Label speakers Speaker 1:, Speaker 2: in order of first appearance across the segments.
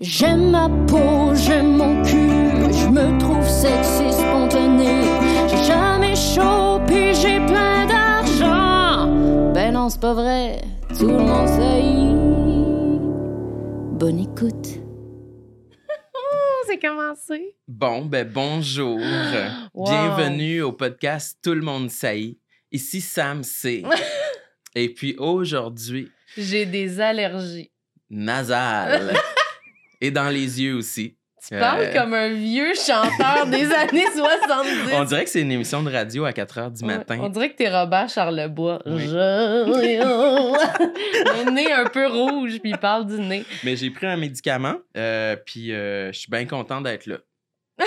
Speaker 1: J'aime ma peau, j'aime mon cul, je me trouve sexy spontané. J'ai jamais chaud, puis j'ai plein d'argent. Ben non, c'est pas vrai, tout le monde sait. Bonne écoute.
Speaker 2: C'est commencé.
Speaker 3: Bon, ben bonjour.
Speaker 2: Wow.
Speaker 3: Bienvenue au podcast Tout le monde sait. Ici Sam C. Et puis aujourd'hui,
Speaker 2: J'ai des allergies.
Speaker 3: nasal. Et dans les yeux aussi.
Speaker 2: Tu parles
Speaker 3: Euh,
Speaker 2: comme un vieux chanteur des années 70.
Speaker 3: On dirait que c'est une émission de radio à 4 h du matin.
Speaker 2: On dirait que t'es Robert Charlebois.
Speaker 3: Oui.
Speaker 2: Je... le nez un peu rouge, puis il parle du nez.
Speaker 3: Mais j'ai pris un médicament, euh, puis euh, je suis bien content d'être là.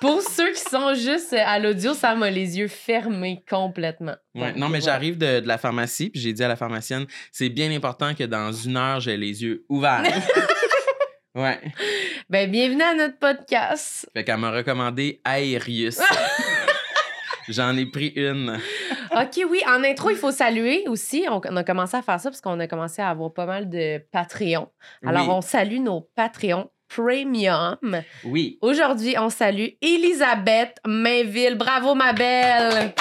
Speaker 2: Pour ceux qui sont juste à l'audio, ça m'a les yeux fermés complètement.
Speaker 3: Ouais,
Speaker 2: Donc,
Speaker 3: non, mais j'arrive de, de la pharmacie, puis j'ai dit à la pharmacienne, c'est bien important que dans une heure, j'ai les yeux ouverts. ouais.
Speaker 2: Ben, bienvenue à notre podcast.
Speaker 3: Fait qu'elle m'a recommandé Aerius. J'en ai pris une.
Speaker 2: OK, oui, en intro, il faut saluer aussi. On, on a commencé à faire ça parce qu'on a commencé à avoir pas mal de Patreon. Alors,
Speaker 3: Oui.
Speaker 2: on salue nos Patreons Premium.
Speaker 3: Oui,
Speaker 2: Aujourd'hui, on salue Elisabeth Mainville. Bravo, ma belle!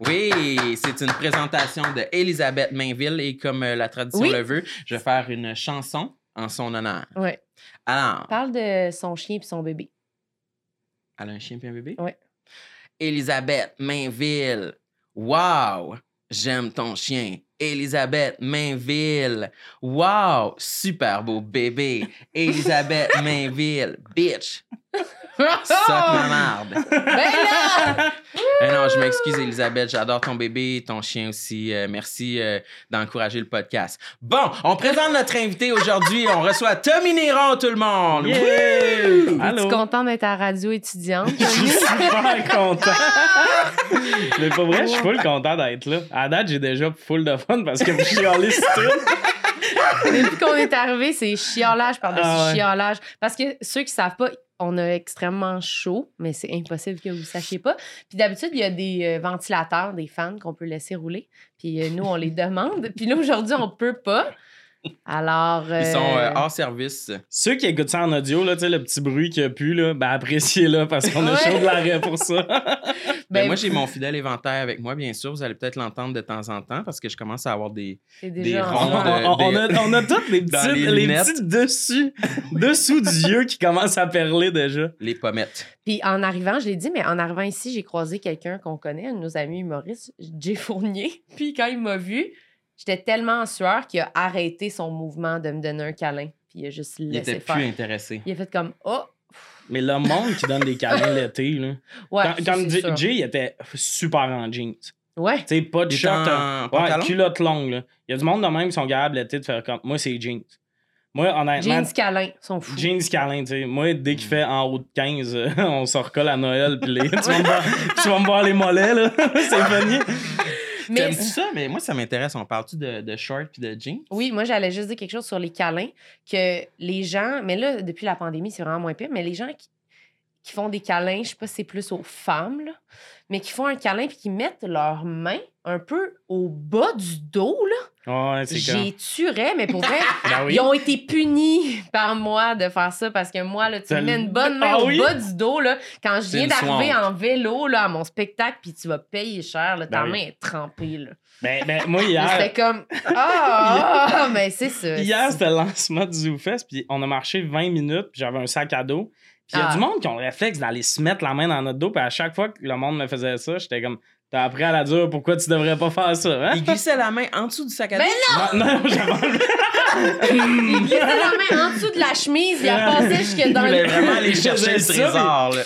Speaker 3: oui, c'est une présentation de Elisabeth Mainville et comme euh, la tradition
Speaker 2: Oui.
Speaker 3: le veut, je vais faire une chanson en son honneur.
Speaker 2: Ouais.
Speaker 3: Alors,
Speaker 2: Parle de son chien et son bébé.
Speaker 3: elle a un chien et un bébé?
Speaker 2: Ouais.
Speaker 3: Elisabeth Mainville. Wow! J'aime ton chien. Elisabeth Mainville. Wow! Super beau bébé. Elisabeth Mainville. Bitch. Sock ma marde.
Speaker 2: Ben là!
Speaker 3: Eh non, je m'excuse, Elisabeth. J'adore ton bébé, ton chien aussi. Euh, merci euh, d'encourager le podcast. Bon, on présente notre invité aujourd'hui. On reçoit Tommy Néron, tout le monde.
Speaker 4: Yeah!
Speaker 2: Es-tu
Speaker 4: Allô?
Speaker 2: content d'être à radio étudiante?
Speaker 4: Je suis super content. Mais pas vrai, je suis full content d'être là. À date, j'ai déjà full de fun parce que je suis allé
Speaker 2: Depuis qu'on est arrivé, c'est chiolage par-dessus
Speaker 4: Ah ouais.
Speaker 2: chiolage. Parce que ceux qui savent pas, on a extrêmement chaud, mais c'est impossible que vous ne sachiez pas. Puis d'habitude, il y a des euh, ventilateurs, des fans qu'on peut laisser rouler. Puis euh, nous, on les demande. Puis là, aujourd'hui, on peut pas. Alors.
Speaker 3: Ils sont euh,
Speaker 2: euh,
Speaker 3: hors service.
Speaker 4: Ceux qui écoutent ça en audio, là, le petit bruit qu'il y a pu, là, ben appréciez-le parce qu'on a chaud de l'arrêt pour ça.
Speaker 3: Ben,
Speaker 2: ben,
Speaker 3: moi, j'ai mon fidèle éventaire avec moi, bien sûr. Vous allez peut-être l'entendre de temps en temps parce que je commence à avoir des. des ronds de-
Speaker 4: on, on a, on a toutes les petites,
Speaker 3: les
Speaker 4: petits dessus, dessous du yeux qui commencent à perler déjà.
Speaker 3: les pommettes.
Speaker 2: Puis en arrivant, je l'ai dit, mais en arrivant ici, j'ai croisé quelqu'un qu'on connaît, un de nos amis humoristes, Jay Fournier. Puis quand il m'a vu, j'étais tellement en sueur qu'il a arrêté son mouvement de me donner un câlin. Puis il a juste
Speaker 3: Il
Speaker 2: laissé
Speaker 3: était
Speaker 2: faire.
Speaker 3: plus intéressé.
Speaker 2: Il a fait comme Oh!
Speaker 4: Mais le monde qui donne des câlins l'été, là.
Speaker 2: Ouais,
Speaker 4: Quand-
Speaker 2: c'est
Speaker 4: Jay, il était super en jeans. Tu
Speaker 2: Ouais.
Speaker 4: sais, pas de short.
Speaker 3: en
Speaker 4: euh,
Speaker 3: pantalon?
Speaker 4: Ouais, culotte longue, là. Il y a du monde de même qui sont capables l'été de faire comme. Moi, c'est jeans. Moi, honnêtement.
Speaker 2: Jeans câlin, sont fous.
Speaker 4: Jeans câlin, tu sais. Moi, dès qu'il fait en haut de 15, euh, on se recolle à Noël, puis les... tu, vas me voir... tu vas me voir les mollets, là. c'est funny.
Speaker 2: Mais
Speaker 3: T'aimes-tu ça? Mais moi, ça m'intéresse. On parle-tu de, de shorts puis de jeans?
Speaker 2: oui, moi, j'allais juste dire quelque chose sur les câlins. Que les gens, mais là, depuis la pandémie, c'est vraiment moins pire, mais les gens qui, qui font des câlins, je sais pas si c'est plus aux femmes, là, mais qui font un câlin puis qui mettent leurs mains un peu au bas du dos, là.
Speaker 4: Ouais.
Speaker 2: J'ai tuerais, mais pour vrai,
Speaker 4: Ben oui.
Speaker 2: ils ont été punis par moi de faire ça parce que moi, là, tu me mets une bonne main
Speaker 4: Ah
Speaker 2: au
Speaker 4: oui?
Speaker 2: bas du dos, là, quand je viens d'arriver en vélo, là, à mon spectacle, puis tu vas payer cher, là, ta
Speaker 4: Ben oui.
Speaker 2: main est trempée, là.
Speaker 4: Ben, ben, moi, hier,
Speaker 2: C'était comme, ah, ah, mais c'est ça.
Speaker 4: hier c'était le lancement du ZooFest, puis on a marché 20 minutes, puis j'avais un sac à dos. Puis il y a
Speaker 2: Ah.
Speaker 4: du monde qui ont le réflexe d'aller se mettre la main dans notre dos, puis à chaque fois que le monde me faisait ça, j'étais comme, t'as appris à la dure, pourquoi tu devrais pas faire ça, hein?
Speaker 3: Il glissait la main en dessous du sac à dos.
Speaker 2: Ben
Speaker 4: Non, non, j'avais enlevé-
Speaker 2: Il glissait la main en dessous de la chemise, il a passé jusque
Speaker 3: Il
Speaker 2: dans
Speaker 3: voulait
Speaker 2: le...
Speaker 3: vraiment aller chercher le trésor. là.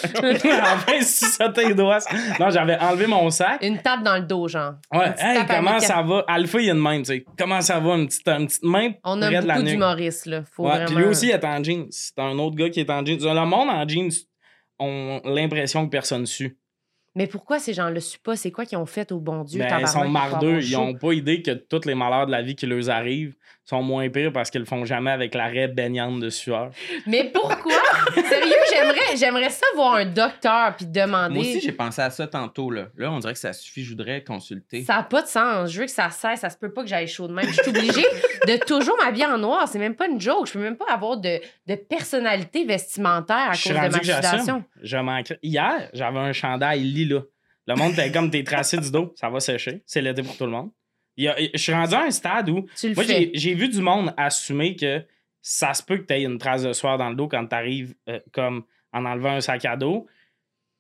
Speaker 4: enfin, si ça tes doigts. Non, j'avais enlevé mon sac.
Speaker 2: Une tape dans le dos, genre.
Speaker 4: Ouais,
Speaker 2: Une
Speaker 4: hey,
Speaker 2: tape
Speaker 4: comment
Speaker 2: américaine.
Speaker 4: ça va? Alpha, il y a une main, tu sais. Comment ça va? Une petite, une petite main
Speaker 2: On a
Speaker 4: près de la
Speaker 2: beaucoup
Speaker 4: nuque.
Speaker 2: d'humoristes, là. Faut
Speaker 4: Ouais,
Speaker 2: vraiment...
Speaker 4: puis lui aussi, il est en jeans. C'est un autre gars qui est en jeans. Le monde en jeans ont l'impression que personne ne sue.
Speaker 2: Mais pourquoi ces gens le su pas? C'est quoi qu'ils ont fait au bon Dieu?
Speaker 4: Ben, ils sont mardeux. Ils n'ont pas idée que tous les malheurs de la vie qui leur arrivent sont moins pires parce qu'ils le font jamais avec l'arrêt baignante de sueur.
Speaker 2: Mais pourquoi? Sérieux, j'aimerais, j'aimerais ça voir un docteur puis demander.
Speaker 3: Moi aussi, j'ai pensé à ça tantôt. Là, là on dirait que ça suffit. Je voudrais consulter.
Speaker 2: Ça n'a pas de sens. Je veux que ça cesse. Ça se peut pas que j'aille chaud de même. Je suis obligée de toujours m'habiller en noir. C'est même pas une joke. Je peux même pas avoir de, de personnalité vestimentaire à
Speaker 4: Je suis
Speaker 2: cause de ma sudation.
Speaker 4: Je manquerais. Hier, j'avais un chandail lila. Le monde était comme t'es tracé du dos, ça va sécher. C'est l'été pour tout le monde. Il y a- je suis rendu à un stade où
Speaker 2: Tu le
Speaker 4: Moi,
Speaker 2: fais.
Speaker 4: j'ai j'ai vu du monde assumer que ça se peut que tu aies une trace de sueur dans le dos quand tu arrives comme en enlevant un sac à dos.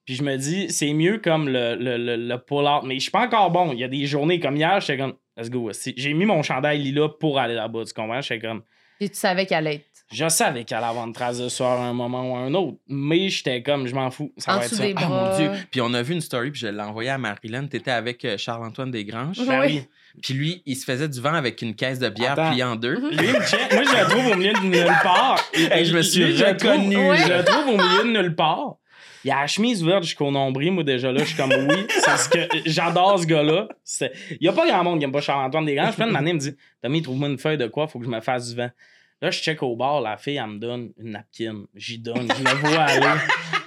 Speaker 4: Puis je me dis, c'est mieux comme le, le, le, le pull-out. Mais je suis pas encore bon. Il y a des journées comme hier, j'étais comme, let's go. J'ai mis mon chandail lila pour aller là-bas, tu comprends? J'étais comme,
Speaker 2: Puis tu savais qu'elle allait être
Speaker 4: je savais qu'elle allait avoir une trace de sueur à un moment ou à un autre. Mais j'étais comme, je m'en fous. Ça
Speaker 2: en
Speaker 4: va être ça.
Speaker 2: des
Speaker 3: Ah
Speaker 2: bras.
Speaker 3: mon Dieu. Puis on a vu une story, puis je l'ai envoyée à Marilyn. T'étais avec euh, Charles-Antoine Desgranges.
Speaker 4: Ben
Speaker 2: Oui.
Speaker 4: oui.
Speaker 3: Puis lui, il se faisait du vent avec une caisse de bière
Speaker 4: Attends.
Speaker 3: pliée en deux.
Speaker 2: Mhm.
Speaker 4: Lui, il me check. Moi, je le trouve au milieu de nulle part.
Speaker 3: Hey, je me suis
Speaker 4: Lui, je le trouve-
Speaker 3: reconnu,
Speaker 4: Je le trouve au milieu de nulle part. Il a la chemise ouverte jusqu'au nombril, moi, déjà là. Je suis comme, oui, c'est ce que j'adore ce gars-là. Il y a pas grand monde qui aime pas Charles-Antoine Desgranges. Puis là, une année, il me dit, Tommy, trouve-moi une feuille de quoi, faut que je me fasse du vent. Là, je check au bar, la fille, elle me donne une napkin. J'y donne, je la vois aller.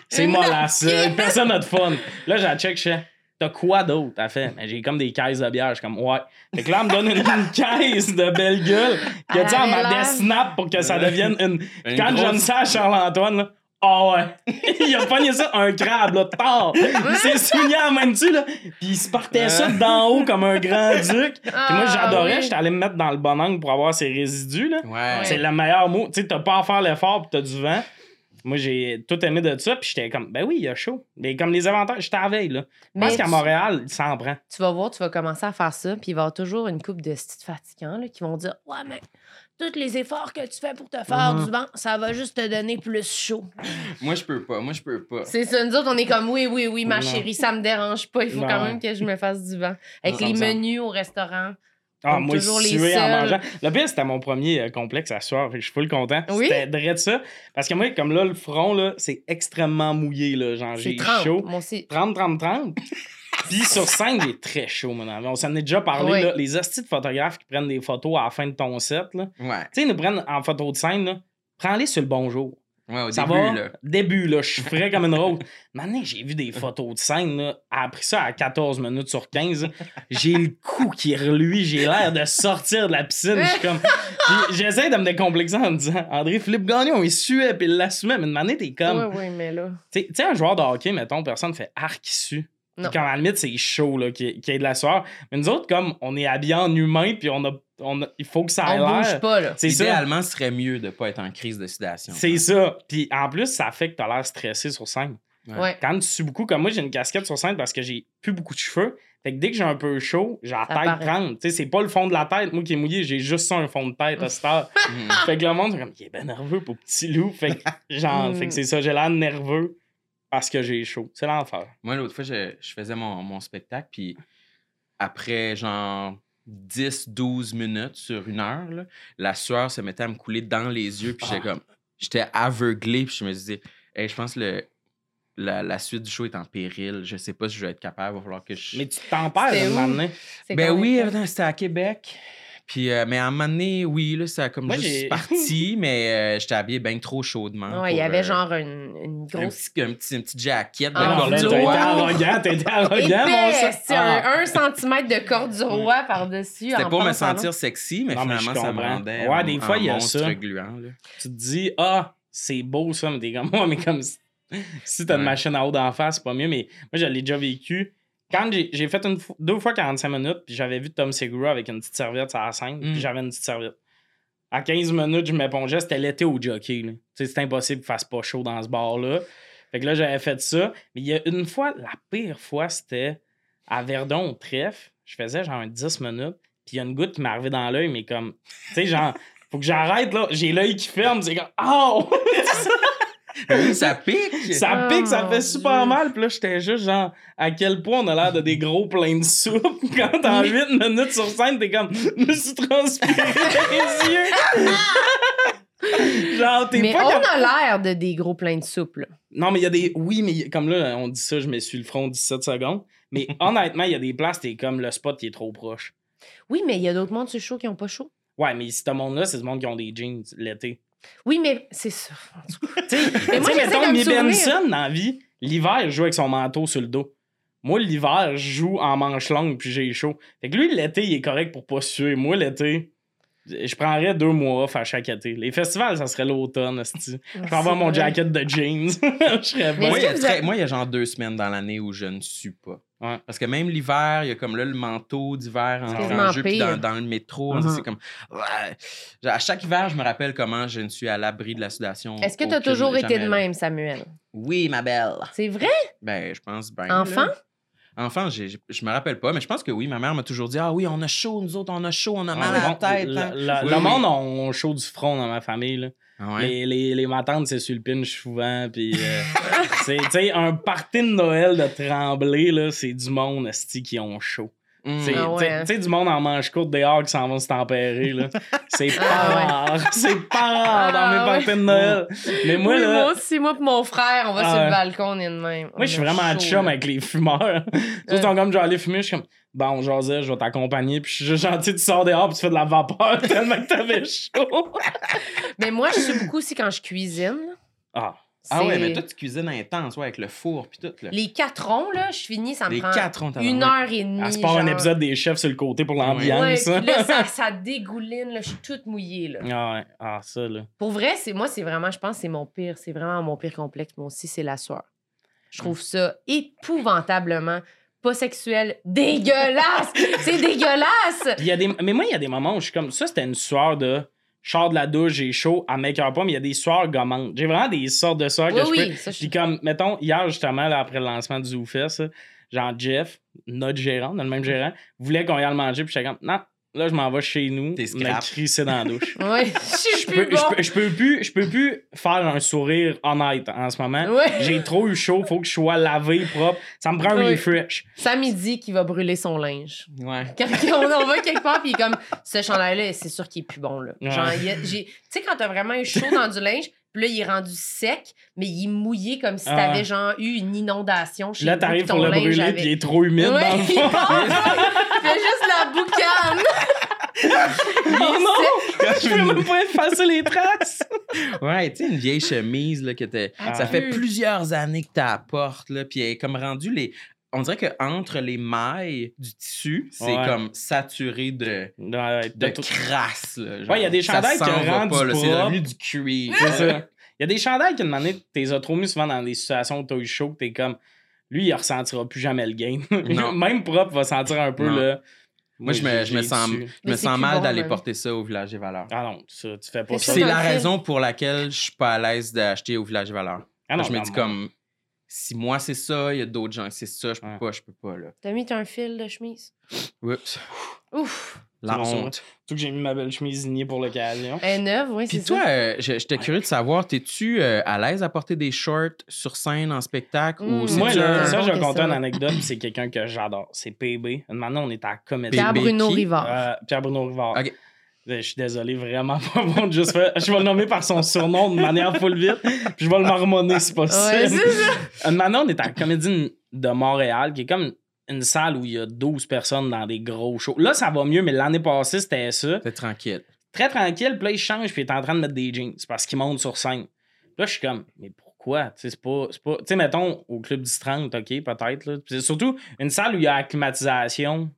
Speaker 4: C'est
Speaker 2: Une
Speaker 4: mollasse.
Speaker 2: napkin.
Speaker 4: Personne n'a de fun. Là, j'ai check, je fais, T'as quoi d'autre? Elle fait, j'ai comme des caisses de bière. Je suis comme, ouais. Fait que là, elle me donne une, une caisse de belle gueule qui a dit,
Speaker 2: Elle
Speaker 4: m'a
Speaker 2: l'air-
Speaker 4: desnap pour que ça devienne une.
Speaker 3: Une
Speaker 4: Quand
Speaker 3: grosse-
Speaker 4: j'aime ça à Charles-Antoine, là. Ah ouais! il a pogné ça, un crabe, là, tard! Il s'est souligné en main dessus, là. Puis il se partait ça d'en haut comme un grand-duc. Puis moi,
Speaker 2: Ah,
Speaker 4: j'adorais.
Speaker 2: oui.
Speaker 4: J'étais allé me mettre dans le bon angle pour avoir ses résidus, là.
Speaker 3: Ouais.
Speaker 4: C'est le meilleur mot. Tu sais, t'as pas à faire l'effort puis t'as du vent. Moi, j'ai tout aimé de ça. Puis j'étais comme, ben oui, il y a chaud. Mais comme les avantages, j'étais veille, là. Je pense qu'à Montréal, il s'en prend.
Speaker 2: tu vas voir, tu vas commencer à faire ça, puis il va y avoir toujours une couple de petites fatigants là, qui vont dire Ouais, mais tous les efforts que tu fais pour te faire
Speaker 4: Mhm.
Speaker 2: du vent, ça va juste te donner plus chaud.
Speaker 3: Moi, je peux pas. Moi, je peux pas.
Speaker 2: C'est ça, nous autres, on est comme Oui, oui, oui, ma
Speaker 4: Non.
Speaker 2: chérie, ça me dérange pas, il faut
Speaker 4: Non.
Speaker 2: quand même que je me fasse du vent. Avec
Speaker 4: Non,
Speaker 2: les menus au restaurant.
Speaker 4: Ah, moi,
Speaker 2: toujours les
Speaker 4: suer en mangeant. Le pire, c'était mon premier euh, complexe à soir. Fait que je suis full content.
Speaker 2: Oui?
Speaker 4: C'était de ça. Parce que moi, comme là, le front, là, c'est extrêmement mouillé, là. Genre,
Speaker 2: C'est
Speaker 4: j'ai
Speaker 2: 30.
Speaker 4: chaud.
Speaker 2: Moi aussi.
Speaker 4: 30, 30, 30. Puis sur scène, j'ai très chaud, mon ami. On s'en est déjà parlé,
Speaker 2: Oui.
Speaker 4: là. Les hosties de photographes qui prennent des photos à la fin de ton set, là.
Speaker 3: Ouais.
Speaker 4: Tu sais, ils nous prennent en photo de scène, là. Prends-les sur le bonjour.
Speaker 3: Ouais, au
Speaker 4: Ça
Speaker 3: début,
Speaker 4: va?
Speaker 3: là.
Speaker 4: Début, là, je suis frais comme une rose. Maintenant, j'ai vu des photos de scène, là. Elle a pris ça à 14 minutes sur 15. là. J'ai le cou qui reluit. J'ai l'air de sortir de la piscine. Je suis comme. J'essaie de me décomplexer en me disant André Philippe Gagnon, il suait puis il l'assumait. Mais année, t'es comme.
Speaker 2: Oui, oui, mais là.
Speaker 4: Tu sais- un joueur de hockey, mettons, personne fait arc sue. Comme à la limite, c'est chaud, là, qu'il y ait- qu'il y ait de la sueur. Mais nous autres, comme on est habillés en humain, puis on a, on a- il faut que ça
Speaker 2: On bouge pas, là.
Speaker 4: C'est ça.
Speaker 3: Idéalement, ce serait mieux de pas être en crise de sudation.
Speaker 4: C'est ça. Puis en plus, ça fait que t'as l'air stressé sur scène.
Speaker 2: Ouais.
Speaker 4: Quand tu sues beaucoup, comme moi, j'ai une casquette sur scène parce que j'ai plus beaucoup de cheveux. Fait que dès que j'ai un peu chaud, j'ai la
Speaker 2: Ça
Speaker 4: tête prendre. Tu sais, c'est pas le fond de la tête, moi qui est mouillé, j'ai juste ça, un fond de tête à cette heure.
Speaker 3: Mhm.
Speaker 4: fait que le monde, c'est comme, il est ben nerveux pour petit loup. Fait que, genre,
Speaker 2: Mm.
Speaker 4: fait que c'est ça, j'ai l'air nerveux parce que j'ai chaud. C'est l'enfer.
Speaker 3: Moi, l'autre fois, je, je faisais mon, mon spectacle, puis après, genre, 10-12 minutes sur une heure, là, la sueur se mettait à me couler dans les yeux, puis j'étais
Speaker 4: Ah.
Speaker 3: comme... J'étais aveuglé, puis je me disais, hey, je pense que le, la, la suite du show est en péril. Je sais pas si je vais être capable, il va falloir que je...
Speaker 4: Mais tu t'en perds un moment donné.
Speaker 3: Ben oui, c'était à Québec. Puis, euh, mais à un moment donné, oui, là, ça a comme
Speaker 4: Moi,
Speaker 3: juste parti, mais euh, j'étais habillé bien trop chaudement.
Speaker 2: Ouais, il y avait
Speaker 3: euh,
Speaker 2: genre une, une
Speaker 3: un
Speaker 2: grosse.
Speaker 3: petit, un petit, une petite jaquette de
Speaker 2: Ah,
Speaker 3: corde du roi.
Speaker 4: arrogant, t'as été arrogant, mon
Speaker 2: c'est
Speaker 4: Ah.
Speaker 2: un, un centimètre de corde du roi par-dessus.
Speaker 3: C'était pour me sentir sexy, mais
Speaker 4: Non,
Speaker 3: finalement, ça me rendait
Speaker 4: Ouais,
Speaker 3: un-
Speaker 4: des fois,
Speaker 3: un
Speaker 4: il y a ça.
Speaker 3: gluant. là.
Speaker 4: Tu te dis, ah, c'est beau ça, mais t'es comme moi, mais comme si, t'as une
Speaker 3: Ouais.
Speaker 4: machine à eau d'en face, c'est pas mieux. Mais moi, je l'ai déjà vécu. Quand j'ai fait une deux fois 45 minutes, puis j'avais vu Tom Segura avec une petite serviette sur la scène,
Speaker 3: Mm.
Speaker 4: puis j'avais une petite serviette. À 15 minutes, je m'épongeais, c'était l'été au jockey. C'est impossible qu'il fasse pas chaud dans ce bar-là. Fait que là, j'avais fait ça. Mais il y a une fois, la pire fois, c'était à Verdon, au trèfle. Je faisais genre un 10 minutes, puis il y a une goutte qui m'est arrivée dans l'œil, mais comme, tu sais, genre, faut que j'arrête, là. J'ai l'œil qui ferme, c'est comme, oh!
Speaker 3: Oui, ça pique!
Speaker 4: Ça
Speaker 2: Oh
Speaker 4: pique, ça fait super mal. Puis là, j'étais juste genre, à quel point on a l'air de des gros pleins de soupe. Quand en 8 minutes sur scène, t'es comme, je me suis transpiré les yeux. genre, t'es
Speaker 2: Mais
Speaker 4: pas
Speaker 2: on a l'air de des gros pleins de soupe, là.
Speaker 4: Non, mais il y a des. Oui, mais comme là, on dit ça, je me suis le front 17 secondes. Mais honnêtement, il y a des places, t'es comme le spot qui est trop proche.
Speaker 2: Oui, mais il y a d'autres mondes sur le show qui n'ont pas chaud.
Speaker 4: Ouais, mais ce monde-là, c'est du monde qui ont des jeans l'été.
Speaker 2: Oui, mais c'est ça.
Speaker 4: Tu sais,
Speaker 2: Mais moi,
Speaker 4: tu sais,
Speaker 2: j'essaie
Speaker 4: mettons,
Speaker 2: de me
Speaker 4: Mi
Speaker 2: souvenir.
Speaker 4: Benson, dans la vie, l'hiver, il joue avec son manteau sur le dos. Moi, l'hiver, je joue en manche longue puis j'ai chaud. Fait que lui, l'été, il est correct pour pas suer. Moi, l'été, je prendrais deux mois off à chaque été. Les festivals, ça serait l'automne. Je peux avoir mon jacket de jeans. je serais bon.
Speaker 3: Moi, il y a genre deux semaines dans l'année où je ne suis pas.
Speaker 4: Ouais.
Speaker 3: Parce que même l'hiver, il y a comme là le manteau d'hiver en jeu, puis dans, dans le métro,
Speaker 4: Mhm.
Speaker 3: c'est comme. Ouais. À chaque hiver, je me rappelle comment je ne suis à l'abri de la sudation.
Speaker 2: Est-ce que tu as toujours été de même, Samuel?
Speaker 3: Oui, ma belle.
Speaker 2: C'est vrai?
Speaker 3: Ben, je pense bien.
Speaker 2: Enfant?
Speaker 3: là. Enfant, j'ai- je me rappelle pas, mais je pense que oui. Ma mère m'a toujours dit Ah oui, on a chaud, nous autres, on a chaud, on a mal à la
Speaker 4: Ah,
Speaker 3: tête.
Speaker 4: le-
Speaker 3: hein. Oui,
Speaker 4: monde ont chaud du front dans ma famille. Là.
Speaker 3: Ouais?
Speaker 4: Les, les, les matantes, c'est sur le pinch souvent. Puis, euh, c'est, tu sais, un party de Noël de Tremblay, là, c'est du monde, qui ont chaud.
Speaker 3: Mm.
Speaker 4: C'est-
Speaker 2: Ah
Speaker 4: tu
Speaker 2: ouais,
Speaker 4: sais- du monde en manche courte dehors qui s'en vont se tempérer. là. C'est pas
Speaker 2: Ah ouais.
Speaker 4: rare. C'est pas rare dans mes
Speaker 2: Ah
Speaker 4: parties de Noël. Mais moi,
Speaker 2: oui,
Speaker 4: là,
Speaker 2: moi aussi, moi et mon frère, on va sur le balcon, on est de même.
Speaker 4: moi, je suis vraiment
Speaker 2: chaud,
Speaker 4: chum avec les fumeurs. Ils sont comme, je vais aller fumer. Je suis comme, bon, José, je vais t'accompagner. Puis je suis juste gentil, tu sors dehors puis tu fais de la vapeur tellement que t'avais chaud.
Speaker 2: Mais moi, je suis beaucoup aussi quand je cuisine.
Speaker 4: Ah,
Speaker 3: Ah ouais, mais toi, tu cuisines intense, ouais, avec le four puis tout. Là.
Speaker 2: Les quatre ronds, là, je finis, ça me
Speaker 3: Les
Speaker 2: prend
Speaker 3: quatre ronds,
Speaker 2: une heure et demie.
Speaker 4: elle se part un épisode des chefs sur le côté pour l'ambiance.
Speaker 2: puis là, ça, ça dégouline, là, je suis toute mouillée, là.
Speaker 4: ah, ouais. ah, ça, là.
Speaker 2: Pour vrai, c'est moi, c'est vraiment, je pense, que c'est mon pire, c'est vraiment mon pire complexe. Moi aussi, c'est la sueur. Je trouve ça épouvantablement pas sexuel, dégueulasse. c'est dégueulasse.
Speaker 4: Il y a des... Mais moi, il y a des moments où je suis comme, ça, c'était une sueur de. Je sors de la douche, j'ai chaud, à make pas, mais il y a des sueurs gommantes. J'ai vraiment des sortes de
Speaker 2: Oui,
Speaker 4: que je
Speaker 2: oui,
Speaker 4: peux.
Speaker 2: ça, je-
Speaker 4: Puis comme, mettons, hier, justement, là, après le lancement du ZooFest, genre Jeff, notre gérant, le même gérant, voulait qu'on y aille le manger, puis j'étais comme, non, là, je m'en vais chez nous,
Speaker 3: T'es
Speaker 4: me crisser dans la douche.
Speaker 2: Ouais, je suis
Speaker 4: Je
Speaker 2: plus
Speaker 4: peux,
Speaker 2: bon.
Speaker 4: je, peux, je peux plus, je peux plus faire un sourire honnête en ce moment.
Speaker 2: Ouais.
Speaker 4: J'ai trop eu chaud, faut que je sois lavé, propre. Ça me prend un
Speaker 2: Ouais.
Speaker 4: refresh.
Speaker 2: Sammy dit qu'il va brûler son linge.
Speaker 3: Ouais.
Speaker 2: Quand on, on va quelque part, puis il est comme, ce chandail-là, c'est sûr qu'il est plus bon, là.
Speaker 4: Ouais.
Speaker 2: Genre, tu sais, quand t'as vraiment eu chaud dans du linge, puis là, il est rendu sec, mais il est mouillé comme si
Speaker 4: Ah.
Speaker 2: t'avais, genre, eu une inondation chez
Speaker 4: Là, t'arrives pour le
Speaker 2: linge
Speaker 4: brûler, puis il est trop humide
Speaker 2: Ouais,
Speaker 4: dans le
Speaker 2: il
Speaker 4: fond.
Speaker 2: part, il fait juste la boucane.
Speaker 4: Oh non! Je peux même pas effacer les traces!
Speaker 3: Ouais, tu sais, une vieille chemise là, que t'es-
Speaker 2: Ah,
Speaker 3: ça fait plusieurs années que tu apportes, là, puis elle est comme rendu les. On dirait que entre les mailles du tissu, c'est
Speaker 4: Ouais.
Speaker 3: comme saturé de,
Speaker 4: Ouais,
Speaker 3: de
Speaker 4: de tout-
Speaker 3: crasse. Là, genre.
Speaker 4: Ouais, il y a des chandails qui rendent
Speaker 3: pas, C'est devenu du cuir.
Speaker 4: C'est ça. Il y a des chandails tu les as trop mis souvent dans des situations où t'as eu chaud, que t'es comme. Lui, il ressentira plus jamais le gain.
Speaker 3: Non.
Speaker 4: Même propre va sentir un peu
Speaker 3: Non.
Speaker 4: le.
Speaker 3: Moi, je me, je me sens, je me sens mal
Speaker 2: bon,
Speaker 3: d'aller
Speaker 2: même.
Speaker 3: porter ça au village des valeurs.
Speaker 4: Ah non, ça, tu fais pas ça.
Speaker 3: C'est la raison pour laquelle je suis pas à l'aise d'acheter au village des valeurs.
Speaker 4: Ah non,
Speaker 3: je me dis comme, si moi c'est ça, il y a d'autres gens que c'est ça, je peux
Speaker 4: Ouais.
Speaker 3: pas, je peux pas, là.
Speaker 2: T'as mis un fil de chemise?
Speaker 3: Oups,
Speaker 2: Ouf!
Speaker 3: la honte.
Speaker 4: Surtout que j'ai mis ma belle chemise signée pour l'occasion.
Speaker 2: Elle est neuve, oui, c'est
Speaker 3: Puis
Speaker 2: ça.
Speaker 3: toi, euh, je- j'étais curieux de savoir, t'es-tu euh, à l'aise à porter des shorts sur scène en spectacle ou c'est
Speaker 4: Moi,
Speaker 2: C'est
Speaker 4: là,
Speaker 2: un
Speaker 4: ça, je vais compter une anecdote, puis c'est quelqu'un que j'adore. C'est PB. Maintenant, on est à comédie.
Speaker 2: Pierre Bruno
Speaker 3: qui?
Speaker 2: Rivard.
Speaker 4: Euh, Pierre Bruno Rivard.
Speaker 3: Ok.
Speaker 4: Euh, Je suis désolé, vraiment pas bon de juste faire- Je vais le nommer par son surnom de manière full vite, puis je vais le marmonner si
Speaker 2: Ouais,
Speaker 4: possible.
Speaker 2: ça.
Speaker 4: Euh, Maintenant, on est à la Comédie de Montréal, qui est comme une salle où il y a 12 personnes dans des gros shows. Là, ça va mieux, mais l'année passée, c'était ça.
Speaker 3: T'es tranquille.
Speaker 4: Très tranquille, puis là, il change, puis il est en train de mettre des jeans. C'est parce qu'il monte sur scène. Puis là, je suis comme, mais pourquoi? Tu sais, c'est pas. c'est pas... Tu sais, mettons, au Club 10-30, OK, peut-être. C'est surtout une salle où il y a la climatisation.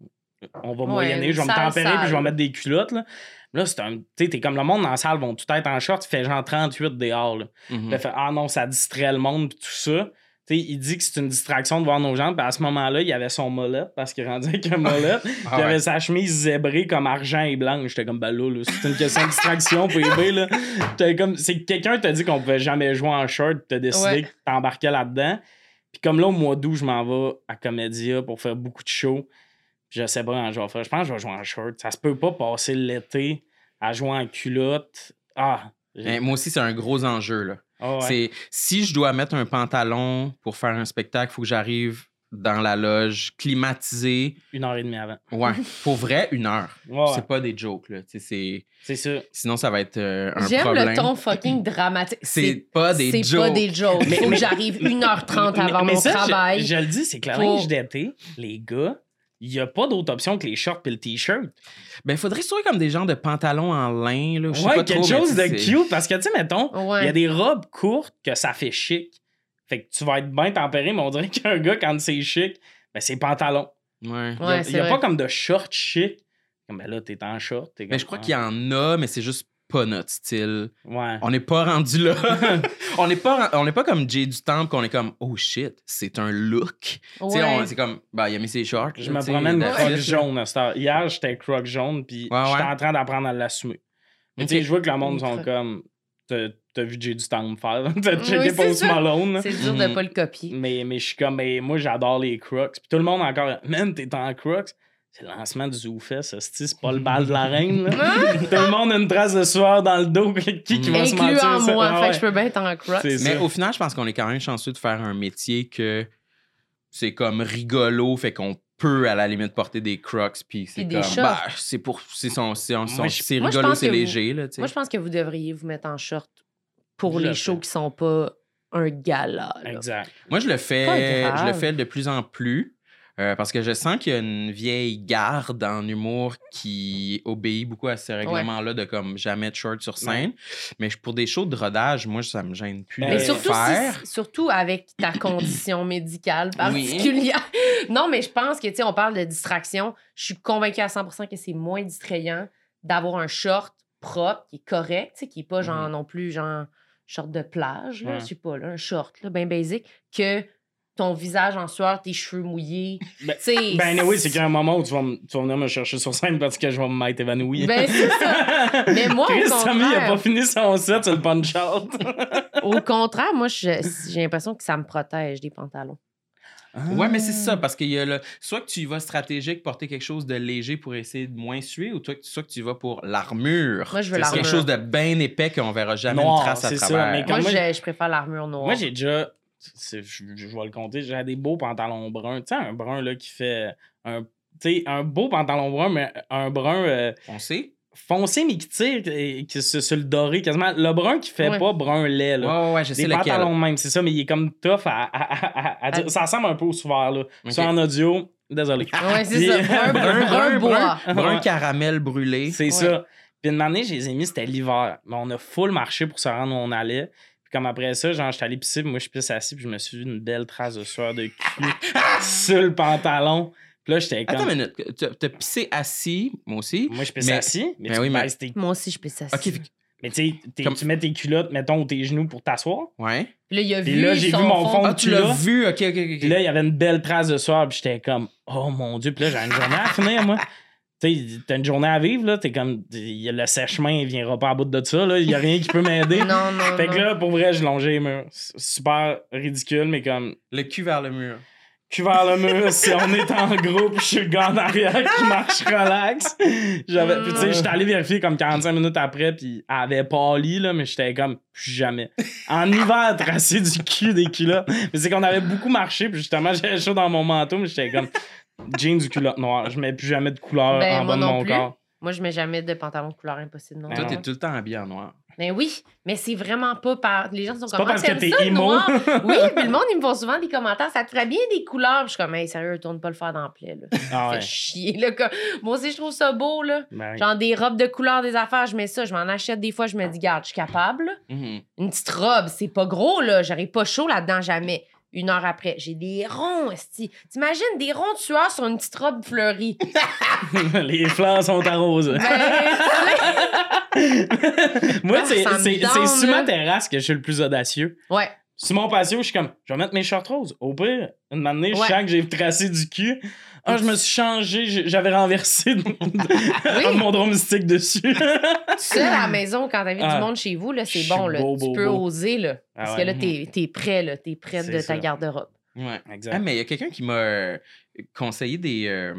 Speaker 4: On va
Speaker 2: Ouais,
Speaker 4: moyenner, je vais me tempérer, puis je vais mettre des culottes, là. Là, c'est un. Tu sais, t'es comme le monde dans la salle, vont tout être en short, tu fais genre 38 dehors, là. Puis elle fait Ah non, ça distrait le monde, puis tout ça. Tu sais, il dit que c'est une distraction de voir nos jambes. Puis à ce moment-là, il avait son mollet, parce qu'il rendu avec un mollet. puis
Speaker 3: Ah
Speaker 4: il avait sa chemise zébrée comme argent et blanc. J'étais comme, ben là, là, c'est une question de distraction pour eBay, là. Comme, c'est que quelqu'un t'a dit qu'on pouvait jamais jouer en short, t'as décidé
Speaker 2: Ouais.
Speaker 4: que t'embarquais là-dedans. Puis comme là, au mois d'août, je m'en vais à Comédia pour faire beaucoup de shows. Je sais pas quand je vais faire. Je pense que je vais jouer en short. Ça se peut pas passer l'été à jouer en culotte. Ah.
Speaker 3: Mais moi aussi, c'est un gros enjeu. Là.
Speaker 4: ah ouais.
Speaker 3: C'est si je dois mettre un pantalon pour faire un spectacle, il faut que j'arrive dans la loge climatisée.
Speaker 4: Une heure et demie avant.
Speaker 3: Ouais, pour vrai, une heure.
Speaker 4: Ouais.
Speaker 3: C'est pas des jokes. Là. Tu sais, c'est-
Speaker 4: C'est ça.
Speaker 3: Sinon, ça va être euh, un
Speaker 2: J'aime
Speaker 3: problème.
Speaker 2: le ton fucking dramatique.
Speaker 3: C'est pas des
Speaker 2: C'est
Speaker 3: jokes.
Speaker 2: pas des jokes.
Speaker 4: Mais-
Speaker 2: Faut que j'arrive 1h30 avant
Speaker 4: Mais- mais
Speaker 2: mon
Speaker 4: ça,
Speaker 2: travail.
Speaker 4: Je, le dis, c'est que la
Speaker 2: pour-
Speaker 4: linge d'été, les gars, il n'y a pas d'autre option que les shorts et le t-shirt.
Speaker 3: Ben, faudrait trouver comme des genres de pantalons en lin, là.
Speaker 4: Ouais,
Speaker 3: pas
Speaker 4: quelque
Speaker 3: trop, mais
Speaker 4: chose de cute. Parce que, tu sais, mettons, il
Speaker 2: Ouais.
Speaker 4: y a des robes courtes que ça fait chic. Fait que tu vas être bien tempéré, mais on dirait qu'un gars, quand c'est chic, ben, c'est pantalon.
Speaker 3: Ouais.
Speaker 4: Il n'y a, il y a pas comme de short chic. Comme, ben là, t'es en short. t'es
Speaker 3: Mais
Speaker 4: comme,
Speaker 3: je crois
Speaker 4: ah,
Speaker 3: qu'il y en a, mais c'est juste pas notre style.
Speaker 4: Ouais.
Speaker 3: On n'est pas rendu là. on n'est pas, on n'est pas comme Jay du Temple qu'on est comme oh shit, c'est un look. Tu sais,
Speaker 2: Ouais.
Speaker 3: on- c'est comme bah il a mis ses shorts.
Speaker 4: Je
Speaker 3: là,
Speaker 4: me promène
Speaker 3: that's
Speaker 4: croc jaune à cette heure. Hier, j'étais croc jaune, puis
Speaker 3: Ouais,
Speaker 4: j'étais
Speaker 3: ouais.
Speaker 4: en train d'apprendre à l'assumer. Mais
Speaker 3: Ok.
Speaker 4: tu sais, je vois que le monde sont comme. T'as vu Jay du Temple faire. T'as
Speaker 2: Oui,
Speaker 4: checké Post. Malone.
Speaker 2: C'est dur de pas le copier.
Speaker 4: Mais, mais je suis comme, mais moi, j'adore les Crocs. Puis tout le monde encore, man, t'es en Crocs. C'est le lancement du ZooFest, c'est pas le bal de la reine. là. tout le monde a une trace de sueur dans le dos. Qui, qui va se
Speaker 2: Inclus
Speaker 4: mentir?
Speaker 2: en
Speaker 4: ça?
Speaker 2: moi,
Speaker 4: Ah
Speaker 2: fait que je peux bien être en crocs.
Speaker 4: C'est
Speaker 3: Mais
Speaker 4: ça.
Speaker 3: au final, je pense qu'on est quand même chanceux de faire un métier que c'est comme rigolo, fait qu'on peut à la limite porter des crocs puis c'est comme bah c'est pour c'est son c'est son- rigolo, c'est
Speaker 2: vous-
Speaker 3: léger là.
Speaker 2: Moi, je pense que vous devriez vous mettre en short pour
Speaker 4: Je
Speaker 2: les
Speaker 4: le
Speaker 2: shows
Speaker 4: fais.
Speaker 2: qui sont pas un gala. là.
Speaker 4: Exact.
Speaker 3: Moi, je le fais, je le fais de plus en plus. Euh, parce que je sens qu'il y a une vieille garde en humour qui obéit beaucoup à ce règlement-là de comme jamais de short sur scène. Mais pour des shows de rodage, moi, ça me gêne plus
Speaker 4: Mais
Speaker 3: de
Speaker 2: Mais
Speaker 3: le
Speaker 2: surtout,
Speaker 3: faire.
Speaker 2: si- surtout avec ta condition médicale
Speaker 3: Oui.
Speaker 2: particulière. Non, mais je pense que, tu sais, on parle de distraction. Je suis convaincue à 100 que c'est moins distrayant d'avoir un short propre, qui est correct, tu sais, qui est pas genre non plus genre short de plage, là,
Speaker 4: Ouais.
Speaker 2: je sais pas, là, un short, là, bien basique, que ton visage en sueur, tes cheveux mouillés.
Speaker 4: Ben-
Speaker 2: sais,
Speaker 4: Ben oui, c'est qu'il y a un moment où tu vas, tu vas venir me chercher sur scène parce que je vais me mettre évanoui.
Speaker 2: Ben, c'est ça. Mais moi, au
Speaker 4: Chris Sammy, il a
Speaker 2: contraire-
Speaker 4: pas fini son set sur le punch-out.
Speaker 2: Au contraire, moi, je- j'ai l'impression que ça me protège des pantalons.
Speaker 3: Ouais, mais c'est
Speaker 2: Ah.
Speaker 3: ça, parce qu'il y a le. Soit que tu y vas stratégique, porter quelque chose de léger pour essayer de moins suer, ou toi, soit que tu vas pour l'armure.
Speaker 2: Moi, je veux
Speaker 3: C'est
Speaker 2: l'armure.
Speaker 3: quelque chose de bien épais qu'on verra jamais
Speaker 4: Noir,
Speaker 3: une trace à
Speaker 4: c'est ça,
Speaker 3: travers.
Speaker 4: mais
Speaker 2: Moi,
Speaker 4: Moi,
Speaker 2: je, je préfère l'armure noire.
Speaker 4: Moi, j'ai déjà. C'est- Je, je vais le compter. J'ai des beaux pantalons bruns. Tu sais, un brun là, qui fait. un Tu sais, un beau pantalon brun, mais un brun euh,
Speaker 3: On sait?
Speaker 4: foncé, mais qui tire et qui se, sur le doré quasiment. Le brun qui fait
Speaker 2: Ouais.
Speaker 4: pas brun lait.
Speaker 3: Ouais,
Speaker 4: Là.
Speaker 3: ouais, ouais, je sais
Speaker 4: Des
Speaker 3: lequel.
Speaker 4: pantalons même, c'est ça, mais il est comme tough à, à- à- à- à dire.
Speaker 2: À-
Speaker 4: Ça ressemble un peu au souverain, là.
Speaker 3: Ok.
Speaker 4: Ça en audio, désolé.
Speaker 2: Ouais, c'est
Speaker 4: Puis-
Speaker 2: ça. Brun, brun, brun, bois.
Speaker 3: Brun
Speaker 4: Ouais.
Speaker 3: caramel brûlé.
Speaker 4: C'est
Speaker 2: Ouais.
Speaker 4: ça. Puis une année, je les ai mis, c'était l'hiver. Mais on a full marché pour se rendre où on allait. Puis comme après ça, genre, j'étais allé pisser, puis moi, je pisse assis, puis je me suis vu une belle trace de sueur de cul sur le pantalon. Puis là, j'étais comme.
Speaker 3: Attends une minute. T'as pissé assis, moi aussi.
Speaker 4: Moi, je pisse
Speaker 3: Mais-
Speaker 4: assis, mais
Speaker 3: mais
Speaker 4: tu
Speaker 3: oui, mais-
Speaker 4: tes-
Speaker 2: Moi aussi, je.
Speaker 3: Ok, fait-
Speaker 4: Mais tu sais,
Speaker 3: Comme-
Speaker 4: tu mets tes culottes, mettons, ou tes genoux pour t'asseoir.
Speaker 3: ouais.
Speaker 2: Puis là, il a
Speaker 4: Puis
Speaker 2: vu
Speaker 4: là, j'ai vu mon fond
Speaker 3: Ah, tu l'as vu, ok, ok, ok.
Speaker 4: Puis là, il y avait une belle trace de sueur, puis j'étais comme, oh mon Dieu. Puis là, j'ai une journée à finir, moi. Tu sais, t'as une journée à vivre, là. T'es comme, le sèche-main, il viendra pas à bout de ça, là. Il y a rien qui peut m'aider.
Speaker 2: Non, non,
Speaker 4: Fait que
Speaker 2: non.
Speaker 4: là, pour vrai, je longeais les murs. C'est Super ridicule, mais comme,
Speaker 3: Le cul vers le mur.
Speaker 4: cul vers le mur, si on est en groupe, je suis le gars en arrière qui marche relax. J'avais, puis tu sais, j'étais allé vérifier comme 45 minutes après, puis elle avait pâli, là, mais j'étais comme, plus jamais. En hiver, tracer du cul des culottes. Mais c'est qu'on avait beaucoup marché, puis justement, j'avais chaud dans mon manteau, mais j'étais comme, jean du culotte noir. Je mets plus jamais de couleur
Speaker 2: Ben,
Speaker 4: en
Speaker 2: moi
Speaker 4: bas de
Speaker 2: non
Speaker 4: mon
Speaker 2: plus.
Speaker 4: corps.
Speaker 2: Moi, je mets jamais de pantalon de couleur impossible. Non.
Speaker 4: Ben
Speaker 3: Toi, t'es tout le temps habillé en noir.
Speaker 2: Mais oui, mais c'est vraiment pas par. Les gens sont
Speaker 4: C'est
Speaker 2: comme.
Speaker 4: pas
Speaker 2: Ah,
Speaker 4: parce que t'es emo.
Speaker 2: oui, puis le monde, ils me font souvent des commentaires. Ça te ferait bien des couleurs. Puis je suis comme, hey, sérieux, tourne pas le fer dans le plaid. Là.
Speaker 4: Ah ouais.
Speaker 2: Fait chier. Là, comme- Moi aussi, je trouve ça beau. Là.
Speaker 4: Ben.
Speaker 2: Genre des robes de couleur, des affaires, je mets ça. Je m'en achète des fois. Je me dis, garde, je suis capable.
Speaker 3: Mhm.
Speaker 2: Une petite robe, c'est pas gros. là. J'aurais pas chaud là-dedans jamais. Une heure après, j'ai des ronds, esti. T'imagines des ronds de sueur sur une petite robe fleurie?
Speaker 4: les fleurs sont arrosées.
Speaker 2: Ben,
Speaker 4: Moi,
Speaker 2: Ah,
Speaker 4: c'est c'est- c'est sur ma terrasse que je suis le plus audacieux.
Speaker 2: ouais.
Speaker 4: Sur mon patio, je suis comme, je vais mettre mes shorts roses. Au pire, une je
Speaker 2: Ouais.
Speaker 4: sens que j'ai tracé du cul. Ah, je me suis changé, j'avais renversé mon drumstick dessus.
Speaker 2: Seul à la maison, quand t'as vu
Speaker 4: Ah.
Speaker 2: du monde chez vous, là, c'est bon. Là.
Speaker 4: beau,
Speaker 2: tu
Speaker 4: beau,
Speaker 2: peux
Speaker 4: beau.
Speaker 2: oser, là.
Speaker 4: Ah
Speaker 2: Parce
Speaker 4: ouais.
Speaker 2: que là, t'es, t'es prêt, là. T'es prêt de
Speaker 4: ça.
Speaker 2: ta garde-robe.
Speaker 3: Ouais.
Speaker 4: Exact.
Speaker 3: Ah, mais il y a quelqu'un qui m'a euh, conseillé des euh,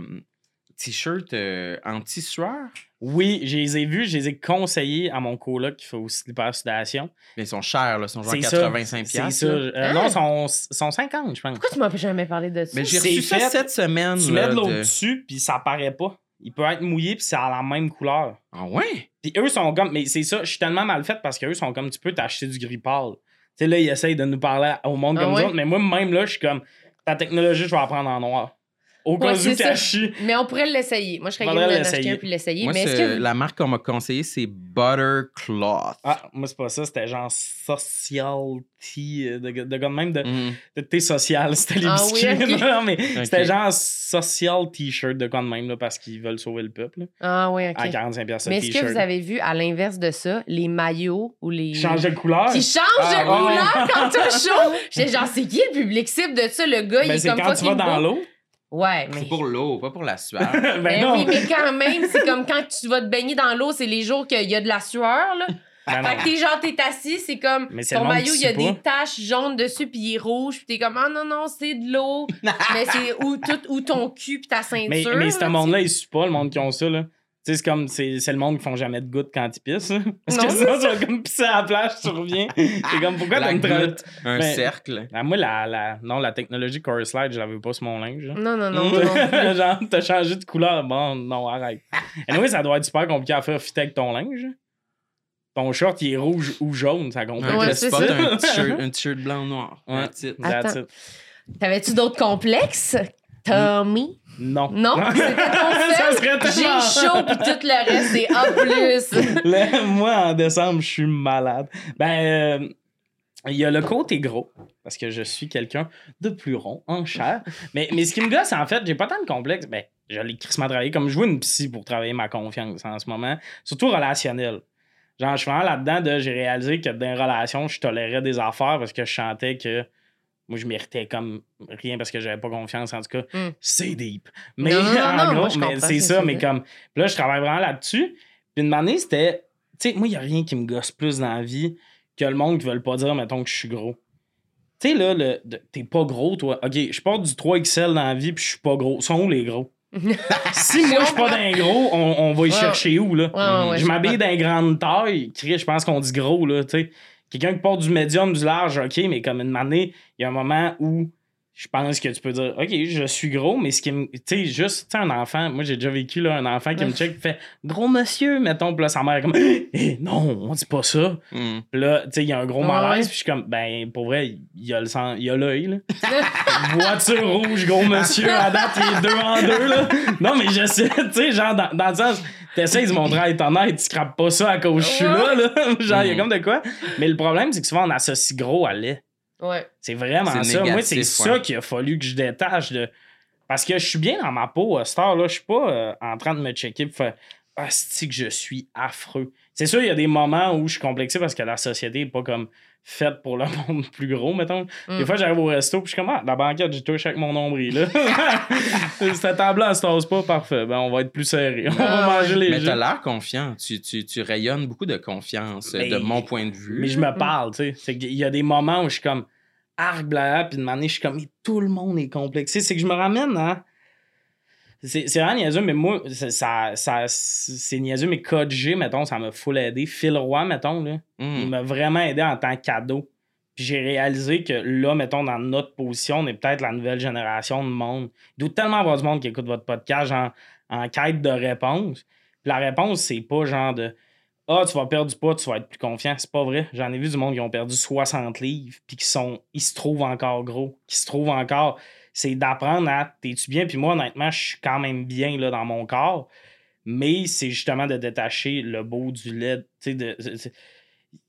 Speaker 3: t-shirts euh, anti-sueur?
Speaker 4: Oui, je les ai vus, je les ai conseillés à mon coloc qui fait aussi l'hypersudation.
Speaker 3: Mais ils sont chers, là. Ils sont genre
Speaker 4: C'est ça.
Speaker 3: 85
Speaker 4: C'est ça.
Speaker 3: là.
Speaker 4: Euh,
Speaker 2: Hein?
Speaker 4: Non, ils sont, sont 50, je pense.
Speaker 2: Pourquoi tu m'as jamais parlé de ça?
Speaker 3: Mais j'ai reçu ça
Speaker 4: fait-
Speaker 3: cette semaine.
Speaker 4: Tu
Speaker 3: là,
Speaker 4: mets de l'eau
Speaker 3: de-
Speaker 4: dessus, puis ça paraît pas. Il peut être mouillé, puis c'est à la même couleur.
Speaker 3: Ah ouais?
Speaker 4: Puis eux sont comme. Mais c'est ça, je suis tellement mal faite parce qu'eux sont comme tu peux t'acheter du gris pâle. Tu sais, là, ils essayent de nous parler au monde
Speaker 2: Ah
Speaker 4: comme
Speaker 2: ouais?
Speaker 4: nous autres, mais moi, même là, je suis comme ta technologie, je vais la prendre en noir. Au cas
Speaker 2: Ouais,
Speaker 4: où caché.
Speaker 2: Mais on pourrait l'essayer. Moi, je serais
Speaker 4: Faudrait
Speaker 2: d'en acheter
Speaker 4: l'essayer.
Speaker 2: un puis l'essayer.
Speaker 3: Moi,
Speaker 2: Mais est-ce que.
Speaker 3: la marque qu'on m'a conseillé, c'est Buttercloth.
Speaker 4: Ah, moi, c'est pas ça. C'était genre social tea, euh, de, de, de même de,
Speaker 3: Mhm.
Speaker 4: de thé social. C'était les
Speaker 2: Ah oui,
Speaker 4: biscuits. non, mais c'était genre social t-shirt de quoi de même, là, parce qu'ils veulent sauver le peuple. là.
Speaker 2: Ah oui, OK.
Speaker 4: À 45 pièces
Speaker 2: Mais est-ce que vous avez vu, à l'inverse de ça, les maillots ou les.
Speaker 4: Changer de couleur?
Speaker 2: Qui changent
Speaker 4: Ah,
Speaker 2: de
Speaker 4: ouais.
Speaker 2: couleur quand t'as chaud? J'étais genre, c'est qui le public cible de ça? Le gars, il
Speaker 4: Ben,
Speaker 2: est
Speaker 4: c'est
Speaker 2: comme
Speaker 4: quand tu vas dans l'eau.
Speaker 2: Ouais, mais.
Speaker 3: C'est pour l'eau, pas pour la sueur.
Speaker 4: ben
Speaker 2: Ben
Speaker 4: non.
Speaker 2: oui, mais quand même, c'est comme quand tu vas te baigner dans l'eau, c'est les jours qu'il y a de la sueur, là.
Speaker 4: Ben non.
Speaker 2: Fait que t'es genre, t'es assis, c'est comme
Speaker 4: Mais
Speaker 2: ton maillot, il y a des taches jaunes dessus, puis il est rouge, puis t'es comme, ah non, non, c'est de l'eau. mais c'est où, tout, où ton cul, puis ta ceinture.
Speaker 4: Mais, mais ce
Speaker 2: là,
Speaker 4: monde-là, ils suent pas, le monde qui ont ça. Là. Tu sais, c'est comme, c'est, c'est le monde qui font jamais de gouttes quand ils pissent. Parce
Speaker 2: Non,
Speaker 4: que
Speaker 2: c'est
Speaker 4: sinon, tu vas comme pisser à la plage, tu reviens. C'est comme, pourquoi
Speaker 3: la
Speaker 4: t'as une tra-
Speaker 3: goutte, un
Speaker 4: Ben,
Speaker 3: cercle.
Speaker 4: Ah, moi, la, la, non, la technologie Core Slide, je l'avais pas sur mon linge.
Speaker 2: Non, non, non. non.
Speaker 4: Genre, t'as changé de couleur. Bon, non, arrête. Et oui, ça doit être super compliqué à faire fitter avec ton linge. Ton short, il est rouge ou jaune, ça compte.
Speaker 3: Un
Speaker 2: Ouais,
Speaker 3: spot, un t-shirt, un t-shirt blanc ou noir.
Speaker 4: Ouais.
Speaker 3: That's it.
Speaker 4: That's
Speaker 2: Attends.
Speaker 4: it.
Speaker 2: T'avais-tu d'autres complexes? Tommy?
Speaker 4: Non.
Speaker 2: Non? C'était ton seul? J'ai chaud, puis tout le reste, c'est A+. plus.
Speaker 4: Moi, en décembre, je suis malade. Ben, euh, il y a le côté gros, parce que je suis quelqu'un de plus rond, en chair. Mais, mais ce qui me gosse, en fait, j'ai pas tant de complexe. Ben, je l'ai crissement travaillé comme je vois une psy pour travailler ma confiance en ce moment, surtout relationnel. Genre, je suis vraiment là-dedans de j'ai réalisé que dans les relations, je tolérais des affaires parce que je chantais que moi, je méritais comme rien parce que j'avais pas confiance. En tout cas,
Speaker 2: Mm.
Speaker 4: c'est deep. Mais
Speaker 2: Non, non, non,
Speaker 4: en
Speaker 2: non,
Speaker 4: gros, c'est
Speaker 2: ce
Speaker 4: ça. Mais comme. Là, je travaille vraiment là-dessus. Puis une année, c'était. Tu sais, moi, il n'y a rien qui me gosse plus dans la vie que le monde qui veut pas dire, mettons, que je suis gros. Tu sais, là, le, t'es pas gros, toi. OK, je porte du 3XL dans la vie, puis je suis pas gros. Sont où les gros? si moi, je suis pas d'un gros, on, on va y
Speaker 2: Ouais.
Speaker 4: chercher où, là?
Speaker 2: Ouais, ouais, ouais,
Speaker 4: je m'habille d'un grande taille. Je pense qu'on dit gros, là, tu sais. Quelqu'un qui porte du médium, du large, OK, mais comme une année, il y a un moment où je pense que tu peux dire, OK, je suis gros, mais ce qui me. Tu sais, juste, tu sais, un enfant, moi, j'ai déjà vécu, là, un enfant qui me check, fait, gros monsieur, mettons, puis là, sa mère est comme, Eh, non, on dit pas ça.
Speaker 3: Mm.
Speaker 4: Puis là, tu sais, il y a un gros malaise,
Speaker 2: ouais.
Speaker 4: puis je suis comme, ben, pour vrai, il y a le sang, il y a l'œil, là. Voiture rouge, gros monsieur, à date, il est deux en deux, là. Non, mais je sais, tu sais, genre, dans, dans le sens, t'essayes de montrer à être honnête, tu scrapes pas ça à cause que je suis là, là. genre, il y a
Speaker 3: Mhm.
Speaker 4: comme de quoi. Mais le problème, c'est que souvent, on associe gros à lait.
Speaker 2: Ouais.
Speaker 4: C'est vraiment ça. Moi, c'est
Speaker 3: ouais.
Speaker 4: ça qu'il a fallu que je détache de. Parce que je suis bien dans ma peau à cette heure-là. Je suis pas euh, en train de me checker pour faire Ah, c'est que je suis affreux? C'est sûr, il y a des moments où je suis complexé parce que la société n'est pas comme faite pour le monde plus gros, mettons. Des
Speaker 2: Mm.
Speaker 4: fois, j'arrive au resto puis je suis comme Ah, la banquette, je touche avec mon nombril. Là. Cette table-là, elle se tasse pas, parfait. Ben, on va être plus serré. On va
Speaker 2: Ah,
Speaker 4: manger les
Speaker 3: Mais t'as l'air confiant. Tu, tu, tu rayonnes beaucoup de confiance, euh,
Speaker 4: Mais-
Speaker 3: de mon point de vue.
Speaker 4: Mais je me parle, tu sais. C'est qu'il y a des moments où je suis comme arc puis de manière, je suis comme, mais tout le monde est complexé. C'est que je me ramène à. C'est c'est vraiment niaiseux, mais moi, ça, ça, c'est niaiseux, mais Code G, mettons, ça m'a full aidé. Phil Roy, mettons, là,
Speaker 3: Mm.
Speaker 4: il m'a vraiment aidé en tant que cadeau. Puis j'ai réalisé que là, mettons, dans notre position, on est peut-être la nouvelle génération de monde. Il doit tellement avoir du monde qui écoute votre podcast genre, en quête de réponse. Puis la réponse, c'est pas genre de Ah, tu vas perdre du poids, tu vas être plus confiant. C'est pas vrai. J'en ai vu du monde qui ont perdu 60 livres, puis qui sont. Ils se trouvent encore gros, qui se trouvent encore. C'est d'apprendre à T'es-tu bien? Puis moi, honnêtement, je suis quand même bien là, dans mon corps. Mais c'est justement de détacher le beau du lait. Tu sais, de.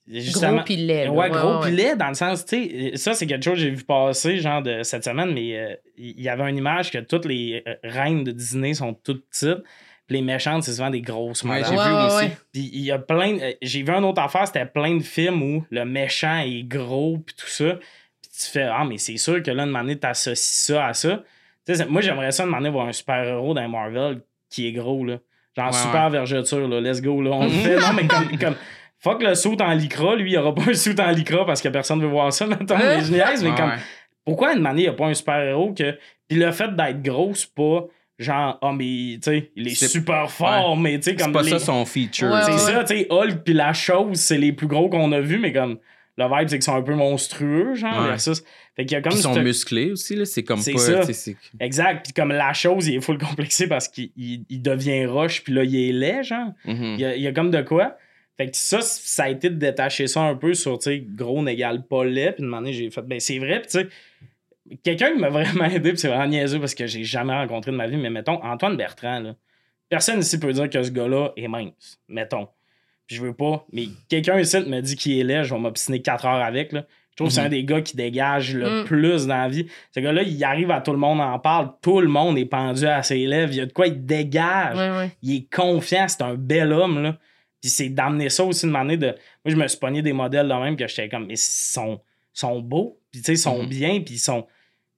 Speaker 4: justement-
Speaker 2: Gros pis laid.
Speaker 4: Ouais, gros
Speaker 2: ouais.
Speaker 4: pis laid, dans le sens, tu sais, ça, c'est quelque chose que j'ai vu passer, genre, de cette semaine, mais euh, il y avait une image que toutes les euh, reines de Disney sont toutes petites, puis les méchantes, c'est souvent des grosses
Speaker 3: Ouais,
Speaker 4: madames.
Speaker 3: j'ai
Speaker 2: Ouais,
Speaker 3: vu
Speaker 2: ouais,
Speaker 3: aussi.
Speaker 2: ouais.
Speaker 4: Puis il y a plein. de- J'ai vu une autre affaire, c'était plein de films où le méchant est gros, puis tout ça. Puis tu fais, ah, mais c'est sûr que là, une manière, t'associes ça à ça. Tu sais, c'est- moi, j'aimerais ça, une manière, voir un super-héros dans Marvel qui est gros, là. Genre,
Speaker 3: Ouais,
Speaker 4: super vergeture, là. Let's go, là. On le fait. Non, mais comme. comme Fuck le saut en lycra, lui, il n'y aura pas un saut en lycra parce que personne ne veut voir ça, mettons. Mais je niaise, mais
Speaker 3: Ouais,
Speaker 4: comme.
Speaker 3: ouais.
Speaker 4: Pourquoi une manière, il n'y a pas un super-héros que. Puis le fait d'être gros, c'est pas genre, ah, mais, tu sais, il est,
Speaker 3: C'est-
Speaker 4: super fort, mais, tu sais,
Speaker 3: C'est
Speaker 4: comme.
Speaker 3: pas
Speaker 4: les-
Speaker 3: ça son feature.
Speaker 2: Ouais,
Speaker 4: c'est
Speaker 2: ouais.
Speaker 4: ça, tu sais, Hulk puis la chose, c'est les plus gros qu'on a vus, mais comme le vibe, c'est qu'ils sont un peu monstrueux, genre,
Speaker 3: Ouais.
Speaker 4: versus. Fait qu'il y a comme
Speaker 3: ils sont musclés aussi, là. C'est comme
Speaker 4: C'est
Speaker 3: pas.
Speaker 4: ça.
Speaker 3: tu sais, c'est-
Speaker 4: Exact, puis comme la chose, il est full complexé parce qu'il il- il devient roche, puis là, il est laid, genre.
Speaker 3: Mhm.
Speaker 4: Il y a, il y a comme de quoi. Fait que ça, ça a été de détacher ça un peu sur, tu sais, gros n'égale pas laid, puis de manière, j'ai fait, ben c'est vrai, puis tu sais, quelqu'un qui m'a vraiment aidé, puis c'est vraiment niaiseux parce que j'ai jamais rencontré de ma vie, mais mettons, Antoine Bertrand, là, personne ici peut dire que ce gars-là est mince, mettons. Puis je veux pas, mais quelqu'un ici me dit qu'il est laid, je vais m'obstiner 4 heures avec, là. Je trouve que c'est
Speaker 3: Mhm.
Speaker 4: un des gars qui dégage le
Speaker 2: Mm.
Speaker 4: plus dans la vie. Ce gars-là, il arrive à tout le monde en parle, tout le monde est pendu à ses lèvres, il y a de quoi il dégage il est confiant, c'est un bel homme, là. Puis c'est d'amener ça aussi de manière de. Moi, je me suis pogné des modèles de même que j'étais comme, mais ils sont, sont beaux, puis tu sais, ils sont
Speaker 3: Mhm.
Speaker 4: bien, puis ils sont.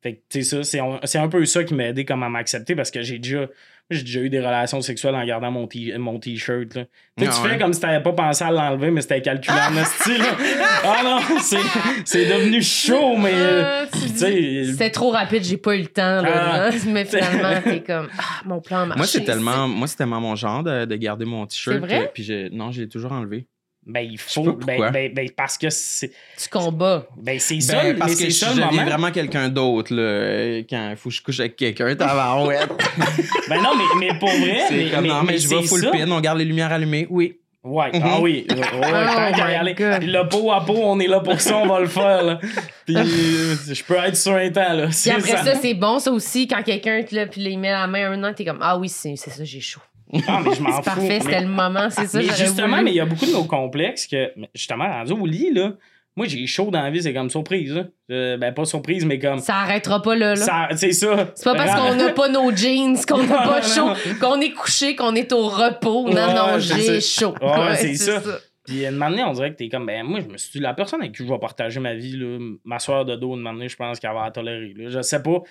Speaker 4: Fait que, tu sais, ça, c'est un, c'est un peu ça qui m'a aidé comme à m'accepter parce que j'ai déjà. J'ai déjà eu des relations sexuelles en gardant mon, t- mon t-shirt. là. Tu
Speaker 3: Ah
Speaker 4: tu
Speaker 3: ouais.
Speaker 4: fais comme si t'avais pas pensé à l'enlever, mais c'était calculé en esti, là. Ah non, c'est, c'est devenu chaud, mais. euh,
Speaker 2: Ah, tu
Speaker 4: tu
Speaker 2: dis-
Speaker 4: sais,
Speaker 2: C'était trop rapide, j'ai pas eu le temps. Là,
Speaker 4: Ah.
Speaker 2: mais finalement, t'es comme, ah, mon plan a marché.
Speaker 3: Moi, c'est tellement, moi, c'est tellement mon genre de, de garder mon t-shirt.
Speaker 2: C'est vrai?
Speaker 3: que- Puis j'ai- non, je l'ai toujours enlevé.
Speaker 4: Ben, il faut. Ben, ben, ben, parce que c'est.
Speaker 2: Tu combats.
Speaker 4: Ben, c'est ça,
Speaker 3: Ben,
Speaker 4: mais
Speaker 3: parce
Speaker 4: c'est
Speaker 3: que
Speaker 4: ça
Speaker 3: je
Speaker 4: le
Speaker 3: deviens
Speaker 4: moment.
Speaker 3: vraiment quelqu'un d'autre là, quand il faut que je couche avec quelqu'un. Tabarouette.
Speaker 4: Ben non, mais, mais pour vrai.
Speaker 3: c'est comme non, mais, je vais
Speaker 4: c'est
Speaker 3: full
Speaker 4: ça.
Speaker 3: pin, on garde les lumières allumées. Oui.
Speaker 4: Ouais,
Speaker 3: Mhm.
Speaker 4: ah oui. Ouais,
Speaker 2: Oh
Speaker 4: le pot à pot, on est là pour ça, on va le faire. Là. Puis je peux être sur un temps. Là.
Speaker 2: Puis
Speaker 4: C'est
Speaker 2: après ça, c'est bon, ça aussi, quand quelqu'un te là, puis il met la main un an, t'es comme, ah oui, c'est c'est ça, j'ai chaud.
Speaker 4: Ah, mais je m'en
Speaker 2: C'est
Speaker 4: fous.
Speaker 2: parfait, c'était le moment, c'est ça,
Speaker 4: mais justement,
Speaker 2: voulu.
Speaker 4: mais il y a beaucoup de nos complexes que, justement, rendu au lit, là, moi, j'ai chaud dans la vie, c'est comme surprise. Là. Euh, ben, pas surprise, mais comme.
Speaker 2: Ça arrêtera pas là. là.
Speaker 4: C'est ça.
Speaker 2: C'est pas parce qu'on n'a pas nos jeans, qu'on n'a pas
Speaker 4: Non,
Speaker 2: chaud,
Speaker 4: non.
Speaker 2: qu'on est couché, qu'on est au repos. Non,
Speaker 4: Ouais,
Speaker 2: non, j'ai chaud.
Speaker 4: Ouais, c'est ça. Puis une année, on dirait que t'es comme, ben moi, je me suis dit, la personne avec qui je vais partager ma vie, là, ma soeur de dos, une année, je pense qu'elle va la tolérer. Là. Je sais pas.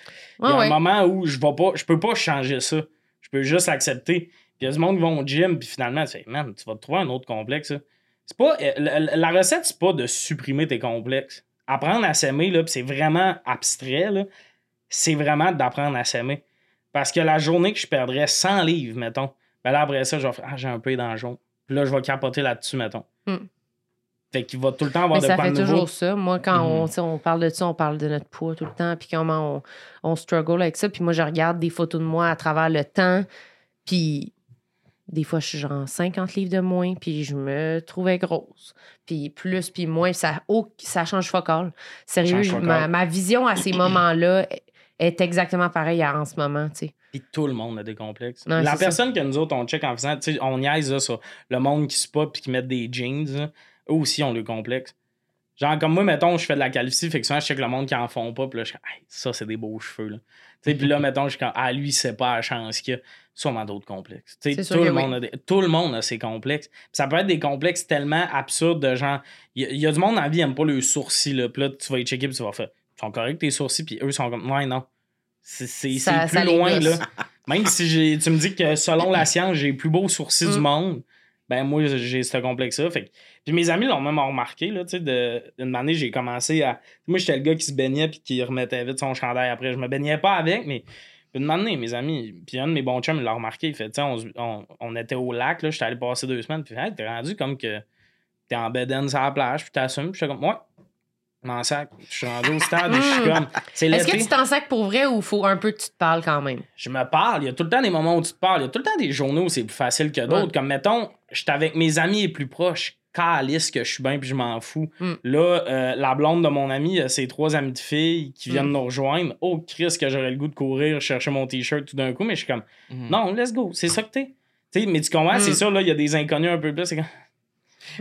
Speaker 4: Il y a un moment où je vais pas, je peux pas changer ça. Je peux juste accepter. Puis il y a du monde qui vont au gym, puis finalement, tu fais, man, tu vas te trouver un autre complexe. C'est pas, euh, la, la recette, c'est pas de supprimer tes complexes. Apprendre à s'aimer, là, puis c'est vraiment abstrait, là, c'est vraiment d'apprendre à s'aimer. Parce que la journée que je perdrais 100 livres, mettons, ben là, après ça, je vais faire, ah, j'ai un peu dans le jaune. Puis là, je vais capoter là-dessus, mettons.
Speaker 2: Hmm.
Speaker 4: Fait qu'il va tout le temps avoir
Speaker 2: Mais
Speaker 4: de
Speaker 2: ça fait
Speaker 4: nouveau.
Speaker 2: toujours ça. Moi, quand on, sais, on parle de ça, on parle de notre poids tout le temps, puis comment on, on struggle avec ça. Puis moi, je regarde des photos de moi à travers le temps, puis des fois, je suis genre 50 livres de moins, puis je me trouvais grosse. Puis plus, puis moins, ça, oh, ça change focal. Sérieux,
Speaker 4: Change focal.
Speaker 2: ma, ma vision à ces moments-là est- exactement pareille à en ce moment, tu sais.
Speaker 4: Puis tout le monde a des complexes. La personne que nous autres, on check en faisant, tu sais, on niaise là, sur le monde qui se pas puis qui met des jeans, eux aussi ont le complexe. Genre, comme moi, mettons, je fais de la calvitie, fait que souvent, je check le monde qui en font pas, puis là, je suis Hey, ça, c'est des beaux cheveux, là. Tu sais, puis là, mettons, je suis comme, ah, lui, c'est pas la chance qu'il y a. Sûrement d'autres complexes. Tu sais, tout, le
Speaker 2: oui.
Speaker 4: monde a des- tout le monde a ses complexes. Puis ça peut être des complexes tellement absurdes de genre, il y, a- il y a du monde la vie qui n'aime pas le sourcils, là. Puis là, tu vas y checker, puis tu vas faire, ils sont corrects tes sourcils, puis eux sont comme, ouais, non. C'est
Speaker 2: Ça-
Speaker 4: plus loin, là. Même si tu me dis que selon la science, j'ai les plus beaux sourcils du
Speaker 2: Mm.
Speaker 4: monde, ben moi, j'ai ce complexe-là. Fait que- Puis mes amis l'ont même remarqué, là, tu sais, de- d'une année, j'ai commencé à... Moi, j'étais le gars qui se baignait puis qui remettait vite son chandail après. Je me baignais pas avec, mais... Puis une année, mes amis, puis un de mes bons chums, il l'a remarqué, il fait, tu sais, on, on, on était au lac, là, j'étais allé passer deux semaines, puis hey, t'es rendu comme que t'es en bedaine sur la plage, puis t'assumes, puis j'étais comme, ouais, m'en sac. Je suis rendu au stade, et je suis
Speaker 2: Mm.
Speaker 4: comme, c'est
Speaker 2: Est-ce que tu t'en sacs pour vrai ou faut un peu que tu te parles quand même?
Speaker 4: je me parle. Il y a tout le temps des moments où tu te parles. Il y a tout le temps des journées où c'est plus facile que d'autres.
Speaker 2: Ouais.
Speaker 4: Comme, mettons, j'étais avec mes amis les plus proches. Calice que je suis bien puis je m'en fous.
Speaker 2: Mm.
Speaker 4: Là, euh, la blonde de mon ami, euh, ses trois amis de filles qui viennent
Speaker 2: Mm.
Speaker 4: nous rejoindre. Oh, Chris, que j'aurais le goût de courir, chercher mon t-shirt tout d'un coup. Mais je suis comme,
Speaker 3: Mhm.
Speaker 4: non, let's go. C'est ça que t'es. Tu sais, mais tu comprends,
Speaker 2: Mm.
Speaker 4: c'est ça, là, il y a des inconnus un peu plus.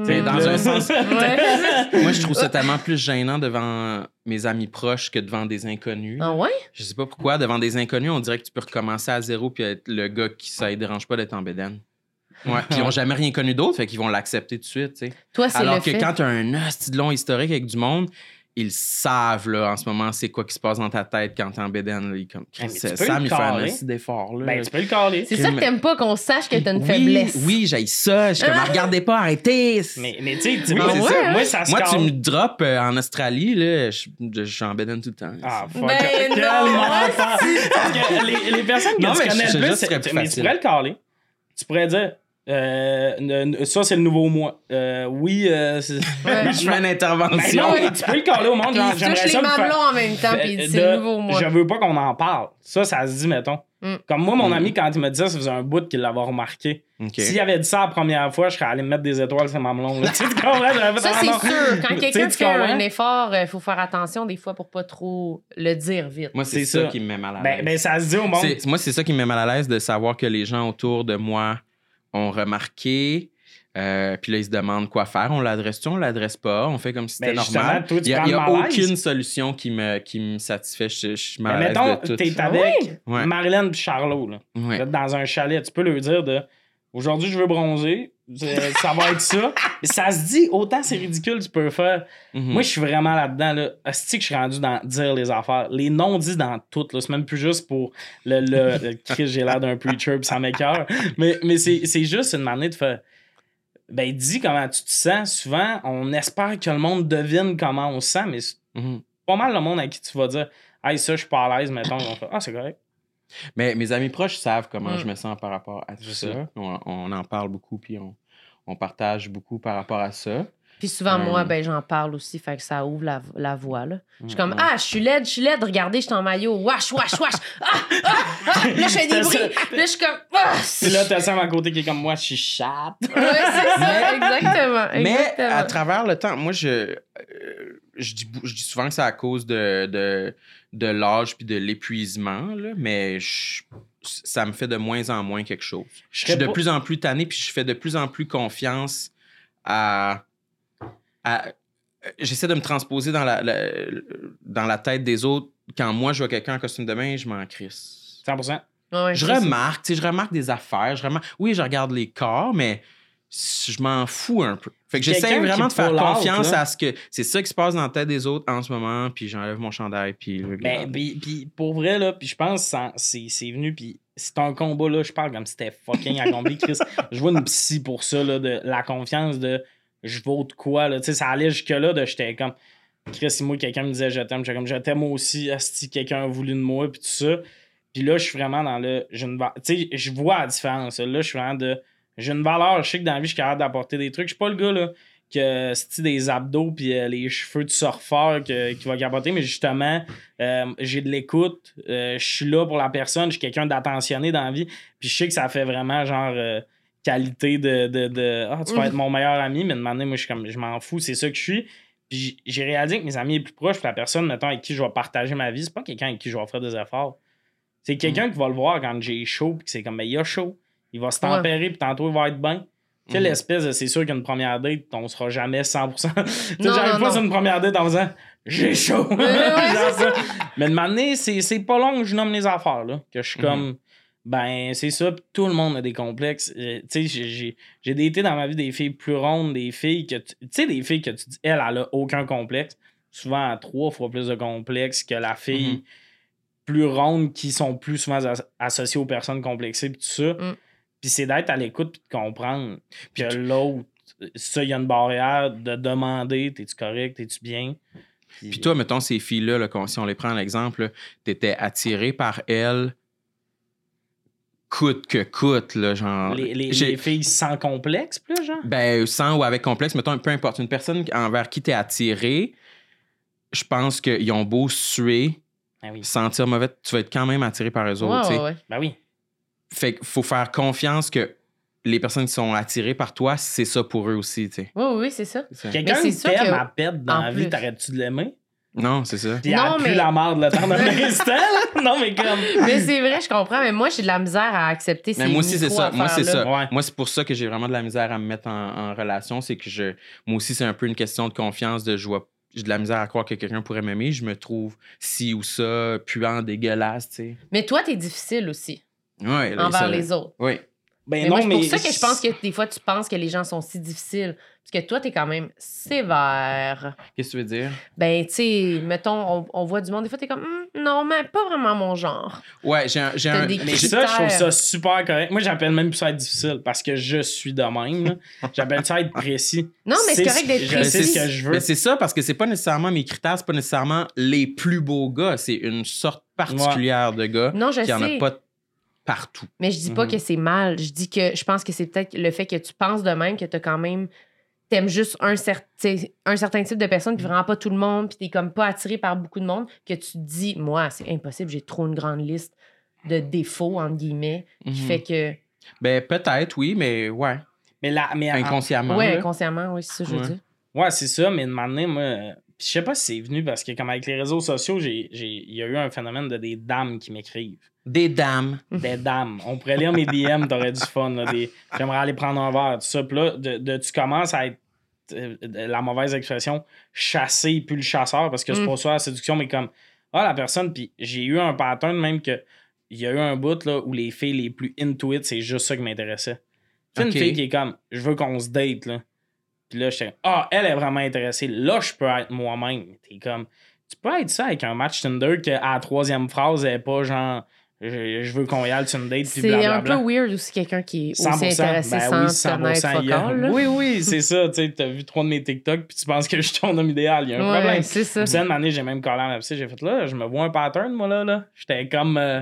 Speaker 4: C'est
Speaker 3: dans un sens.
Speaker 2: Ouais.
Speaker 3: Moi, je trouve ça tellement plus gênant devant mes amis proches que devant des inconnus.
Speaker 2: Ah ouais?
Speaker 3: Je sais pas pourquoi, devant des inconnus, on dirait que tu peux recommencer à zéro puis être le gars qui ça ne dérange pas d'être en bédaine. Ouais, puis ils ont jamais rien connu d'autre, fait qu'ils vont l'accepter tout de suite, tu sais.
Speaker 2: Toi, c'est
Speaker 3: Alors
Speaker 2: le
Speaker 3: que
Speaker 2: fait.
Speaker 3: quand tu as un hostie de long historique avec du monde, ils savent là, en ce moment c'est quoi qui se passe dans ta tête quand t'es en bédaine. Là. Ils comme,
Speaker 4: mais tu
Speaker 3: Chris,
Speaker 4: peux
Speaker 3: Sam, il fait un hostie d'effort. Là.
Speaker 4: Ben, tu peux le caler.
Speaker 2: C'est ça que t'aimes pas, qu'on sache que t'as une
Speaker 3: oui,
Speaker 2: faiblesse.
Speaker 3: Oui, j'ai ça. Je suis comme, regardez pas, arrêtez.
Speaker 4: Mais, mais tu sais,
Speaker 3: Oui,
Speaker 4: moi,
Speaker 3: c'est
Speaker 4: moi,
Speaker 3: ça.
Speaker 4: se
Speaker 3: Moi, tu me drops euh, en Australie, là, je, je, je suis en bédaine tout le temps.
Speaker 4: Ah, fuck.
Speaker 2: Ben non.
Speaker 4: Parce que les, les personnes que
Speaker 3: Non,
Speaker 4: tu
Speaker 3: mais
Speaker 4: connais
Speaker 3: je-
Speaker 4: le
Speaker 3: je-
Speaker 4: plus, mais tu pourrais le caler. Tu pourrais dire Euh, ça, c'est le nouveau moi. Euh, oui, euh,
Speaker 2: Ouais.
Speaker 3: Je fais une
Speaker 4: Ben
Speaker 3: intervention.
Speaker 4: non, tu peux le coller au monde.
Speaker 2: Puis
Speaker 4: J'aimerais ça
Speaker 2: les
Speaker 4: me
Speaker 2: mamelons en même temps, puis il dit, c'est le nouveau moi.
Speaker 4: Je veux pas qu'on en parle. Ça, ça se dit, mettons.
Speaker 2: Mm.
Speaker 4: Comme moi, mon
Speaker 3: Mm.
Speaker 4: ami, quand il m'a dit ça, ça faisait un bout qu'il l'avait remarqué.
Speaker 3: Ok.
Speaker 4: S'il avait dit ça la première fois, je serais allé me mettre des étoiles sur mamelon. là. tu comprends?
Speaker 2: Ça, c'est sûr. Quand quelqu'un fait un effort, il faut faire attention des fois pour pas trop le dire vite.
Speaker 3: Moi, c'est ça,
Speaker 4: ça.
Speaker 3: qui me met mal à
Speaker 4: Ben,
Speaker 3: l'aise.
Speaker 4: ben, ça se dit au monde.
Speaker 3: Moi, c'est ça qui me met mal à l'aise de savoir que les gens autour de moi ont remarqué. euh, puis là, ils se demandent quoi faire. On l'adresse-tu, on l'adresse pas? On fait comme si c'était normal.
Speaker 4: toi, tu
Speaker 3: Il n'y a, aucune solution qui me, qui me satisfait. Je, je suis mal
Speaker 4: Mais mettons,
Speaker 2: Ah
Speaker 4: avec
Speaker 3: Ouais.
Speaker 4: Marilyn et Charlot. Là.
Speaker 3: Ouais.
Speaker 4: Vous êtes dans un chalet. Tu peux leur dire de aujourd'hui, je veux bronzer. C'est- Ça va être ça. Ça se dit, autant c'est ridicule, tu peux le faire.
Speaker 3: Mhm.
Speaker 4: Moi, je suis vraiment là-dedans. Là. Asti que je suis rendu dans dire les affaires. Les non-dits dans tout. C'est même plus juste pour le. le, le- j'ai l'air d'un preacher puis ça m'écœure. Mais, mais c'est juste une manière de faire. Ben, dis comment tu te sens. Souvent, on espère que le monde devine comment on se sent, mais c'est
Speaker 3: Mhm.
Speaker 4: pas mal le monde à qui tu vas dire Hey, ça, je suis pas à l'aise, mettons. Ils vont faire Ah, c'est correct.
Speaker 3: Mais mes amis proches savent comment
Speaker 2: Mm.
Speaker 3: je me sens par rapport à tout ça. On, on en parle beaucoup, puis on, on partage beaucoup par rapport à ça.
Speaker 2: Puis souvent,
Speaker 3: Euh.
Speaker 2: moi, ben, j'en parle aussi, fait que ça ouvre la, la voie. Là. Je suis
Speaker 3: Mm,
Speaker 2: comme, ah, je suis laide, je suis laide, regardez, je suis en maillot, wash, wash, wash. Ah, ah, ah. Là, je fais des bruits.
Speaker 4: ça.
Speaker 2: Là, je suis comme, ah.
Speaker 4: Puis là, t'as Sam à côté qui est comme moi, je suis chatte.
Speaker 2: Ouais, c'est ça, exactement.
Speaker 3: Mais à travers le temps, moi, je, euh, je, dis, bou- je dis souvent que c'est à cause de, de, de l'âge puis de l'épuisement, là, mais je- ça me fait de moins en moins quelque chose.
Speaker 4: Je
Speaker 3: suis de
Speaker 4: pas-
Speaker 3: plus en plus tanné puis je fais de plus en plus confiance à. à- J'essaie de me transposer dans la, la- dans la tête des autres. Quand moi, je vois quelqu'un en costume de bain, je m'en crisse.
Speaker 4: 100%.
Speaker 2: Ouais, ouais,
Speaker 3: Je remarque, tu sais, je remarque des affaires. Je remarque, oui, je regarde les corps, mais je m'en fous un peu. Fait que j'essaie vraiment de faire confiance
Speaker 4: là.
Speaker 3: à ce que c'est ça qui se passe dans la tête des autres en ce moment, puis j'enlève mon chandail, puis le
Speaker 4: Ben, puis, puis pour vrai, là, puis je pense que c'est c'est venu, puis c'est un combat, là, je parle comme si c'était fucking accompli, Chris. je vois une psy pour ça, là, de la confiance de je vaux de quoi, là. Tu sais, ça allait jusque-là, de j'étais comme, Chris, si moi, quelqu'un me disait je t'aime, j'étais comme, je t'aime aussi, si quelqu'un a voulu de moi, puis tout ça. Puis là, je suis vraiment dans le, je ne tu sais, je vois la différence, là, je suis vraiment de, j'ai une valeur, je sais que dans la vie, je suis capable d'apporter des trucs. Je suis pas le gars, là, que c'est des abdos puis euh, les cheveux de surfeur que- qui va capoter, mais justement, euh, j'ai de l'écoute, euh, je suis là pour la personne, je suis quelqu'un d'attentionné dans la vie, puis je sais que ça fait vraiment genre qualité de, de, de, ah, tu vas être mon meilleur ami, mais de demander, moi, je suis comme, je m'en fous, c'est ça que je suis. Puis j'ai réalisé que mes amis les plus proches, puis la personne, mettons, avec qui je vais partager ma vie, c'est pas quelqu'un avec qui je vais faire des efforts. C'est quelqu'un qui va le voir quand j'ai chaud, puis que c'est comme, ben, il a chaud. Il va se
Speaker 2: Ouais.
Speaker 4: tempérer, puis tantôt, il va être bien. Tu sais,
Speaker 3: Mhm.
Speaker 4: l'espèce de c'est sûr qu'une première date, on sera jamais 100%. tu sais, j'arrive pas sur une première date en faisant j'ai chaud.
Speaker 2: ouais,
Speaker 4: Genre ça. Mais de m'amener, c'est c'est pas long que je nomme les affaires, là. Que je suis
Speaker 3: Mhm.
Speaker 4: comme, ben, c'est ça, pis tout le monde a des complexes. Euh, tu sais, j'ai- j'ai j'ai daté dans ma vie des filles plus rondes, des filles que tu tu sais, des filles que tu dis, elle, elle a aucun complexe. Souvent, à trois fois plus de complexes que la fille
Speaker 3: Mhm.
Speaker 4: plus ronde qui sont plus souvent as- associées aux personnes complexées, pis tout ça.
Speaker 2: Mm.
Speaker 4: Puis c'est d'être à l'écoute puis de comprendre que l'autre, ça, il y a une barrière de demander t'es-tu correct, t'es-tu bien?
Speaker 3: Puis toi, mettons, ces filles-là, là, si on les prend en exemple, tu étais attiré par elles coûte que coûte, là, genre.
Speaker 4: les, les-
Speaker 3: J'ai-
Speaker 4: les filles sans complexe, plus, genre?
Speaker 3: Ben, sans ou avec complexe, mettons, peu importe. Une personne envers qui t'es attiré, je pense qu'ils ont beau suer,
Speaker 4: Ben oui.
Speaker 3: sentir mauvais, tu vas être quand même attiré par eux autres.
Speaker 2: Ouais,
Speaker 3: tu sais.
Speaker 2: ouais, ouais.
Speaker 4: Ben oui.
Speaker 3: Fait qu'il faut faire confiance que les personnes qui sont attirées par toi, c'est ça pour eux aussi, tu sais.
Speaker 2: Oui, oui, c'est ça.
Speaker 3: C'est ça.
Speaker 4: Quelqu'un
Speaker 2: c'est
Speaker 4: qui t'aime à pète dans la vie,
Speaker 2: plus.
Speaker 4: t'arrêtes-tu de l'aimer?
Speaker 3: Non, c'est ça.
Speaker 4: Puis
Speaker 2: Non,
Speaker 4: pue
Speaker 2: mais-
Speaker 4: la merde le temps d'un instant, là. Non, mais comme.
Speaker 2: Mais c'est vrai, je comprends, mais moi, j'ai de la misère à accepter ces
Speaker 3: Mais moi aussi, c'est ça. Moi, c'est ça.
Speaker 4: Ouais.
Speaker 3: Moi, c'est pour ça que j'ai vraiment de la misère à me mettre en, en relation. C'est que je. Moi aussi, c'est un peu une question de confiance, de joie. J'ai de la misère à croire que quelqu'un pourrait m'aimer. Je me trouve ci ou ça, puant, dégueulasse, tu sais.
Speaker 2: Mais toi, t'es difficile aussi
Speaker 3: Ouais, là,
Speaker 2: envers
Speaker 3: ça-
Speaker 2: les autres.
Speaker 3: Oui.
Speaker 4: Ben
Speaker 2: Mais
Speaker 4: non,
Speaker 2: moi, c'est pour ça que je pense que des fois, tu penses que les gens sont si difficiles. Parce que toi, t'es quand même sévère.
Speaker 3: Qu'est-ce que tu veux dire?
Speaker 2: Ben, tu sais, mettons, on, on voit du monde, des fois, t'es comme, Hum, non, mais pas vraiment mon genre.
Speaker 3: Ouais, j'ai un. j'ai un-
Speaker 2: des
Speaker 4: Mais ça, je trouve ça super correct. Moi, j'appelle même plus ça être difficile parce que je suis de même. J'appelle ça être précis.
Speaker 2: Non, mais c'est correct d'être
Speaker 4: Je sais
Speaker 2: précis.
Speaker 4: ce que je veux.
Speaker 3: Mais c'est ça, parce que c'est pas nécessairement mes critères, c'est pas nécessairement les plus beaux gars. C'est une sorte particulière de gars
Speaker 2: Non, je
Speaker 3: qui en a pas partout.
Speaker 2: Mais je dis pas
Speaker 4: Mhm.
Speaker 2: que c'est mal. Je dis que je pense que c'est peut-être le fait que tu penses de même, que tu quand même. T'aimes juste un, cer- t'sais, un certain type de personne, puis vraiment pas tout le monde, puis t'es comme pas attiré par beaucoup de monde, que tu te dis, moi, c'est impossible, j'ai trop une grande liste de défauts, entre guillemets, qui
Speaker 3: Mhm.
Speaker 2: fait que.
Speaker 3: Ben, peut-être, oui, mais ouais.
Speaker 4: Mais là, mais en-
Speaker 3: Inconsciemment.
Speaker 2: ouais,
Speaker 3: là.
Speaker 2: inconsciemment, oui, c'est ça que je veux
Speaker 3: Ouais.
Speaker 2: dire.
Speaker 4: Ouais, c'est ça, mais de moment moi, pis je sais pas si c'est venu parce que, comme avec les réseaux sociaux, il y a eu un phénomène de des dames qui m'écrivent.
Speaker 3: Des dames.
Speaker 4: Des dames. On pourrait lire mes DM, t'aurais du fun. Là, des, j'aimerais aller prendre un verre, tout ça. Puis là, de, de- tu commences à être, euh, la mauvaise expression, chassé puis le chasseur, parce que c'est
Speaker 2: Mm.
Speaker 4: pas ça la séduction, mais comme, ah, la personne, puis j'ai eu un pattern même que, il y a eu un bout là, où les filles les plus into it, c'est juste ça qui m'intéressait. Tu sais,
Speaker 3: Ok.
Speaker 4: une fille qui est comme, je veux qu'on se date, là. Puis là, j'étais, ah, elle est vraiment intéressée. Là, je peux être moi-même. T'es comme, tu peux être ça avec un match Tinder que à la troisième phrase, elle est pas genre, je, je veux qu'on y aille sur une date, puis
Speaker 2: C'est un peu weird aussi quelqu'un qui est aussi
Speaker 4: 100%.
Speaker 2: intéressé
Speaker 4: Ben
Speaker 2: sans
Speaker 4: oui,
Speaker 2: se connaître
Speaker 4: 100%. il y a-
Speaker 2: focal. là.
Speaker 4: Oui, oui, c'est ça. Tu sais, t'as vu trois de mes TikTok, puis tu penses que je suis ton homme idéal. Il y a un
Speaker 2: Ouais,
Speaker 4: problème.
Speaker 2: c'est ça.
Speaker 4: Puis, une année, j'ai même collé en. J'ai fait là, je me vois un pattern, moi, là. là. J'étais comme. euh,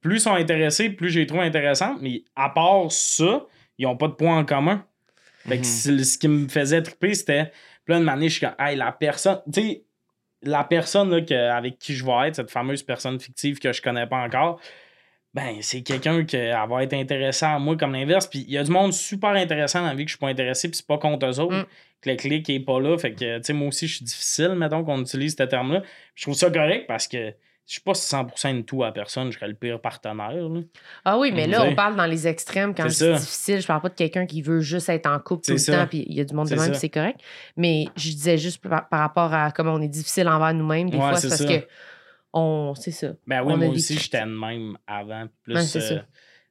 Speaker 4: plus ils sont intéressés, plus j'ai trouvé intéressante. Mais à part ça, ils ont pas de points en commun. Fait que
Speaker 3: Mhm.
Speaker 4: ce qui me faisait triper, c'était. Puis là, une année, je suis comme, hey, la personne. Tu sais, la personne là, que- avec qui je vais être, cette fameuse personne fictive que je connais pas encore, ben, c'est quelqu'un qui va être intéressant à moi comme l'inverse. Puis il y a du monde super intéressant dans la vie que je suis pas intéressé, puis c'est pas contre eux autres.
Speaker 2: Mm.
Speaker 4: Que le clic est pas là. Fait que, tu sais, moi aussi, je suis difficile, mettons, qu'on utilise ce terme-là. Je trouve ça correct parce que je suis pas 100% de tout à personne, je serais le pire partenaire. là.
Speaker 2: Ah oui, mais là, on parle dans les extrêmes quand
Speaker 4: C'est
Speaker 2: difficile. Je parle pas de quelqu'un qui veut juste être en couple tout le
Speaker 4: ça.
Speaker 2: temps, puis il y a du monde de même, c'est correct. Mais je disais juste par, par rapport à comment on est difficile envers nous-mêmes, des
Speaker 4: Ouais,
Speaker 2: fois,
Speaker 4: c'est
Speaker 2: parce
Speaker 4: ça.
Speaker 2: que on. C'est ça.
Speaker 4: Ben oui,
Speaker 2: On
Speaker 4: moi aussi, j'étais de même avant. Plus
Speaker 2: Ouais,
Speaker 4: euh,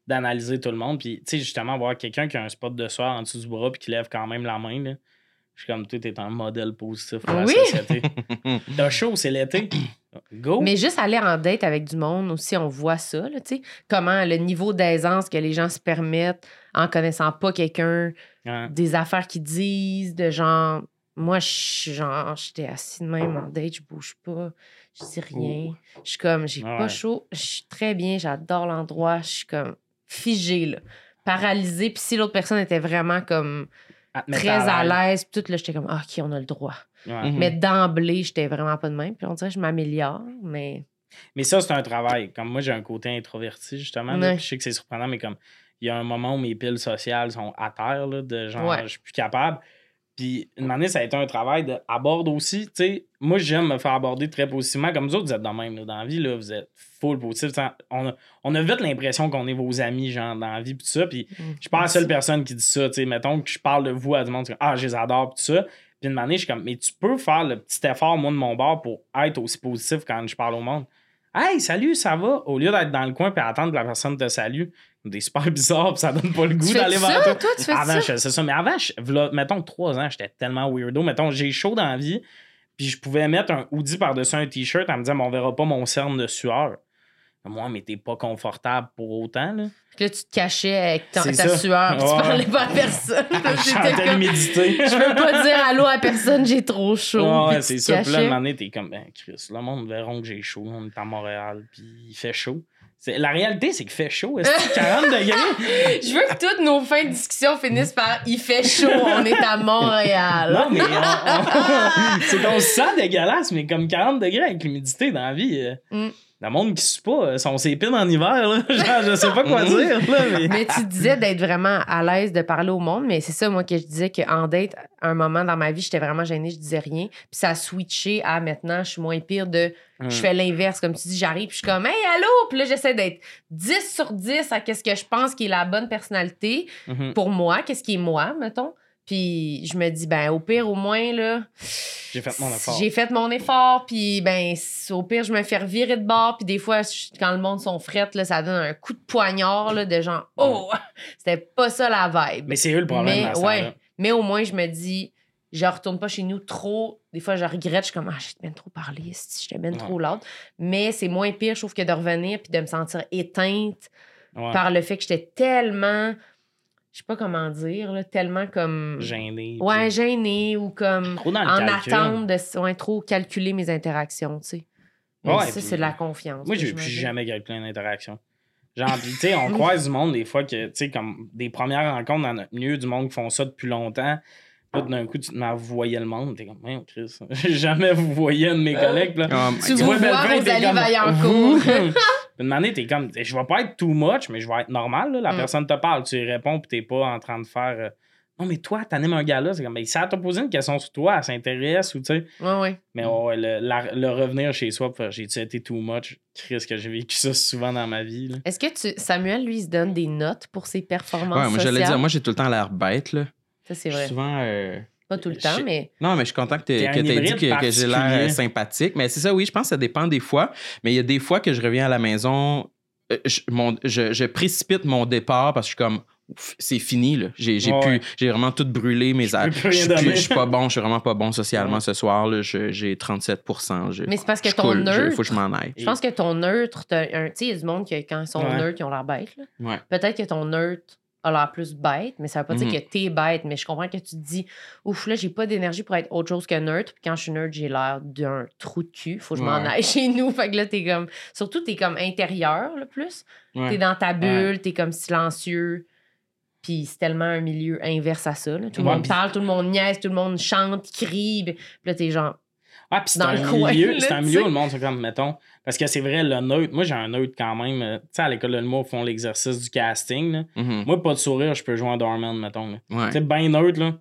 Speaker 4: d'analyser tout le monde. Puis, tu sais, justement, voir quelqu'un qui a un spot de soir en dessous du bras puis qui lève quand même la main. Là. Je suis comme, toi, t'es un modèle positif pour la
Speaker 2: Oui.
Speaker 4: société. T'as chaud, c'est l'été. Go!
Speaker 2: Mais juste aller en date avec du monde aussi, on voit ça, là, tu sais. Comment le niveau d'aisance que les gens se permettent en connaissant pas quelqu'un,
Speaker 4: Ouais.
Speaker 2: des affaires qu'ils disent, de genre. Moi, je suis genre, j'étais assis de même en date, je bouge pas, je dis rien. Je suis comme, j'ai
Speaker 4: Ah
Speaker 2: pas chaud, je suis très bien, j'adore l'endroit, je suis comme figée, là, paralysée. Puis si l'autre personne était vraiment comme très à l'aise, puis tout, là, j'étais comme, ah, OK, on a le droit.
Speaker 4: Ouais.
Speaker 3: Mhm.
Speaker 2: Mais d'emblée, j'étais vraiment pas de même. Puis on dirait que je m'améliore, mais.
Speaker 4: Mais ça, c'est un travail. Comme moi, j'ai un côté introverti, justement. là,
Speaker 2: Ouais.
Speaker 4: puis je sais que c'est surprenant, mais comme il y a un moment où mes piles sociales sont à terre, là, de genre,
Speaker 2: Ouais.
Speaker 4: je suis plus capable. Puis une année, ça a été un travail de aussi. Tu sais, moi, j'aime me faire aborder très positivement. Comme vous autres, vous êtes dans même. là, dans la vie, là, vous êtes full positif. On a, on a vite l'impression qu'on est vos amis, genre, dans la vie, tout ça. Puis je suis pas la seule personne qui dit ça. Tu sais, mettons que je parle de vous à du monde, ah, je les adore, tout ça. Puis une année, je suis comme, mais tu peux faire le petit effort, moi, de mon bord, pour être aussi positif quand je parle au monde. Hey, salut, ça va? Au lieu d'être dans le coin et attendre que la personne te salue, des super bizarre, puis ça donne pas le goût d'aller vers
Speaker 2: ça,
Speaker 4: toi.
Speaker 2: toi, tu fais
Speaker 4: Avant,
Speaker 2: ça?
Speaker 4: je faisais ça. Mais avant, je, mettons, trois ans, j'étais tellement weirdo. Mettons, j'ai chaud dans la vie, puis je pouvais mettre un hoodie par-dessus un t-shirt en me disant, mais on verra pas mon cerne de sueur. Moi, mais t'es pas confortable pour autant, là.
Speaker 2: Puis là, tu te cachais avec ta, ta sueur, tu parlais pas à personne.
Speaker 4: Je
Speaker 2: J'étais comme,
Speaker 4: l'humidité.
Speaker 2: je peux pas dire allô à personne, j'ai trop chaud.
Speaker 4: Ouais, c'est ça. Puis là, une année, t'es comme, ben, Chris, le monde verront que j'ai chaud. On est à Montréal, puis il fait chaud. La réalité, c'est qu'il fait chaud. Est-ce que 40 degrés?
Speaker 2: Je veux que toutes nos fins de discussion finissent par il fait chaud, on est à Montréal.
Speaker 4: Non, mais on- on- c'est qu'on se sent dégueulasse, mais comme 40 degrés avec l'humidité dans la vie. euh,
Speaker 2: Mm.
Speaker 4: Le monde qui suit pas, euh, sont ses pines en hiver, là. Genre, je sais pas quoi dire, là, mais...
Speaker 2: Mais tu disais d'être vraiment à l'aise de parler au monde, mais c'est ça, moi, que je disais qu'en date, à un moment dans ma vie, j'étais vraiment gênée, je disais rien. Puis ça a switché à maintenant, je suis moins pire de.
Speaker 4: Mm.
Speaker 2: Je fais l'inverse, comme tu dis, j'arrive, puis je suis comme, hey, allô! Puis là, j'essaie d'être 10 sur 10 à qu'est-ce que je pense qui est la bonne personnalité
Speaker 4: Mhm.
Speaker 2: pour moi, qu'est-ce qui est moi, mettons. Puis je me dis, ben, au pire, au moins, là.
Speaker 4: J'ai fait mon effort.
Speaker 2: J'ai fait mon effort, puis ben, au pire, je me fais revirer de bord, puis des fois, je- quand le monde sont frettes, là, ça donne un coup de poignard, là, de genre, oh, c'était pas ça la vibe.
Speaker 4: Mais c'est eux le problème
Speaker 2: Mais, ouais, mais au moins, je me dis, je retourne pas chez nous trop. Des fois, je regrette, je suis comme, ah, j'ai bien trop parlé, j'étais bien
Speaker 4: Ouais.
Speaker 2: trop loud. Mais c'est moins pire, je trouve, que de revenir puis de me sentir éteinte
Speaker 4: Ouais.
Speaker 2: par le fait que j'étais tellement, je sais pas comment dire, là, tellement comme.
Speaker 4: Gêné.
Speaker 2: Ouais,
Speaker 4: puis
Speaker 2: gênée ou comme
Speaker 4: Trop dans le
Speaker 2: en
Speaker 4: calcul.
Speaker 2: attente de ouais, trop calculer mes interactions, tu sais.
Speaker 4: Ouais,
Speaker 2: ça,
Speaker 4: puis-
Speaker 2: c'est de la confiance.
Speaker 4: Moi,
Speaker 2: je me
Speaker 4: plus jamais calculé une interaction. Genre, tu sais, on croise du monde des fois que, tu sais, comme des premières rencontres dans notre milieu, du monde qui font ça depuis longtemps. Puis là, d'un coup, tu te mets à voyer le monde. T'es comme, ouais, Chris, j'ai jamais vous voyé un de mes collègues. Là.
Speaker 3: Oh
Speaker 2: Tu vous vois, Rosalie
Speaker 4: t'es comme,
Speaker 2: Vaillancourt.
Speaker 4: Une année, t'es comme, je vais pas être too much, mais je vais être normal. Là. La
Speaker 2: Mm.
Speaker 4: personne te parle, tu y réponds, puis t'es pas en train de faire. euh, non, mais toi, t'animes un gars là. C'est comme, mais ça t'a posé une question sur toi, elle s'intéresse ou tu sais.
Speaker 2: Ouais, ouais.
Speaker 4: Mais ouais, le, la- le revenir chez soi, pour faire, j'ai-tu été too much? Chris, que j'ai vécu ça souvent dans ma vie. là.
Speaker 2: Est-ce que tu, Samuel, lui, il se donne des notes pour ses performances
Speaker 3: Ouais, moi, j'allais dire, moi, j'ai tout le temps l'air bête, là.
Speaker 2: Ça, c'est vrai.
Speaker 3: Souvent. euh,
Speaker 2: Pas tout le temps,
Speaker 3: je-
Speaker 2: mais...
Speaker 3: Non, mais je suis content que tu aies dit que, que j'ai l'air euh, sympathique. Mais c'est ça, oui, je pense que ça dépend des fois. Mais il y a des fois que je reviens à la maison, euh, je, mon- je- je précipite mon départ parce que je suis comme. Ouf, C'est fini, là. J'ai j'ai
Speaker 4: Ouais,
Speaker 3: pu-
Speaker 4: ouais.
Speaker 3: j'ai vraiment tout brûlé mes
Speaker 4: peux
Speaker 3: a-
Speaker 4: plus rien
Speaker 3: Je suis
Speaker 4: donner.
Speaker 3: je suis pas bon, je suis vraiment pas bon socialement
Speaker 4: Ouais.
Speaker 3: ce soir. là. Je- J'ai 37 je-
Speaker 2: Mais c'est parce que ton
Speaker 3: coule,
Speaker 2: neutre-
Speaker 3: faut que je m'en aille.
Speaker 2: Je pense que ton neutre, t'as un- tu sais, il y a du monde qui, quand ils sont
Speaker 4: Ouais.
Speaker 2: neutres, ils ont l'air bêtes. Peut-être que ton neutre a l'air plus bête, mais ça veut pas
Speaker 3: Mhm.
Speaker 2: dire que t'es bête. Mais je comprends que tu te dis, ouf, là, j'ai pas d'énergie pour être autre chose que neutre. Puis quand je suis neutre, j'ai l'air d'un trou de cul. Faut que je m'en
Speaker 3: Ouais.
Speaker 2: aille chez nous. Fait que là, t'es comme. Surtout, t'es comme intérieur, le plus.
Speaker 3: Ouais.
Speaker 2: T'es dans ta bulle, t'es comme silencieux. Puis c'est tellement un milieu inverse à ça. là. Tout le
Speaker 4: Ouais,
Speaker 2: monde parle, tout le monde niaise, tout le monde chante, crie. Puis là, t'es genre.
Speaker 4: Ah, puis c'est un, milieu, c'est un milieu où le monde, c'est comme, mettons, parce que c'est vrai, le neutre, moi j'ai un neutre quand même, euh, tu sais, à l'école de l'humour, ils font l'exercice du casting, là.
Speaker 3: Mhm.
Speaker 4: Moi, pas de sourire, je peux jouer en Dorman, mettons.
Speaker 3: Ouais.
Speaker 4: Tu sais, ben neutre, là.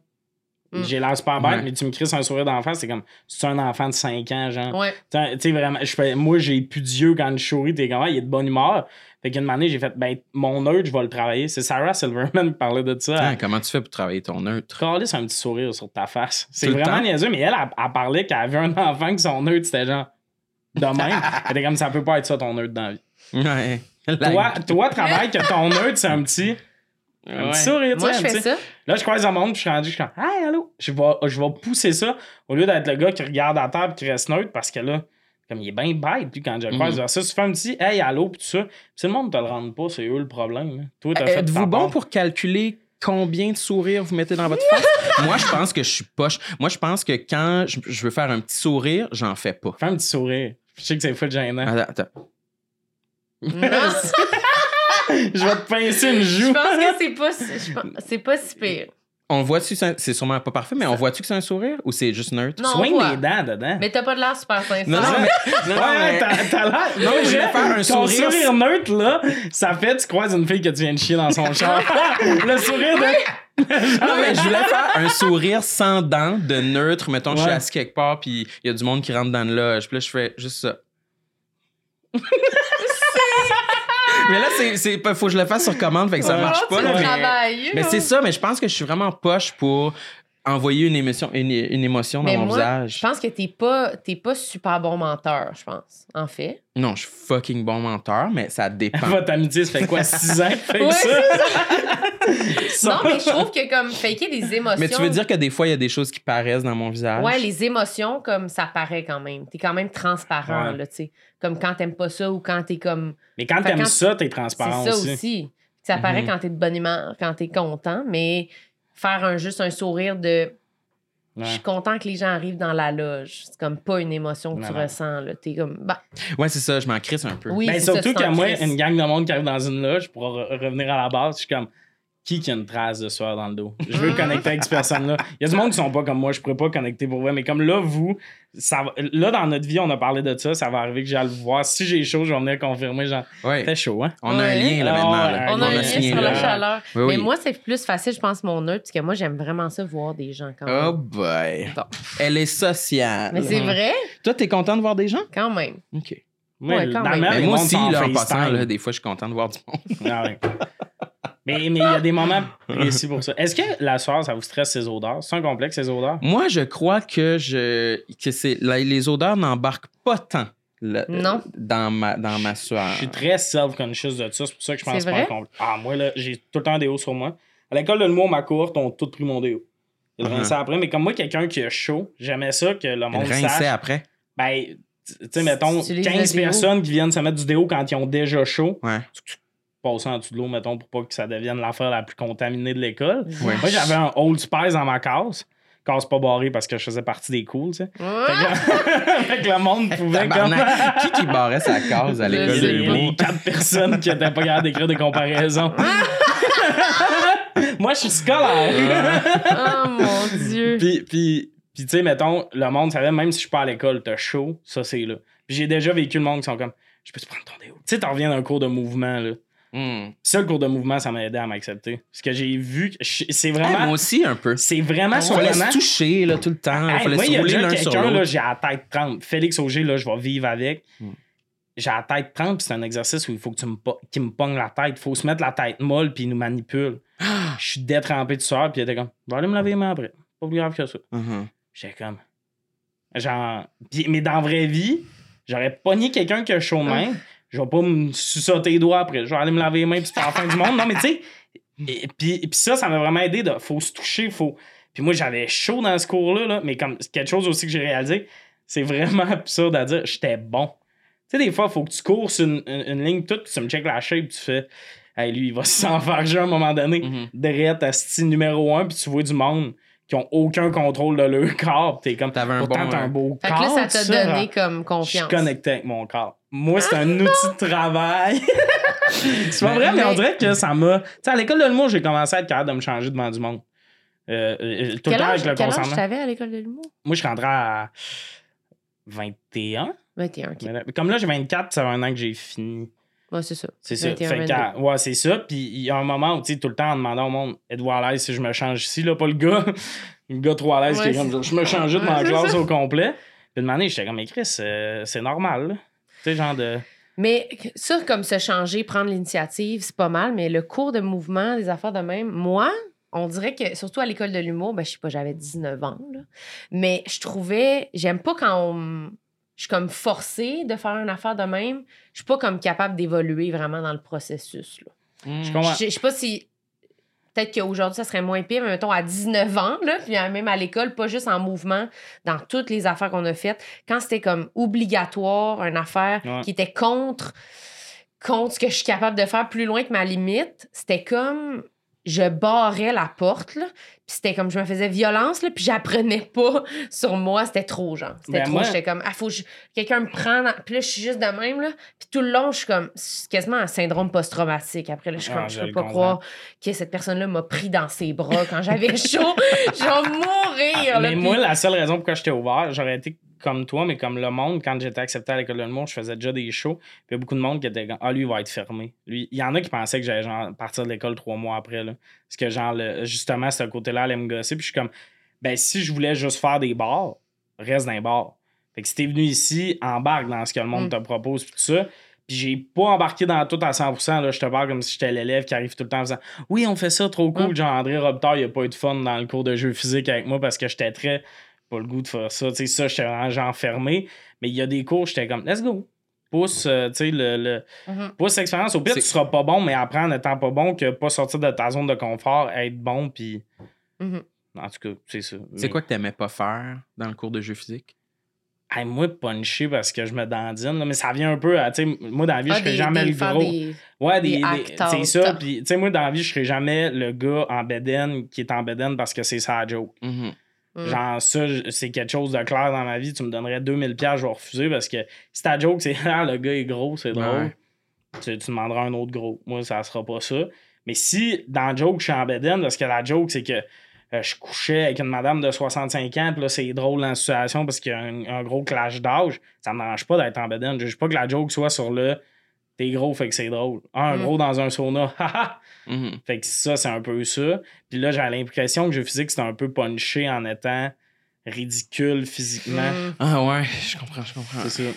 Speaker 2: Mm.
Speaker 4: J'ai l'air super bête,
Speaker 3: Ouais.
Speaker 4: mais tu me crisses un sourire d'enfant, c'est comme, c'est un enfant de 5 ans, genre.
Speaker 2: Ouais.
Speaker 4: Tu sais, vraiment, moi, j'ai plus d'yeux quand je souris, t'es comme, ah, il est de bonne humeur. Fait qu'une année, j'ai fait, ben, mon neutre, je vais le travailler. C'est Sarah Silverman qui parlait de ça.
Speaker 3: Ah, comment tu fais pour travailler ton neutre?
Speaker 4: Calisse un petit sourire sur ta face. C'est vraiment niaiseux, mais elle, elle, elle parlait qu'elle avait un enfant que son neutre, c'était genre de même. Elle était comme ça peut pas être ça ton neutre dans la vie.
Speaker 3: Ouais.
Speaker 4: Toi, toi, travaille que ton neutre, c'est un petit, un
Speaker 3: Ouais.
Speaker 4: petit sourire. tu
Speaker 2: Moi,
Speaker 4: sais,
Speaker 2: je
Speaker 4: un
Speaker 2: fais
Speaker 4: petit-
Speaker 2: ça.
Speaker 4: Là, je croise un monde, puis je suis rendu, je suis comme, hey, allô. Je vais, je vais pousser ça au lieu d'être le gars qui regarde à terre et qui reste neutre parce que là, comme il est bien bête, puis quand je le croise,
Speaker 3: Mhm.
Speaker 4: vers ça, tu fais un petit hey, allô, puis tout ça. Puis si le monde te le rend pas, c'est eux le problème. là. Toi, t'as fait ta
Speaker 3: Êtes-vous bon
Speaker 4: part.
Speaker 3: pour calculer combien de sourires vous mettez dans votre face? Moi, je pense que je suis poche. Moi, je pense que quand je, je veux faire un petit sourire, j'en fais pas.
Speaker 4: Fais un petit sourire. Je sais que c'est fou gênant.
Speaker 3: Attends, attends.
Speaker 4: Je vais te pincer une
Speaker 2: je
Speaker 4: joue.
Speaker 2: pense que c'est pas, je c'est pas si pire.
Speaker 3: On voit-tu, c'est c'est sûrement pas parfait, mais on voit-tu que c'est un sourire ou c'est juste neutre?
Speaker 2: Non, voit.
Speaker 4: les dents dedans.
Speaker 2: Mais t'as pas de l'air super sincère.
Speaker 3: Non, non, mais. Non, non,
Speaker 4: Ouais,
Speaker 3: mais-
Speaker 4: t'as t'as l'air.
Speaker 3: Non, mais je vais faire un
Speaker 4: Ton
Speaker 3: sourire.
Speaker 4: sourire neutre, là, ça fait, tu croises une fille que tu viens de chier dans son char. le sourire de.
Speaker 3: Non, mais je voulais faire un sourire sans dents, de neutre. Mettons, je suis
Speaker 4: Ouais.
Speaker 3: assis quelque part, puis il y a du monde qui rentre dans le loge. Puis là, je fais juste ça. mais là, c'est, faut que je le fasse sur commande, fait que ça
Speaker 4: Ouais.
Speaker 3: marche pas. Là, mais mais c'est ça, mais je pense que je suis vraiment poche pour envoyer une émotion, une, une émotion dans
Speaker 2: Mais
Speaker 3: mon
Speaker 2: moi,
Speaker 3: visage.
Speaker 2: Je pense que t'es pas, t'es pas super bon menteur, je pense, en fait.
Speaker 3: Non, je suis fucking bon menteur, mais ça dépend.
Speaker 4: Votre amitié, ça fait quoi, 6 ans? Fait que
Speaker 2: Ouais,
Speaker 4: ça? Ça-
Speaker 2: Non, mais je trouve que comme faker des émotions.
Speaker 3: mais tu veux dire que des fois, il y a des choses qui paraissent dans mon visage?
Speaker 2: Ouais, les émotions, comme ça paraît quand même. T'es quand même transparent,
Speaker 4: Ouais.
Speaker 2: là, tu sais. Comme quand t'aimes pas ça ou quand t'es comme.
Speaker 4: Mais quand t'aimes
Speaker 2: quand-
Speaker 4: ça, t'es
Speaker 2: C'est
Speaker 4: transparent
Speaker 2: ça
Speaker 4: aussi.
Speaker 2: aussi. Ça paraît
Speaker 3: Mhm.
Speaker 2: quand t'es de bonne humeur, quand t'es content, mais faire un, juste un sourire de. Je suis content que les gens arrivent dans la loge. C'est comme pas une émotion que
Speaker 4: Non,
Speaker 2: tu
Speaker 4: non.
Speaker 2: ressens, là. T'es comme. Bah,
Speaker 3: Ouais, c'est ça, je m'en crisse un peu.
Speaker 2: oui,
Speaker 4: Ben, surtout
Speaker 2: un
Speaker 4: moi, une gang de monde qui arrive dans une loge pour re- revenir à la base, je suis comme qui qui a une trace de sueur dans le dos? Je veux
Speaker 2: Mhm.
Speaker 4: connecter avec cette personne-là. Il y a du monde qui sont pas comme moi, je pourrais pas connecter pour vrai, mais comme là, vous, ça va- là, dans notre vie, on a parlé de ça, ça va arriver que j'aille le voir. Si j'ai chaud, je vais venir confirmer, genre,
Speaker 3: Ouais.
Speaker 4: fait chaud, hein?
Speaker 3: On a un lien là
Speaker 4: Ah,
Speaker 3: maintenant. là.
Speaker 2: On a un lien sur
Speaker 3: là.
Speaker 2: la chaleur.
Speaker 3: Oui, oui.
Speaker 2: Mais moi, c'est plus facile, je pense, mon neutre, parce que moi, j'aime vraiment ça, voir des gens quand même.
Speaker 3: Oh boy.
Speaker 2: Bon.
Speaker 3: Elle est sociale.
Speaker 2: Mais c'est
Speaker 4: Mhm.
Speaker 2: vrai,
Speaker 3: Toi, t'es content de voir des gens?
Speaker 2: quand même.
Speaker 3: OK.
Speaker 4: Moi,
Speaker 2: Ouais, quand même.
Speaker 3: Mais moi aussi, là, en passant, là, des fois, je suis content de voir du monde.
Speaker 4: Ah ouais. Mais mais il y a des moments précis pour ça. Est-ce que la soirée, ça vous stresse ces odeurs? C'est un complexe, ces odeurs?
Speaker 3: Moi, je crois que je que c'est les odeurs n'embarquent pas tant
Speaker 2: Non.
Speaker 3: dans ma dans ma sueur.
Speaker 4: Je suis très self-conscious de ça. C'est pour ça que je pense
Speaker 2: C'est
Speaker 4: pas complexe. Ah, moi, là, j'ai tout le temps un déo sur moi. À l'école de l'humour, ma cohorte, ont tout pris mon déo. Ils le
Speaker 3: Mhm.
Speaker 4: rinçaient après. Mais comme moi, quelqu'un qui a chaud, j'aimais ça que le monde
Speaker 3: rinçait
Speaker 4: sache.
Speaker 3: après?
Speaker 4: Ben, tu sais, mettons,
Speaker 2: Tu utilises
Speaker 4: 15
Speaker 2: le déo.
Speaker 4: personnes qui viennent se mettre du déo quand ils ont déjà chaud.
Speaker 3: Ouais.
Speaker 4: Passer en dessous de l'eau, mettons, pour pas que ça devienne l'affaire la plus contaminée de l'école.
Speaker 3: Ouais.
Speaker 4: Moi, j'avais un Old Spice dans ma case. casse pas barré parce que je faisais partie des cools, tu sais. Fait que, fait que le monde pouvait comme.
Speaker 3: Qui qui barrait sa case à l'école
Speaker 4: les,
Speaker 3: l'humour?
Speaker 4: les quatre personnes qui étaient pas capables d'écrire des comparaisons. Moi, je suis scolaire.
Speaker 2: Oh mon Dieu.
Speaker 4: puis, puis, puis tu sais, mettons, le monde savait, même si je suis pas à l'école, t'as chaud, ça, c'est là. Puis j'ai déjà vécu le monde qui sont comme, je peux te prendre ton déo. Tu sais, t'en reviens d'un cours de mouvement, là.
Speaker 3: Hmm.
Speaker 4: Ça, le cours de mouvement, ça m'a aidé à m'accepter. Parce que j'ai vu, c'est
Speaker 3: Hey,
Speaker 4: vraiment,
Speaker 3: moi aussi, un peu.
Speaker 4: c'est vraiment
Speaker 3: Il fallait se toucher là, tout le temps. Il
Speaker 4: Hey,
Speaker 3: fallait
Speaker 4: moi,
Speaker 3: se
Speaker 4: il y a
Speaker 3: rouler l'un sur l'autre.
Speaker 4: j'ai la tête 30. Félix Auger, là, je vais vivre avec.
Speaker 3: Hmm.
Speaker 4: J'ai la tête 30, puis c'est un exercice où il faut que tu me, po- qu'il me pogne la tête. Il faut se mettre la tête molle, puis il nous manipule. Je suis détrempé de sueur, puis il était comme, je vais aller me laver les mains après. Pas plus grave que ça.
Speaker 3: Mhm.
Speaker 4: J'étais comme. Genre. puis- mais dans la vraie vie, j'aurais pogné quelqu'un qui a chaud main. Je vais pas me sucer les doigts après. Je vais aller me laver les mains, puis c'est pas la fin du monde. Non, mais tu sais. et- Puis, puis ça, ça m'a vraiment aidé. De, faut se toucher, faut. Puis moi, j'avais chaud dans ce cours-là, là, mais comme quelque chose aussi que j'ai réalisé, c'est vraiment absurde à dire, j'étais bon. Tu sais, des fois, il faut que tu cours sur une, une- une ligne toute, puis tu me check la shape, tu fais, hey, lui, il va s'enfarger à un moment donné.
Speaker 3: Mhm.
Speaker 4: Derrière ta style numéro un, puis tu vois du monde qui ont aucun contrôle de leur corps, t'es comme,
Speaker 3: T'avais un
Speaker 4: pourtant,
Speaker 3: bon,
Speaker 4: t'as un beau
Speaker 2: Fait
Speaker 4: corps.
Speaker 2: que là, ça t'a donné comme
Speaker 4: Je
Speaker 2: confiance.
Speaker 4: suis connecté avec mon corps. Moi, c'est un outil de travail. c'est pas vrai, mais on dirait que ça m'a. Tu sais, à l'école de l'humour, j'ai commencé à être capable de me changer devant du monde. Euh, euh, tout le
Speaker 2: Quel
Speaker 4: temps
Speaker 2: âge,
Speaker 4: avec le
Speaker 2: quel âge
Speaker 4: consentement.
Speaker 2: t'avais à l'école de l'humour?
Speaker 4: Moi, je suis rentré à 21.
Speaker 2: 21, ok.
Speaker 4: Mais là- Comme là, j'ai 24, ça fait un an que j'ai fini.
Speaker 2: Ouais, c'est ça.
Speaker 4: C'est ça.
Speaker 2: 21,
Speaker 4: Fait que,
Speaker 2: 22.
Speaker 4: ouais, c'est ça. Puis il y a un moment où, tu sais, tout le temps en demandant au monde, êtes-vous à l'aise si je me change ici, là, pas le gars. le gars trop à l'aise qui est comme, je me change de ma classe au complet. Puis année, j'étais comme, mais Chris, euh, c'est normal. Tu sais, genre de.
Speaker 2: Mais ça, comme se changer, prendre l'initiative, c'est pas mal. Mais le cours de mouvement, des affaires de même, moi, on dirait que, surtout à l'école de l'humour, ben, je sais pas, j'avais 19 ans, là. Mais je trouvais, j'aime pas quand on. Je suis comme forcée de faire une affaire de même. Je suis pas comme capable d'évoluer vraiment dans le processus, là.
Speaker 3: hmm.
Speaker 4: Je.
Speaker 2: Je je sais pas si. Peut-être qu'aujourd'hui, ça serait moins pire, mais mettons à 19 ans, là, puis même à l'école, pas juste en mouvement, dans toutes les affaires qu'on a faites, quand c'était comme obligatoire, une affaire
Speaker 4: Ouais.
Speaker 2: qui était contre, contre ce que je suis capable de faire plus loin que ma limite, c'était comme je barrais la porte, là, puis c'était comme je me faisais violence, là, puis j'apprenais pas sur moi, c'était trop, genre. C'était
Speaker 4: Ben,
Speaker 2: trop,
Speaker 4: moi-
Speaker 2: j'étais comme, ah, faut que je- quelqu'un me prend, dans- puis là, je suis juste de même, là, puis tout le long, je suis comme, c'est quasiment un syndrome post-traumatique. Après, là, je suis
Speaker 4: Ah,
Speaker 2: comme, je
Speaker 4: je
Speaker 2: peux pas
Speaker 4: comprends.
Speaker 2: croire que cette personne-là m'a pris dans ses bras quand j'avais chaud. je vais mourir, là,
Speaker 4: mais
Speaker 2: puis-
Speaker 4: moi, la seule raison pourquoi j'étais ouvert, j'aurais été comme toi, mais comme le monde, quand j'étais accepté à l'école de l'humour, je faisais déjà des shows. Puis il y a beaucoup de monde qui était comme Ah, lui, il va être fermé. Lui, il y en a qui pensaient que j'allais genre partir de l'école trois mois après. Là. Parce que, genre, le- justement, ce côté-là allait me gosser. Puis je suis comme Ben, si je voulais juste faire des bars, reste dans les bars. Fait que si t'es venu ici, embarque dans ce que le monde
Speaker 2: Mm.
Speaker 4: te propose, puis tout ça. Puis j'ai pas embarqué dans tout à 100%. Là, je te parle comme si j'étais l'élève qui arrive tout le temps en faisant Oui, on fait ça, trop cool.
Speaker 2: Mm.
Speaker 4: Genre, André Robitaille, il a pas eu de fun dans le cours de jeu physique avec moi parce que j'étais très. Pas le goût de faire ça. Tu sais, ça, j'étais vraiment genre fermé. Mais il y a des cours, j'étais comme Let's go. Pousse, euh, tu sais, le, le-
Speaker 2: Mhm.
Speaker 4: pousse l'expérience. Au pire,
Speaker 3: C'est-
Speaker 4: tu seras pas bon, mais apprends en étant pas bon que pas sortir de ta zone de confort, être bon, puis.
Speaker 2: Mhm.
Speaker 4: En tout cas, c'est ça.
Speaker 3: C'est
Speaker 4: Mais-
Speaker 3: quoi que t'aimais pas faire dans le cours de jeu physique?
Speaker 4: Hey, moi, puncher parce que je me dandine, là, mais ça vient un peu à. tu sais, moi, dans la vie,
Speaker 2: Ah,
Speaker 4: je serais jamais
Speaker 2: des-
Speaker 4: le gros.
Speaker 2: des-
Speaker 4: Ouais,
Speaker 2: des
Speaker 4: des, c'est ça. Puis, tu sais, moi, dans la vie, je serais jamais le gars en bedaine qui est en bedaine parce que c'est ça la joke.
Speaker 3: Mhm.
Speaker 2: Mm.
Speaker 4: Genre, ça, c'est quelque chose de clair dans ma vie. Tu me donnerais 2000$, piastres, je vais refuser parce que si ta joke, c'est Ah, le gars est gros, c'est drôle,
Speaker 3: Ouais.
Speaker 4: tu, tu demanderas un autre gros. Moi, ça sera pas ça. Mais si dans la joke, je suis en bedaine, parce que la joke, c'est que euh, je couchais avec une madame de 65 ans, puis là, c'est drôle dans la situation parce qu'il y a un, un gros clash d'âge, ça me dérange pas d'être en bedaine. Je veux pas que la joke soit sur le t'es gros, fait que c'est drôle. Ah, un
Speaker 2: Mm.
Speaker 4: gros dans un sauna, haha!
Speaker 3: Mhm.
Speaker 4: Fait que ça, c'est un peu ça. Puis là, j'ai l'impression que jeu physique, c'était un peu punché en étant ridicule physiquement.
Speaker 2: Mm.
Speaker 3: Ah ouais, je comprends, je comprends.
Speaker 4: C'est ça.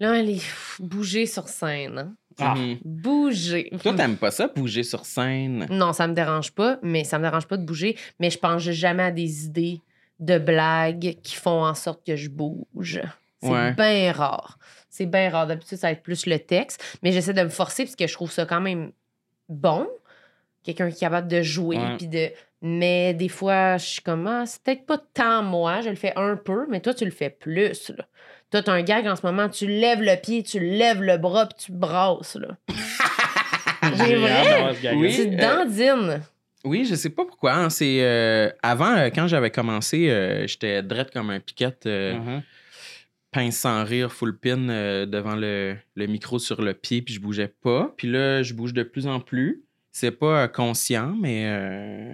Speaker 2: Là, les pff, bouger sur scène. hein.
Speaker 4: Ah.
Speaker 3: Mhm.
Speaker 2: Bouger.
Speaker 3: Toi, t'aimes pas ça, bouger sur scène?
Speaker 2: Non, ça me dérange pas, mais ça me dérange pas de bouger, mais je pense jamais à des idées de blagues qui font en sorte que je bouge. C'est
Speaker 3: Ouais.
Speaker 2: bien rare. C'est bien rare. D'habitude, ça va être plus le texte, mais j'essaie de me forcer parce que je trouve ça quand même bon. Quelqu'un qui est capable de jouer,
Speaker 4: Ouais.
Speaker 2: puis de... Mais des fois, je suis comme, ah, c'est peut-être pas tant moi, je le fais un peu, mais toi, tu le fais plus, là. Toi, t'as un gag en ce moment, tu lèves le pied, tu lèves le bras, puis tu brasses, là. J'ai vrai?
Speaker 3: Oui.
Speaker 2: Tu
Speaker 3: euh,
Speaker 2: dandines.
Speaker 3: Oui, je sais pas pourquoi. hein. C'est euh, avant, euh, quand j'avais commencé, euh, j'étais drette comme un piquette, euh,
Speaker 4: Mhm.
Speaker 3: Pince sans rire, full pin euh, devant le, le micro sur le pied, puis je bougeais pas. Puis là, je bouge de plus en plus. C'est pas euh, conscient, mais euh,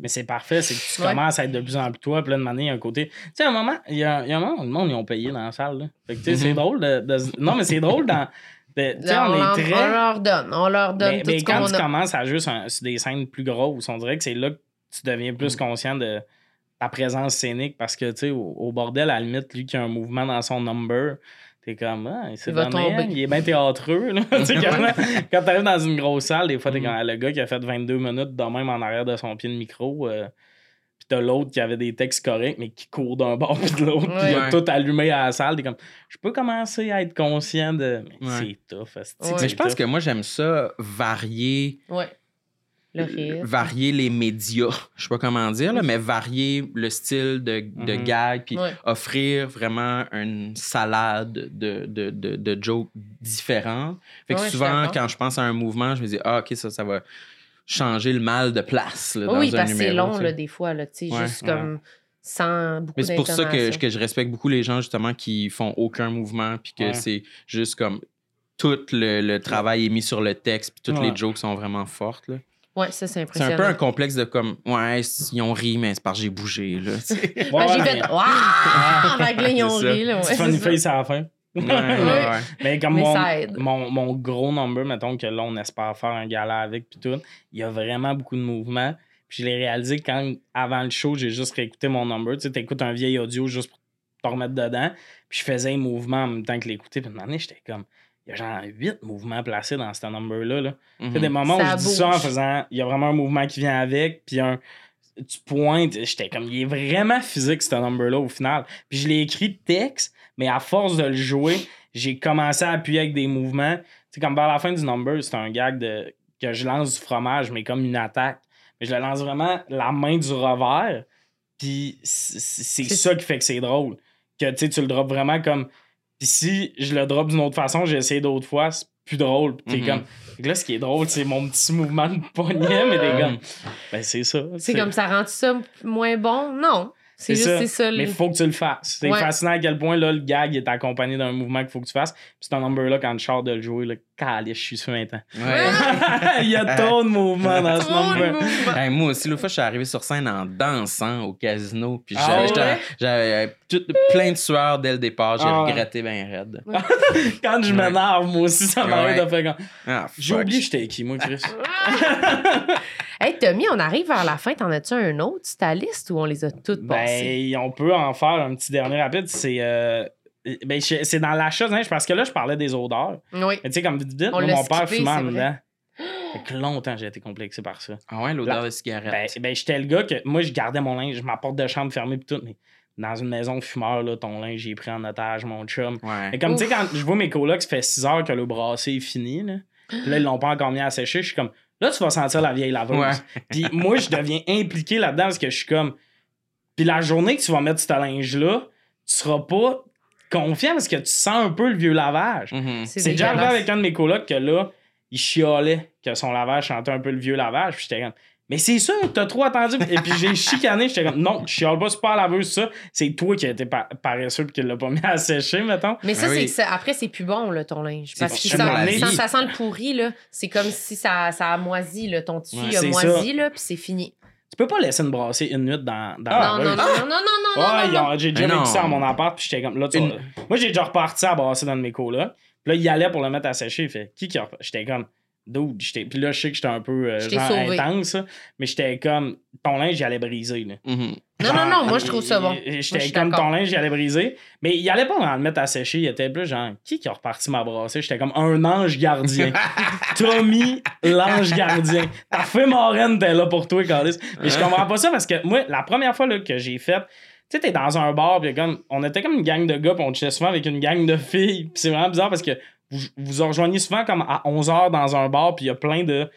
Speaker 4: Mais c'est parfait, c'est que tu
Speaker 2: Ouais.
Speaker 4: commences à être de plus en plus toi, puis là, de manière, il y a un côté. Tu sais, à un moment, il y a, il y a un moment où le monde, ils ont payé dans la salle. Là. Fait que, tu sais, c'est
Speaker 3: Mhm.
Speaker 4: drôle de, de- Non, mais c'est drôle dans. de- Tu sais,
Speaker 2: Là,
Speaker 4: on,
Speaker 2: on, leur-
Speaker 4: est
Speaker 2: on
Speaker 4: très.
Speaker 2: leur donne. On leur donne
Speaker 4: Mais,
Speaker 2: tout
Speaker 4: mais
Speaker 2: ce
Speaker 4: quand
Speaker 2: qu'on
Speaker 4: tu
Speaker 2: a.
Speaker 4: commences à juste un- sur des scènes plus grosses, on dirait que c'est là que tu deviens plus conscient de ta présence scénique parce que, tu sais, au, au bordel, à la limite, lui qui a un mouvement dans son number, t'es comme, ah, il s'est
Speaker 2: Il va
Speaker 4: donné,
Speaker 2: tomber.
Speaker 4: il est bien théâtreux. Là. Tu sais, quand, quand t'arrives dans une grosse salle, des fois, t'es comme, ah, le gars qui a fait 22 minutes de même en arrière de son pied de micro. euh, puis t'as l'autre qui avait des textes corrects, mais qui court d'un bord puis de l'autre, puis il a
Speaker 3: Ouais.
Speaker 4: tout allumé à la salle. T'es comme, je peux commencer à être conscient de. Mais
Speaker 3: Ouais.
Speaker 4: c'est tough.
Speaker 2: Ouais.
Speaker 3: mais je pense que moi, j'aime ça varier
Speaker 2: Ouais. Le rire.
Speaker 3: varier les médias. Je sais pas comment dire, là, mais varier le style de, de
Speaker 4: Mhm.
Speaker 3: gag, puis
Speaker 2: Ouais.
Speaker 3: offrir vraiment une salade de, de, de, de jokes différentes. Fait que
Speaker 2: Ouais,
Speaker 3: souvent, quand je pense à un mouvement, je me dis, ah, OK, ça, ça va changer le mal de place là, dans
Speaker 2: oui,
Speaker 3: un
Speaker 2: parce que c'est long, là, des fois, là, tu sais,
Speaker 3: Ouais,
Speaker 2: juste
Speaker 4: ouais.
Speaker 2: comme sans beaucoup
Speaker 3: Mais c'est pour ça que, je respecte beaucoup les gens, justement, qui font aucun mouvement, puis que
Speaker 4: Ouais.
Speaker 3: c'est juste comme tout le, le travail est mis sur le texte, puis toutes
Speaker 4: Ouais.
Speaker 3: les jokes sont vraiment fortes. Là.
Speaker 2: Ouais, ça, c'est
Speaker 3: C'est
Speaker 2: impressionnant.
Speaker 3: un peu un complexe de comme, ouais, ils ont ri, mais c'est parce que j'ai bougé. Là, tu sais.
Speaker 4: Ouais,
Speaker 2: j'ai fait Waouh! Fait que là, ils ont
Speaker 3: C'est
Speaker 2: ri, là. Ouais, c'est
Speaker 4: funny
Speaker 2: ça.
Speaker 4: face à la fin.
Speaker 3: Ouais, ouais.
Speaker 4: Mais comme
Speaker 2: Mais
Speaker 4: mon, mon, mon gros number, mettons que là, on espère faire un gala avec, puis tout, il y a vraiment beaucoup de mouvements. Puis je l'ai réalisé quand, avant le show, j'ai juste réécouté mon number. Tu sais, t'écoutes un vieil audio juste pour te remettre dedans. Puis je faisais un mouvement en même temps que l'écouter. Puis à un moment j'étais comme, il y a genre huit mouvements placés dans ce number-là. Là. Sais,
Speaker 3: Mhm.
Speaker 4: des moments
Speaker 2: Ça
Speaker 4: où je dis ça en faisant, il y a vraiment un mouvement qui vient avec, puis un, tu pointes, j'étais comme, il est vraiment physique ce number-là au final. Puis je l'ai écrit de texte, mais à force de le jouer, j'ai commencé à appuyer avec des mouvements. Tu sais, comme vers la fin du number, c'est un gag de, que je lance du fromage, mais comme une attaque. Mais je le lance vraiment la main du revers, puis c'est ça qui fait que c'est drôle. Que tu sais, tu le drops vraiment comme. Puis si je le drop d'une autre façon, j'ai essayé d'autres fois, c'est plus drôle. Puis t'es
Speaker 3: Mhm.
Speaker 4: comme. Fait que là, ce qui est drôle, c'est mon petit mouvement de poignet, mais t'es comme. Ben, c'est ça.
Speaker 2: C'est comme ça rend ça moins bon? Non. C'est
Speaker 4: ça.
Speaker 2: c'est ça. le-
Speaker 4: Mais il faut que tu le fasses. C'est
Speaker 2: Ouais.
Speaker 4: fascinant à quel point là, le gag est accompagné d'un mouvement qu'il faut que tu fasses. Puis c'est un number là, quand je sors de le jouer, là, calice, je suis sur un temps.
Speaker 3: Ouais.
Speaker 4: il y a trop de mouvements dans ce number.
Speaker 3: Hey, moi aussi, l'autre fois, je suis arrivé sur scène en dansant au casino. Puis
Speaker 4: Ah
Speaker 3: j'avais,
Speaker 4: ouais?
Speaker 3: j'étais- j'avais tout- plein de sueur dès le départ. J'ai
Speaker 4: Ah
Speaker 3: regretté bien raide.
Speaker 4: Quand je
Speaker 3: Ouais.
Speaker 4: m'énerve, moi aussi, ça m'arrive
Speaker 3: Ouais.
Speaker 4: de faire comme.
Speaker 3: Ah,
Speaker 4: J'ai oublié j'étais qui, moi, Chris.
Speaker 2: Hey, Tommy, on arrive vers la fin. T'en as-tu un autre sur ta liste ou on les a toutes passées?
Speaker 4: Ben, on peut en faire un petit dernier rapide. C'est. euh, Ben, c'est dans l'achat, hein, parce que là, je parlais des odeurs.
Speaker 2: Oui.
Speaker 4: Mais tu sais, comme vite, vite,
Speaker 2: On
Speaker 4: moi,
Speaker 2: l'a
Speaker 4: mon père fumait en dedans. Fait que longtemps, j'ai été complexé par ça.
Speaker 3: Ah ouais, l'odeur de cigarette.
Speaker 4: Ben, ben j'étais le gars que. Moi, je gardais mon linge, ma porte de chambre fermée, puis tout. Mais dans une maison de fumeur, là, ton linge, j'ai pris en otage, mon chum.
Speaker 3: ouais.
Speaker 4: Mais comme, tu sais, quand je vois mes colocs, ça fait 6 heures que le brassé est fini, là. Puis là, ils l'ont pas encore mis à sécher. Je suis comme, là, tu vas sentir la vieille laveuse.
Speaker 3: Ouais.
Speaker 4: Puis moi, je deviens impliqué là-dedans parce que je suis comme. Puis la journée que tu vas mettre ce linge-là, tu seras pas confiant parce que tu sens un peu le vieux lavage.
Speaker 3: Mhm.
Speaker 2: C'est
Speaker 4: C'est déjà arrivé avec un de mes colocs que là, il chialait que son lavage chantait un peu le vieux lavage. Puis j'étais comme, mais c'est sûr, t'as trop attendu. Et puis j'ai chicané, j'étais comme, non, je chiale pas, c'est pas la laveuse, ça. C'est toi qui as été pa- paresseux puis qui l'a pas mis à sécher, mettons.
Speaker 2: Mais ça,
Speaker 3: Ah
Speaker 2: c'est ça- après, c'est plus bon, là, ton linge. Parce que ça, ça, ça sent le pourri, là. C'est comme si ça, ça a moisi, là. Ton tissu
Speaker 3: Ouais,
Speaker 2: a moisi, là, puis c'est fini.
Speaker 4: Tu peux pas laisser une brassée une nuit dans, dans
Speaker 3: Ah,
Speaker 4: la
Speaker 2: non, non, non, non, non, non, non,
Speaker 4: Ouais,
Speaker 2: non,
Speaker 4: ils ont-
Speaker 2: non.
Speaker 4: j'ai déjà
Speaker 3: non.
Speaker 4: ça à mon appart, puis j'étais comme, là, tu
Speaker 3: Une-
Speaker 4: Moi, j'ai déjà reparti à brasser dans mes colas. Puis là, il allait pour le mettre à sécher. Il fait, qui qui a? J'étais comme, dude, j'étais. Puis là, je sais que j'étais un peu euh, genre
Speaker 2: sauvé.
Speaker 4: intense, mais j'étais comme, ton linge, il allait briser, là.
Speaker 3: Mhm.
Speaker 2: Non, non, non, moi, je trouve ça bon. je
Speaker 4: J'étais comme ton linge, il allait briser. Mais il allait pas vraiment le mettre à sécher. Il était plus genre, qui qui a reparti ma brassée? J'étais comme un ange gardien. Tommy, l'ange gardien. Ta fée marraine était là pour toi, Carlis. Mais je comprends pas ça parce que moi, la première fois là, que j'ai fait, tu sais, t'es dans un bar, puis comme, on était comme une gang de gars, puis on chillait souvent avec une gang de filles. Puis c'est vraiment bizarre parce que vous vous rejoignez souvent comme à 11h dans un bar, puis il y a plein de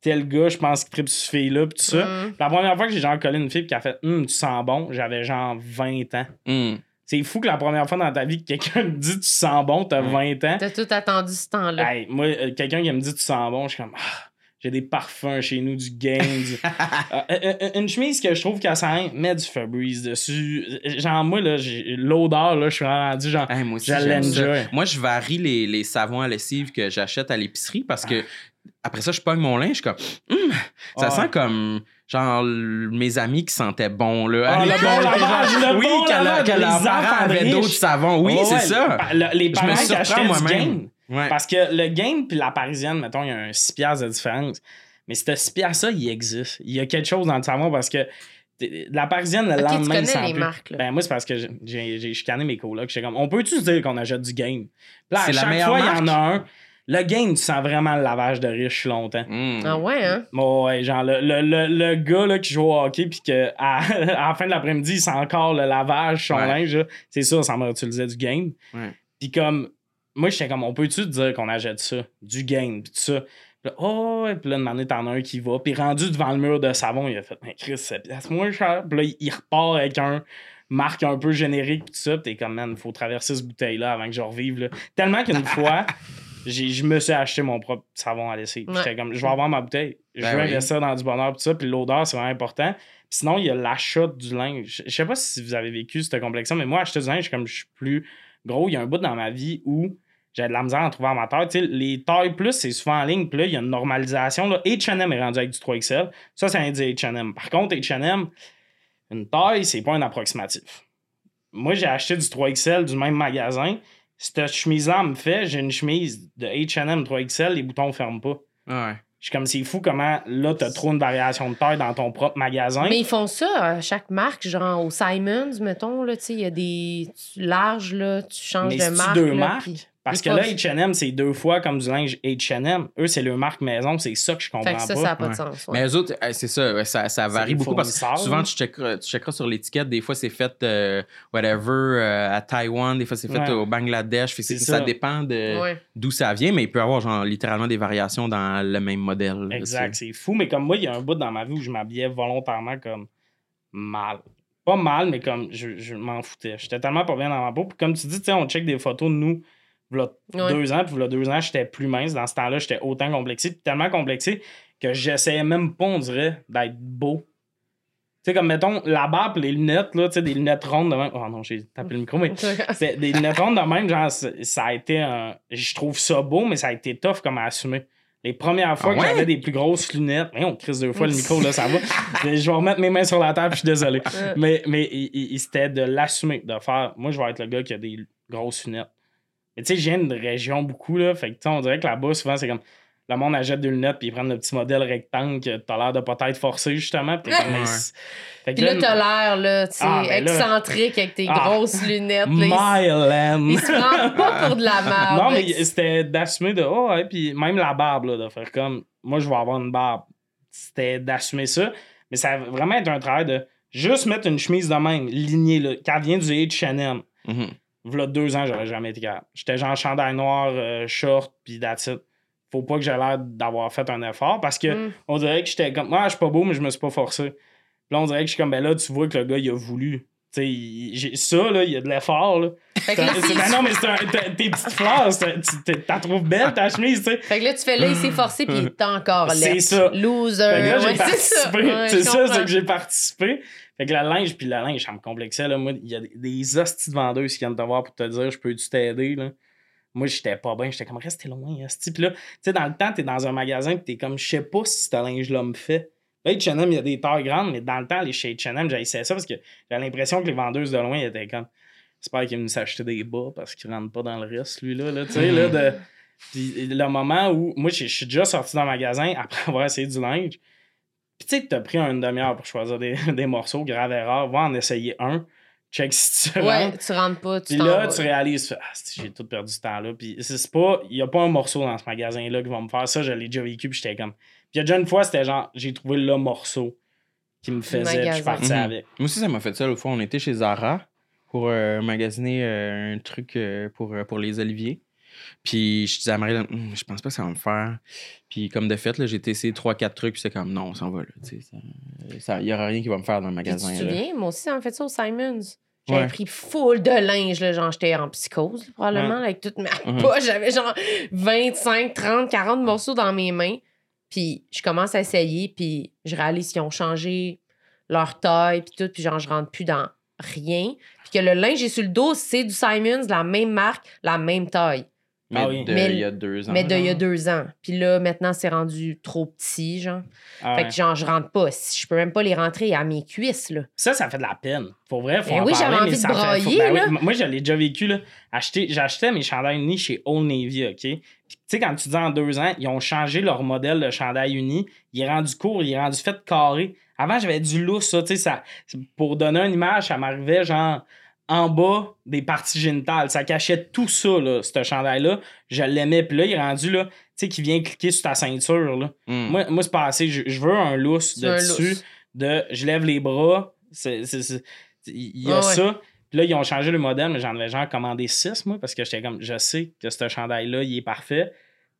Speaker 4: tel gars, je pense, qui tripe sur ce fille-là, puis tout ça.
Speaker 2: Mm.
Speaker 4: La première fois que j'ai genre collé une fille qui a fait Hum, tu sens bon, j'avais genre 20 ans.
Speaker 3: Mhm.
Speaker 4: C'est fou que la première fois dans ta vie que quelqu'un te dit tu sens bon, t'as 20 ans.
Speaker 2: T'as tout attendu ce temps-là.
Speaker 4: Hey, moi, euh, quelqu'un qui me dit tu sens bon, je suis comme Ah, J'ai des parfums chez nous, du game. du- Euh, euh, euh, une chemise que je trouve qu'elle sent, met du Febreze dessus. Genre, moi, l'odeur, là, je suis rendu genre.
Speaker 3: Hey, moi aussi, ça. Moi, je varie les, les savons à lessive que j'achète à l'épicerie parce que après ça, je pogne mon linge, je suis comme, Hum, ça
Speaker 4: Ah.
Speaker 3: sent comme, genre, mes amis qui sentaient bon, là.
Speaker 4: Ah, le bon lavage, le
Speaker 3: oui,
Speaker 4: bon
Speaker 3: que, la-
Speaker 4: lavage,
Speaker 3: que
Speaker 4: les
Speaker 3: leurs
Speaker 4: enfants
Speaker 3: parents avaient
Speaker 4: riches.
Speaker 3: d'autres savons. Oui, c'est
Speaker 4: ouais,
Speaker 3: ça.
Speaker 4: le- les
Speaker 3: Je me
Speaker 4: parents qui achetaient
Speaker 3: moi-même. Ouais.
Speaker 4: Parce que le game puis la parisienne, mettons, il y a un 6 piastres de différence. Mais ce 6 piastres-là, il existe. Il y a quelque chose dans le savon parce que la parisienne, le
Speaker 2: Ok, tu
Speaker 4: lendemain,
Speaker 2: connais les marques, là.
Speaker 4: Ben, moi, c'est parce que j'ai- chicané mes colocs. J'étais comme, on peut-tu se dire qu'on achète du game? Puis Là, à
Speaker 3: C'est la
Speaker 4: chaque fois, il y en a un. Le game, tu sens vraiment le lavage de riche longtemps.
Speaker 3: Hum.
Speaker 2: Ah ouais, hein?
Speaker 4: Bon, ouais, genre le, le, le, le gars là, qui joue au hockey puis que à, à la fin de l'après-midi, il sent encore le lavage, son
Speaker 3: Ouais.
Speaker 4: linge, c'est sûr, ça m'a utilisé du game.
Speaker 3: Ouais.
Speaker 4: Puis comme, moi, j'étais comme, on peut-tu dire qu'on achète ça? Du game, puis tout ça. Puis là, oh, ouais, puis là, demander t'en as un qui va. Puis rendu devant le mur de savon, il a fait, mais Chris, c'est pièce moins cher. Puis là, il- repart avec un marque un peu générique, tout ça. Puis t'es comme, man, faut traverser ce bouteille-là avant que je revive. Là. Tellement qu'une fois, j'ai- je me suis acheté mon propre savon à laisser. Puis
Speaker 2: Ouais.
Speaker 4: J'étais comme, je vais avoir ma bouteille. Je
Speaker 3: Ben
Speaker 4: veux
Speaker 3: oui.
Speaker 4: investir dans du bonheur, tout ça. Puis l'odeur, c'est vraiment important. Sinon, il y a l'achat du linge. Je je sais pas si vous avez vécu cette complexion, mais moi, acheter du linge, comme je suis plus gros, il y a un bout dans ma vie où j'ai de la misère à en trouver ma taille. Tu sais, les tailles plus, c'est souvent en ligne. Puis là, il y a une normalisation. Là. H&M est rendu avec du 3XL. Ça, c'est un dit H&M. Par contre, H&M, une taille, c'est pas un approximatif. Moi, j'ai acheté du 3XL du même magasin. Cette chemise-là me fait, j'ai une chemise de H&M 3XL, les boutons ferment pas.
Speaker 3: Ouais.
Speaker 4: Je suis comme, c'est fou comment, là, t'as trop une variation de taille dans ton propre magasin.
Speaker 2: Mais ils font ça à chaque marque, genre au Simons, mettons, là, tu sais, il y a des tu- larges, là, tu changes
Speaker 4: Mais
Speaker 2: de marque.
Speaker 4: deux
Speaker 2: là,
Speaker 4: marques?
Speaker 2: puis-
Speaker 4: Parce que là, H&M, c'est deux fois comme du linge H&M. Eux, c'est leur marque maison. C'est ça que je comprends
Speaker 2: Fait que ça,
Speaker 4: pas.
Speaker 2: ça n'a pas de sens. ouais.
Speaker 3: Mais eux autres, euh, c'est ça, ça, ça varie beaucoup parce que souvent, tu checkeras, tu checkeras sur l'étiquette. Des fois, c'est fait, euh, whatever, euh, à Taïwan. Des fois, c'est fait
Speaker 4: Ouais.
Speaker 3: au Bangladesh. Fait ça.
Speaker 4: ça.
Speaker 3: dépend
Speaker 2: Ouais.
Speaker 3: d'où ça vient, mais il peut y avoir genre, littéralement des variations dans le même modèle.
Speaker 4: Exact, c'est fou. Mais comme moi, il y a un bout dans ma vie où je m'habillais volontairement comme mal. Pas mal, mais comme je, je m'en foutais. J'étais tellement pas bien dans ma peau. Puis comme tu dis, tu sais, on check des photos de nous v'là
Speaker 2: Ouais.
Speaker 4: deux ans, puis v'là deux ans, j'étais plus mince. Dans ce temps-là, j'étais autant complexé, puis tellement complexé que j'essayais même pas, on dirait, d'être beau. Tu sais, comme mettons, la barbe, les lunettes, là, tu sais, des lunettes rondes de même. Oh non, j'ai tapé le micro, mais c'est des lunettes rondes de même, genre, ça a été un. Je trouve ça beau, mais ça a été tough comme à assumer. Les premières fois
Speaker 3: Ah
Speaker 4: que
Speaker 3: ouais?
Speaker 4: j'avais des plus grosses lunettes, mais on crise deux fois le micro, là, ça va. Je vais remettre mes mains sur la table, je suis désolé. Mais, mais il- il- il- c'était de l'assumer, de faire. Moi, je vais être le gars qui a des grosses lunettes. Mais tu sais, je viens d'une région beaucoup, là. Fait que, tu sais, on dirait que là-bas, souvent, c'est comme. Le monde achète des lunettes, puis ils prennent le petit modèle rectangle que t'as l'air de pas être forcé, justement. Puis t'es comme, mais
Speaker 3: Ouais.
Speaker 4: c'est- Fait que
Speaker 2: Puis là, t'as l'air, là, tu sais,
Speaker 4: Ah, ben là-
Speaker 2: excentrique avec tes
Speaker 4: Ah.
Speaker 2: grosses lunettes. là, il-
Speaker 4: Myland.
Speaker 2: il se prend pas pour de la merde.
Speaker 4: Non, mais c'était d'assumer de. Oh, ouais, puis même la barbe, là, de faire comme. Moi, je vais avoir une barbe. C'était d'assumer ça. Mais ça a vraiment été un travail de juste mettre une chemise de même, lignée, là, qui vient du H&M.
Speaker 3: Mhm.
Speaker 4: V'là deux ans, j'aurais jamais été capable. J'étais genre chandail noir, euh, short, puis that's it. Faut pas que j'ai l'air d'avoir fait un effort parce que
Speaker 2: Mm.
Speaker 4: on dirait que j'étais comme. Moi, je suis pas beau, mais je me suis pas forcé. Puis là, on dirait que je suis comme, ben là, tu vois que le gars, il a voulu. Tu sais, il- j'ai- ça, là, il y a de l'effort, là.
Speaker 2: Fait que là,
Speaker 4: C'est- ben non, mais c'est un- tes petites fleurs, c'est- t'as trouves belle ta chemise, tu sais.
Speaker 2: Fait que là, tu fais là, il s'est forcé, puis il est encore
Speaker 4: C'est
Speaker 2: laid.
Speaker 4: ça.
Speaker 2: Loser.
Speaker 4: Fait que là, j'ai
Speaker 2: Ouais, c'est ça. Ouais,
Speaker 4: c'est ça, c'est que j'ai participé. Fait que le linge, puis le linge, ça me complexait. Là. Moi, il y a des, hosties de vendeuses qui viennent te voir pour te dire, je peux-tu t'aider, là. Moi, j'étais pas bien. J'étais comme, restez loin, hostie. Puis là, tu sais, dans le temps, t'es dans un magasin, puis t'es comme, je sais pas si ce linge-là me fait. Là, H&M, il y a des tailles grandes, mais dans le temps, les chez H&M, j'essayais ça parce que j'avais l'impression que les vendeuses de loin étaient comme, j'espère qu'il va nous s'acheter des bas parce qu'il rentre pas dans le reste, lui-là, là, tu sais, là, de... Puis le moment où, moi, je suis déjà sorti dans le magasin après avoir essayé du linge, puis tu sais, t'as pris une demi-heure pour choisir des, des morceaux, grave erreur, va en essayer un, check si tu
Speaker 2: Ouais,
Speaker 4: rentres.
Speaker 2: tu rentres pas, tu
Speaker 4: Puis là,
Speaker 2: vas.
Speaker 4: tu réalises, ah, j'ai tout perdu ce temps-là. Puis c'est c'est pas, il y a pas un morceau dans ce magasin-là qui va me faire ça. Je l'ai déjà vécu, puis j'étais comme. Puis il y a déjà une fois, c'était genre, j'ai trouvé le morceau qui me faisait, puis je
Speaker 2: magasin.
Speaker 4: partais avec.
Speaker 3: Moi aussi, ça m'a fait ça l'autre fois. On était chez Zara pour euh, magasiner euh, un truc euh, pour, euh, pour les oliviers. Puis je disais à Marie, Hum, je pense pas que ça va me faire. Puis comme de fait, là, j'ai essayé 3-4 trucs, puis c'est comme non, on s'en va. sais, ça- ça- Il y aura rien qui va me faire dans le
Speaker 2: Puis tu
Speaker 3: magasin.
Speaker 2: te souviens, moi aussi, ça m'a fait ça au Simons. J'avais
Speaker 3: Ouais.
Speaker 2: pris full de linge, là, genre j'étais en psychose, probablement, avec toute ma
Speaker 3: Mhm.
Speaker 2: poche. J'avais genre 25, 30, 40 morceaux dans mes mains. Puis je commence à essayer, puis je réalise qu'ils ont changé leur taille, puis tout, puis genre, je rentre plus dans rien. Puis que le linge j'ai sur le dos, c'est du Simons, la même marque, la même taille.
Speaker 3: Mais
Speaker 4: Ah oui.
Speaker 3: de-
Speaker 2: Mais-
Speaker 3: il y a deux ans.
Speaker 2: Mais d'il y a deux ans. Puis là, maintenant, c'est rendu trop petit, genre.
Speaker 4: Ah
Speaker 2: Fait
Speaker 4: ouais.
Speaker 2: que genre, je rentre pas. Je peux même pas les rentrer à mes cuisses, là.
Speaker 4: Ça, ça fait de la peine. Pour vrai, faut
Speaker 2: Ben
Speaker 4: en
Speaker 2: oui,
Speaker 4: parler,
Speaker 2: j'avais
Speaker 4: mais
Speaker 2: envie de
Speaker 4: fait- ben
Speaker 2: là.
Speaker 4: moi, je l'ai déjà vécu. Là. J'achetais mes chandails unis chez Old Navy, OK? Puis, tu sais, quand tu dis en deux ans, ils ont changé leur modèle de chandail uni. Il est rendu court, il est rendu fait carré. Avant, j'avais du lousse, ça, tu sais, ça... Pour donner une image, ça m'arrivait, genre, en bas des parties génitales. Ça cachait tout ça, là, ce chandail-là. Je l'aimais. Puis là, il est rendu, là, tu sais, qui vient cliquer sur ta ceinture, là.
Speaker 3: Mm.
Speaker 4: Moi, moi c'est pas assez. Je, je veux un lousse de
Speaker 2: un
Speaker 4: dessus
Speaker 2: lousse.
Speaker 4: de je lève les bras. Il y a
Speaker 2: Ah ouais.
Speaker 4: ça. Puis là, ils ont changé le modèle, mais j'en avais genre commandé 6, moi, parce que j'étais comme, je sais que ce chandail-là, il est parfait.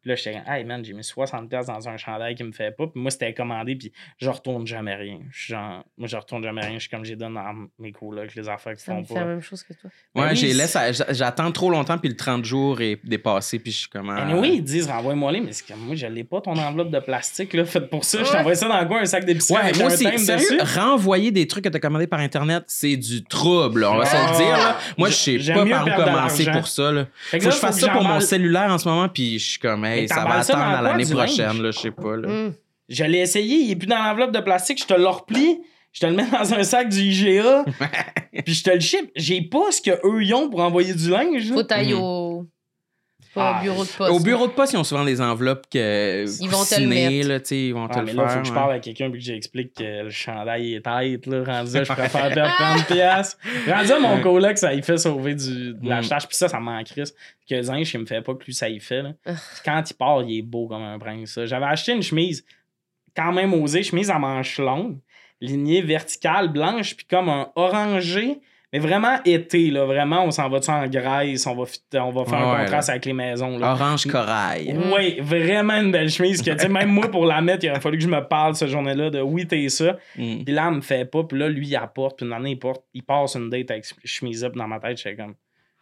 Speaker 4: Puis là, j'étais comme, hey man, j'ai mis 60$ piastres dans un chandail qui me fait pas. Puis moi, c'était commandé, puis je retourne jamais rien. Je suis genre, moi, je retourne jamais rien. Je suis comme, j'ai donné dans mes colocs les affaires qui font
Speaker 2: fait la
Speaker 4: pas.
Speaker 2: même chose que toi.
Speaker 4: Ben
Speaker 3: Ouais,
Speaker 4: oui,
Speaker 3: j'ai
Speaker 4: c'est-
Speaker 3: j'a- j'attends trop longtemps, puis le 30 jours est dépassé, puis je suis comme. ah,
Speaker 4: oui, ils disent, renvoie-moi les, mais c'est comme, moi, je l'ai pas ton enveloppe de plastique, là, faite pour ça. Je t'envoie ça dans quoi, un sac d'épicerie
Speaker 3: Ouais,
Speaker 4: avec
Speaker 3: moi
Speaker 4: un
Speaker 3: aussi, sérieux, renvoyer des trucs que t'as commandés par Internet, c'est du trouble, on va se
Speaker 4: Ah,
Speaker 3: le dire. là. Moi, je sais pas par où commencer pour ça. Là. Faut que je fasse ça pour mon cellulaire en ce moment, puis je suis comme,
Speaker 4: Mais
Speaker 3: ça va
Speaker 4: ça
Speaker 3: attendre à l'année prochaine, là, je sais pas. Là.
Speaker 2: Hum.
Speaker 4: Je l'ai essayé, il est plus dans l'enveloppe de plastique, je te le replie, je te le mets dans un sac du IGA, puis je te le ship. J'ai pas ce qu'eux ils ont pour envoyer du linge.
Speaker 2: Faut tailler
Speaker 3: Mhm.
Speaker 2: au. Pas
Speaker 4: Ah,
Speaker 2: au bureau de poste.
Speaker 3: Au bureau de poste, ils ont souvent des enveloppes que
Speaker 2: Ils vont te le
Speaker 3: coussinées,
Speaker 2: mettre.
Speaker 3: là, tu sais, ils vont te
Speaker 4: Ah,
Speaker 3: le
Speaker 4: mais
Speaker 3: faire.
Speaker 4: là, faut que je parle à quelqu'un puis que j'explique que le chandail est tête, là. Rendu là, je préfère perdre 30 piastres. Rendu là, mon coloc, ça y fait sauver du, de l'achetage. Puis ça, ça m'en crisse. Que le zinc, je me fait pas que lui, ça y fait, là.
Speaker 2: Ah.
Speaker 4: Puis quand il part, il est beau comme un prince. J'avais acheté une chemise, quand même osée, chemise à manches longues, lignée verticale, blanche, puis comme un orangé. Mais vraiment été, là. Vraiment, on s'en va-tu en Grèce, on va, on va faire un contraste avec les maisons, là.
Speaker 3: Orange corail.
Speaker 4: Oui, vraiment une belle chemise que, même moi, pour la mettre, il aurait fallu que je me parle ce journée-là de oui, t'es ça.
Speaker 3: Mm.
Speaker 4: Puis là, elle me fait pas. Puis là, lui, il apporte. Puis une année, il, porte, il passe une date avec chemise up dans ma tête. J'étais comme,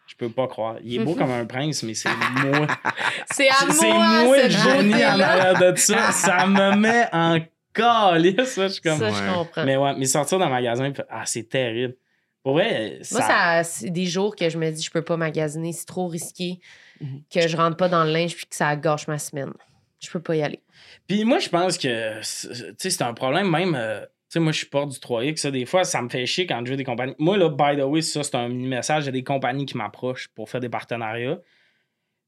Speaker 4: je peux pas croire. Il est beau comme un prince, mais c'est moi.
Speaker 2: C'est à
Speaker 4: c'est
Speaker 2: moi,
Speaker 4: moi le
Speaker 2: cette
Speaker 4: génie en arrière de ça. Ça me met en calice, ça. Je suis comme,
Speaker 2: Ça, je comprends.
Speaker 4: mais ouais, mais sortir dans le magasin, ah, c'est terrible. Ça.
Speaker 2: Moi, ça, c'est des jours que je me dis, je peux pas magasiner, c'est trop risqué,
Speaker 4: Mhm.
Speaker 2: que je rentre pas dans le linge puis que ça gâche ma semaine. Je peux pas y aller.
Speaker 4: Puis moi, je pense que c'est- tu sais, c'est un problème même. euh, tu sais, moi, je suis porte du 3X. Ça, des fois, ça me fait chier quand je veux des compagnies. Moi, là, by the way, ça, c'est un mini message. Il y a des compagnies qui m'approchent pour faire des partenariats.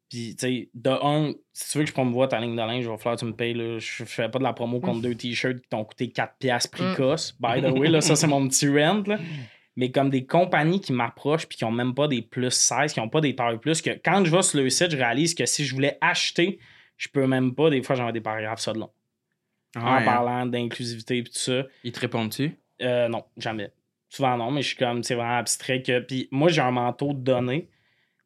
Speaker 4: Puis, tu sais, de un, si tu veux que je promouvoie ta ligne de linge, il va falloir que tu me payes. Là. Je, je fais pas de la promo contre deux t-shirts qui t'ont coûté 4 piastres précoce. By the way, là, ça, c'est mon petit rent. Là. Mais comme des compagnies qui m'approchent puis qui ont même pas des plus 16, qui ont pas des tailles plus, que quand je vais sur le site, je réalise que si je voulais acheter, je peux même pas. Des fois, j'envoie des paragraphes ça de long en
Speaker 3: Ouais, hein.
Speaker 4: parlant d'inclusivité et tout ça.
Speaker 3: Ils te répondent-tu?
Speaker 4: Euh, non, jamais. Souvent non, mais je suis comme, c'est vraiment abstrait que. Puis moi, j'ai un manteau de données.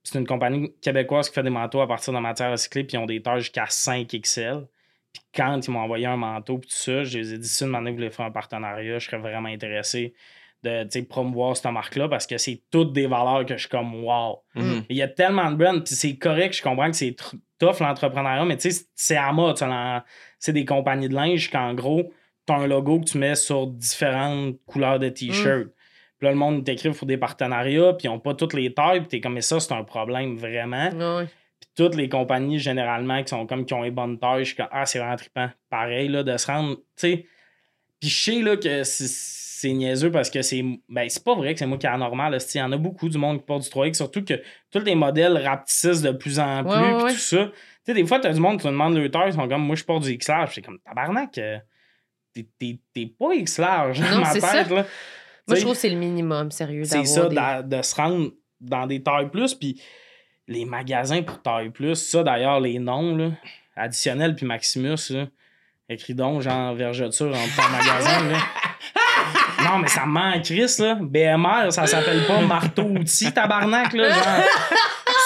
Speaker 4: C'est une compagnie québécoise qui fait des manteaux à partir de matière recyclée, puis ils ont des tailles jusqu'à 5 XL. Puis quand ils m'ont envoyé un manteau, puis tout ça, je les ai dit, si une année vous voulez faire un partenariat, je serais vraiment intéressé de promouvoir cette marque-là parce que c'est toutes des valeurs que je suis comme, wow.
Speaker 3: Mhm.
Speaker 4: Il y a tellement de brands, puis c'est correct, je comprends que c'est tough l'entrepreneuriat, mais tu sais, c'est à mode. C'est des compagnies de linge qu'en gros, tu as un logo que tu mets sur différentes couleurs de t-shirt. Puis là, le monde t'écrit pour des partenariats, puis ils n'ont pas toutes les tailles, puis t'es comme, mais ça, c'est un problème vraiment.
Speaker 2: Ouais.
Speaker 4: Puis toutes les compagnies, généralement, qui sont comme qui ont les bonnes tailles, je suis comme, ah, c'est vraiment trippant. Pareil, là, de se rendre, tu sais. Puis je sais, là, que c'est- c'est niaiseux parce que c'est. Ben, c'est pas vrai que c'est moi qui est anormal. Il y en a beaucoup du monde qui porte du 3X, surtout que tous les modèles rapetissent de plus en plus,
Speaker 2: Ouais, ouais,
Speaker 4: puis
Speaker 2: ouais.
Speaker 4: tout ça. Tu sais, des fois, t'as du monde qui te demande le taille, ils sont comme, moi, je porte du X large. C'est comme, tabarnak, euh, t'es- pas X large dans
Speaker 2: Non,
Speaker 4: ma
Speaker 2: c'est
Speaker 4: tête,
Speaker 2: ça.
Speaker 4: là.
Speaker 2: Moi, je trouve que c'est le minimum, sérieux,
Speaker 4: c'est ça,
Speaker 2: des...
Speaker 4: de, se rendre dans des tailles plus. Puis les magasins pour taille plus, ça d'ailleurs, les noms, là, additionnel puis Maximus, là, écrit donc genre vergeture entre ton magasin. Là. Non, mais ça me manque, Chris, là. BMR, ça s'appelle pas marteau-outil, tabarnak, là. Genre,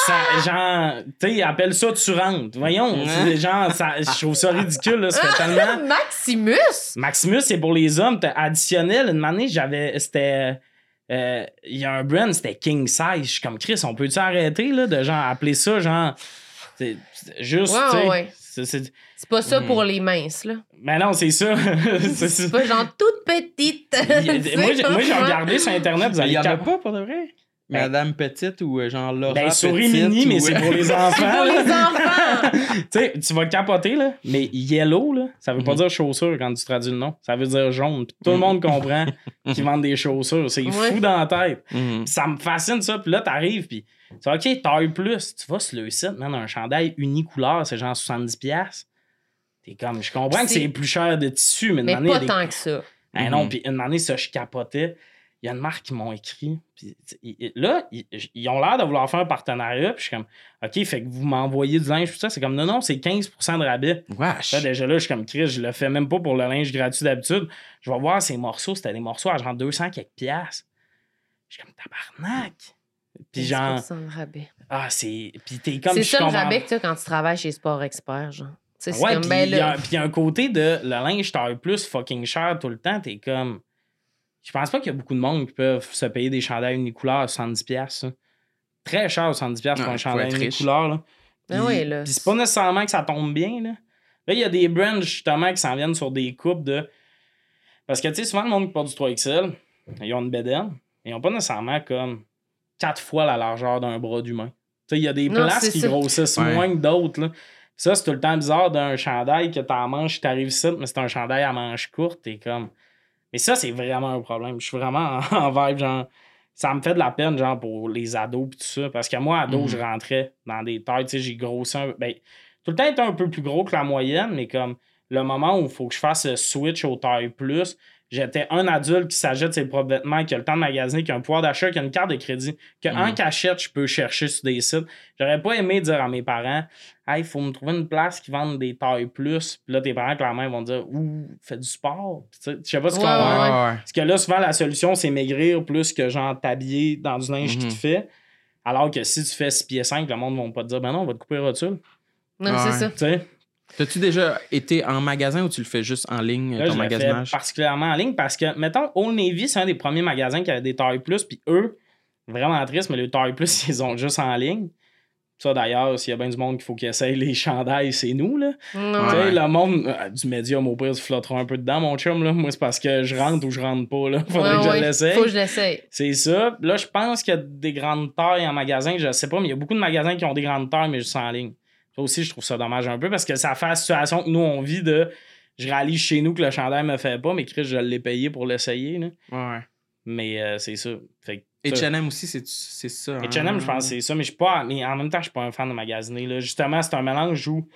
Speaker 4: ça, genre tu sais, ils appellent ça tu rentres. Voyons, c'est genre, ça, je trouve ça ridicule, là. Fait tellement.
Speaker 2: Maximus!
Speaker 4: Maximus, c'est pour les hommes. Additionnel, une année, j'avais. C'était. euh, Il y a un brand, c'était King Size. Je suis comme Chris, on peut-tu arrêter là, de genre appeler ça genre. C'est c'est juste,
Speaker 2: Ouais, ouais.
Speaker 4: c'est- c'est-
Speaker 2: C'est pas ça
Speaker 3: Mhm.
Speaker 2: pour les minces, là.
Speaker 4: Mais non, c'est ça. C'est-
Speaker 2: pas genre toute petite.
Speaker 4: Il moi, j'ai- moi, j'ai regardé sur Internet, vous
Speaker 3: Il
Speaker 4: allez
Speaker 3: y en a
Speaker 4: cap-
Speaker 3: pas pour de vrai?
Speaker 4: Ben-
Speaker 3: Madame Petite ou euh, genre Laura
Speaker 4: Ben, souris
Speaker 3: Petite
Speaker 4: mini, mais
Speaker 3: ou,
Speaker 4: c'est
Speaker 3: euh,
Speaker 4: pour les enfants.
Speaker 2: C'est pour les enfants.
Speaker 4: tu sais, tu vas capoter, là. Mais yellow, là, ça veut pas
Speaker 3: Mhm.
Speaker 4: dire chaussure quand tu traduis le nom. Ça veut dire jaune. Puis tout le
Speaker 3: Mhm.
Speaker 4: monde comprend qu'ils vendent des chaussures. C'est
Speaker 2: Ouais.
Speaker 4: fou dans la tête. Ça me fascine, ça. Puis là, t'arrives, puis tu OK, taille plus. Tu vas sur le site, man, un chandail unicouleur, c'est genre 70$. T'es comme, je comprends que
Speaker 2: C'est-
Speaker 4: plus cher de tissu, mais, une
Speaker 2: Mais pas
Speaker 4: des
Speaker 2: tant que ça.
Speaker 4: ah non,
Speaker 3: Mhm.
Speaker 4: puis une année, ça, je capotais. Il y a une marque qui m'ont écrit. Ils- là, ils, ils ont l'air de vouloir faire un partenariat. Puis je suis comme, OK, fait que vous m'envoyez du linge, tout ça. C'est comme, non, non, c'est 15% de rabais.
Speaker 3: Wesh.
Speaker 4: Là, déjà là, je suis comme, Chris, je le fais même pas pour le linge gratuit d'habitude. Je vais voir ces morceaux. C'était des morceaux à genre 200 quelques piastres. Je suis comme, tabarnak. Puis genre,
Speaker 2: 15% de rabais.
Speaker 4: ah, c'est. Puis t'es comme,
Speaker 2: C'est ça le rabais que tu as quand tu travailles chez Sport Expert, genre. Tu sais, c'est
Speaker 4: Ouais,
Speaker 2: comme,
Speaker 4: puis
Speaker 2: ben
Speaker 4: il y a-
Speaker 2: là.
Speaker 4: puis il y a un côté de le linge taille plus fucking cher tout le temps. T'es comme. Je pense pas qu'il y a beaucoup de monde qui peuvent se payer des chandails unicouleurs à 70$. piastres, ça. Très cher, 70$ piastres pour
Speaker 3: Ouais,
Speaker 4: un chandail unicouleur. Là.
Speaker 2: Ah ouais, là.
Speaker 4: Puis c'est pas nécessairement que ça tombe bien. Là, là il y a des brands justement qui s'en viennent sur des coupes de. Parce que tu sais, souvent le monde qui porte du 3XL, ils ont une bédaine. Ils ont pas nécessairement comme quatre fois la largeur d'un bras d'humain. Tu sais, il y a des
Speaker 2: Non,
Speaker 4: places qui
Speaker 2: ça.
Speaker 4: grossissent
Speaker 3: Ouais.
Speaker 4: moins que d'autres. là. Ça, c'est tout le temps bizarre d'un chandail que t'en manches, t'arrives ici, mais c'est un chandail à manches courtes, t'es comme. Mais ça, c'est vraiment un problème. Je suis vraiment en, en vibe, genre. Ça me fait de la peine, genre, pour les ados pis tout ça. Parce que moi, ado, je rentrais dans des tailles, tu sais, j'ai grossi un Ben, tout le temps été un peu plus gros que la moyenne, mais comme le moment où il faut que je fasse le switch au taille plus, j'étais un adulte qui s'achète ses propres vêtements, qui a le temps de magasiner, qui a un pouvoir d'achat, qui a une carte de crédit, que en
Speaker 3: Mhm.
Speaker 4: cachette, je peux chercher sur des sites. J'aurais pas aimé dire à mes parents, Hey, il faut me trouver une place qui vende des tailles plus. Puis là, tes parents, clairement, ils vont dire, ouh, fais du sport. Tu sais, Je sais pas ce qu'on
Speaker 2: Ouais,
Speaker 4: va
Speaker 2: ouais.
Speaker 3: Ouais, ouais.
Speaker 4: parce que là, souvent, la solution, c'est maigrir plus que genre t'habiller dans du linge qui te fait. Alors que si tu fais 6 pieds 5, le monde ne va pas te dire, ben non, on va te couper la rotule.
Speaker 2: Non,
Speaker 3: Ouais.
Speaker 2: c'est ça.
Speaker 4: Tu sais,
Speaker 3: T'as-tu déjà été en magasin ou tu le fais juste en ligne,
Speaker 4: là,
Speaker 3: ton
Speaker 4: je le fais
Speaker 3: magasinage?
Speaker 4: particulièrement en ligne parce que, mettons, Old Navy, c'est un des premiers magasins qui avait des tailles plus, puis eux, vraiment triste, mais les tailles plus, ils ont juste en ligne. Ça, d'ailleurs, s'il y a bien du monde qu'il faut qu'ils essaye les chandails, c'est nous, là.
Speaker 2: Non.
Speaker 4: Tu sais,
Speaker 3: Ouais.
Speaker 4: le monde euh, du médium, au pire, tu flotteras un peu dedans, mon chum, là. Moi, c'est parce que je rentre ou je rentre pas, là. Faudrait
Speaker 2: Ouais,
Speaker 4: que
Speaker 2: ouais.
Speaker 4: je l'essaye.
Speaker 2: Faut que je l'essaye.
Speaker 4: C'est ça. Là, je pense qu'il y a des grandes tailles en magasin, je sais pas, mais il y a beaucoup de magasins qui ont des grandes tailles, mais juste en ligne. Ça aussi, je trouve ça dommage un peu parce que ça fait la situation que nous, on vit de je réalise chez nous que le chandail me fait pas, mais Chris, je l'ai payé pour l'essayer. là.
Speaker 3: Ouais.
Speaker 4: Mais euh, c'est ça. Fait que
Speaker 3: Et
Speaker 4: ça-
Speaker 3: H&M aussi, c'est c'est ça. hein?
Speaker 4: H&M, je pense que c'est ça, mais je suis pas. Mais en même temps, je suis pas un fan de magasiner. Là. Justement, c'est un mélange où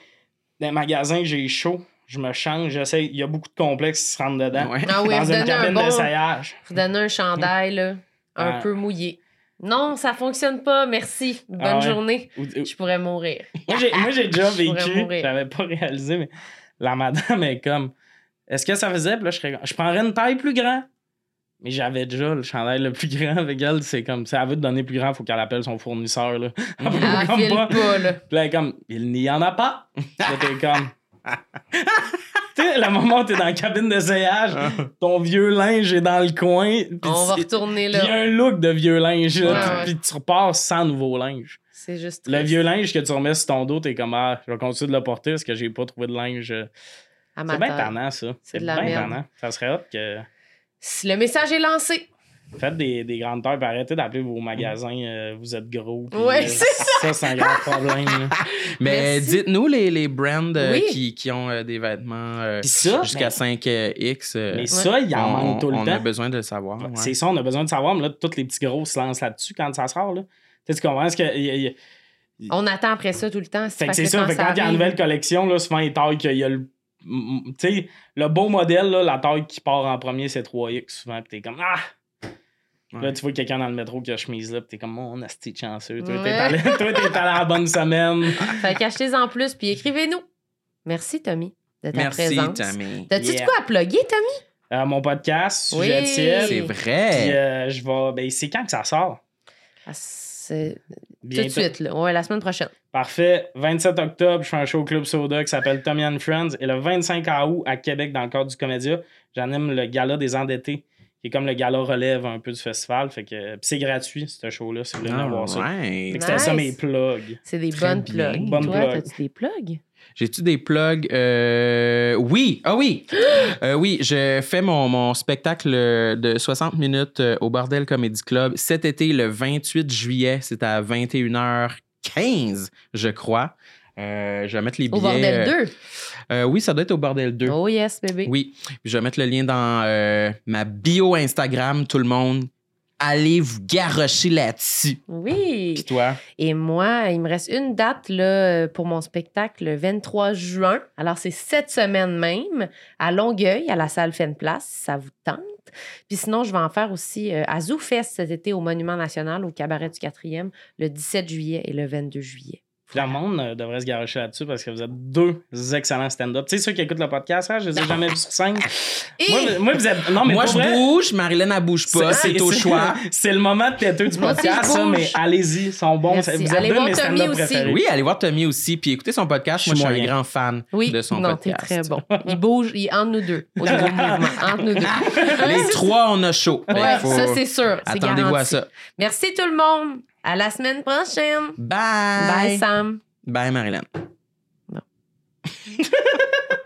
Speaker 4: dans les magasins que j'ai chaud, je me change, j'essaie. Il y a beaucoup de complexes qui se rentrent dedans.
Speaker 3: Ouais.
Speaker 2: Ah oui,
Speaker 4: dans
Speaker 2: vous
Speaker 4: une
Speaker 2: un
Speaker 4: cabine
Speaker 2: bon.
Speaker 4: d'essayage.
Speaker 2: Vous donnez un chandail, là, un
Speaker 4: Ouais.
Speaker 2: peu mouillé. Non, ça fonctionne pas, merci. Bonne
Speaker 4: Ah ouais?
Speaker 2: journée.
Speaker 4: Ou- ou-
Speaker 2: Je pourrais mourir.
Speaker 4: Moi, j'ai, déjà vécu, j'avais pas réalisé, mais la madame est comme Est-ce que ça faisait? Puis là, je, serais- je prendrais une taille plus grande. Mais j'avais déjà le chandail le plus grand avec elle. C'est comme, si elle veut te donner plus grand, il faut qu'elle appelle son fournisseur. Là. Elle peut
Speaker 2: Ah,
Speaker 4: comme pas.
Speaker 2: pas, là.
Speaker 4: Puis là, elle est comme, il n'y en a pas. Là, t'es comme. Tu sais, le moment où t'es dans la cabine d'essayage, ton vieux linge est dans le coin.
Speaker 2: On va retourner
Speaker 4: puis Il y a
Speaker 2: là.
Speaker 4: un look de vieux linge, là,
Speaker 2: Ouais,
Speaker 4: puis-
Speaker 2: ouais.
Speaker 4: puis tu repars sans nouveau linge.
Speaker 2: C'est juste.
Speaker 4: Le vieux linge que tu remets sur ton dos, t'es comme ah, je vais continuer de le porter parce que j'ai pas trouvé de linge. euh.
Speaker 2: À ma
Speaker 4: C'est bien tannant, ça.
Speaker 2: C'est
Speaker 4: C'est
Speaker 2: de la
Speaker 4: bien
Speaker 2: merde.
Speaker 4: tannant. Ça serait hot que
Speaker 2: Si Le message est lancé.
Speaker 4: Faites des, des grandes tailles, arrêtez d'appeler vos magasins euh, vous êtes gros. puis,
Speaker 2: Ouais,
Speaker 4: euh,
Speaker 2: c'est
Speaker 4: ça. c'est un grand problème.
Speaker 3: Mais
Speaker 2: Merci.
Speaker 3: dites-nous les, les brands euh,
Speaker 2: Oui.
Speaker 3: qui, qui ont euh, des vêtements euh,
Speaker 4: ça,
Speaker 3: jusqu'à
Speaker 4: mais-
Speaker 3: 5X. euh,
Speaker 4: Mais ça, il en
Speaker 3: on,
Speaker 4: manque tout le
Speaker 3: on
Speaker 4: temps.
Speaker 3: a besoin de le savoir. ouais.
Speaker 4: C'est ça, on a besoin de savoir, mais là, tous les petits gros se lancent là-dessus quand ça sort. Là. Tu sais, tu comprends? ce que, il y a- il y a-
Speaker 2: On attend après ça tout le temps.
Speaker 4: Fait que
Speaker 2: parce
Speaker 4: c'est ça. Fait quand il y a une nouvelle collection, là, souvent, les tailles qu'il y a le. Tu sais, le beau modèle, là, la taille qui part en premier, c'est 3X souvent. Puis t'es comme Ah! Puis Là, tu vois quelqu'un dans le métro qui a chemise là, puis t'es comme mon asti chanceux. Toi, t'es
Speaker 2: Ouais.
Speaker 4: allé, toi, t'es allé à la bonne semaine.
Speaker 2: Fait qu'achetez-en plus, puis écrivez-nous. Merci, Tommy, de ta
Speaker 3: Merci,
Speaker 2: présence.
Speaker 3: Tammy.
Speaker 2: T'as-tu
Speaker 4: Yeah.
Speaker 2: de quoi à plugger, Tommy?
Speaker 4: Euh, mon podcast,
Speaker 2: Oui.
Speaker 4: sujet de ciel.
Speaker 3: C'est
Speaker 4: Puis
Speaker 3: vrai.
Speaker 4: euh, je vais. Ben, c'est quand que ça sort?
Speaker 2: Ah, c'est tout de suite, là. Ouais, la semaine prochaine.
Speaker 4: Parfait. 27 octobre, je fais un show au Club Soda qui s'appelle Tommy and Friends. Et le 25 août, à Québec, dans le cadre du Comédia, j'anime le gala des endettés, qui est comme le gala relève un peu du festival. Fait que, c'est gratuit, ce show-là, si vous voulez venir voir ça. Fait que c'était ça mes plugs.
Speaker 2: C'est des
Speaker 3: Très
Speaker 2: bonnes
Speaker 3: bien.
Speaker 2: plugs.
Speaker 4: Bonnes
Speaker 2: Toi,
Speaker 4: plugs.
Speaker 2: as-tu des plugs?
Speaker 3: J'ai-tu des plugs? Euh, Oui, ah oui. Euh, oui, je fais mon, mon spectacle de 60 minutes euh, au Bordel Comedy Club cet été, le 28 juillet. C'est à 21h15, je crois. Euh, je vais mettre les billets.
Speaker 2: Au bordel
Speaker 3: euh,
Speaker 2: 2.
Speaker 3: Euh, oui, ça doit être au Bordel 2.
Speaker 2: Oh yes, bébé.
Speaker 3: Oui, je vais mettre le lien dans euh, ma bio Instagram, tout le monde. Allez vous garrocher là-dessus.
Speaker 2: Oui.
Speaker 3: Puis toi?
Speaker 2: Et moi, il me reste une date là, pour mon spectacle le 23 juin. Alors, c'est cette semaine même à Longueuil, à la salle Fen Place, si ça vous tente. Puis sinon, je vais en faire aussi euh, à ZooFest cet été au Monument National, au Cabaret du 4e, le 17 juillet et le 22 juillet.
Speaker 4: Puis le monde euh, devrait se garocher là-dessus parce que vous êtes deux excellents stand-up. Tu sais, ceux qui écoutent le podcast, hein, je les ai jamais vus sur scène.
Speaker 2: Et-
Speaker 4: Moi, moi, vous êtes. Non, mais
Speaker 3: Moi, je
Speaker 4: vrai,
Speaker 3: bouge, Marilyn, elle bouge pas. C'est au choix.
Speaker 4: C'est le moment de têteux du podcast, ça, mais allez-y, ils sont bons.
Speaker 2: Merci.
Speaker 4: Vous êtes
Speaker 2: Allez
Speaker 4: deux de
Speaker 2: voir
Speaker 4: mes
Speaker 2: Tommy
Speaker 4: stand-up
Speaker 2: aussi.
Speaker 4: préférés.
Speaker 3: Oui, allez voir Tommy aussi, puis écoutez son podcast. Moi, je
Speaker 4: suis
Speaker 3: un grand fan
Speaker 2: Oui,
Speaker 3: de son
Speaker 2: non, t'es
Speaker 3: podcast.
Speaker 2: très bon. Il bouge, il est entre nous deux. Au niveau mouvement, entre nous deux.
Speaker 3: Les trois, on a chaud.
Speaker 2: Ouais,
Speaker 3: faut-
Speaker 2: ça, c'est sûr. c'est
Speaker 3: Attendez-vous à ça.
Speaker 2: Merci tout le monde. À la semaine prochaine.
Speaker 3: Bye.
Speaker 2: Bye, Sam.
Speaker 3: Bye, Marilyn.
Speaker 2: Non.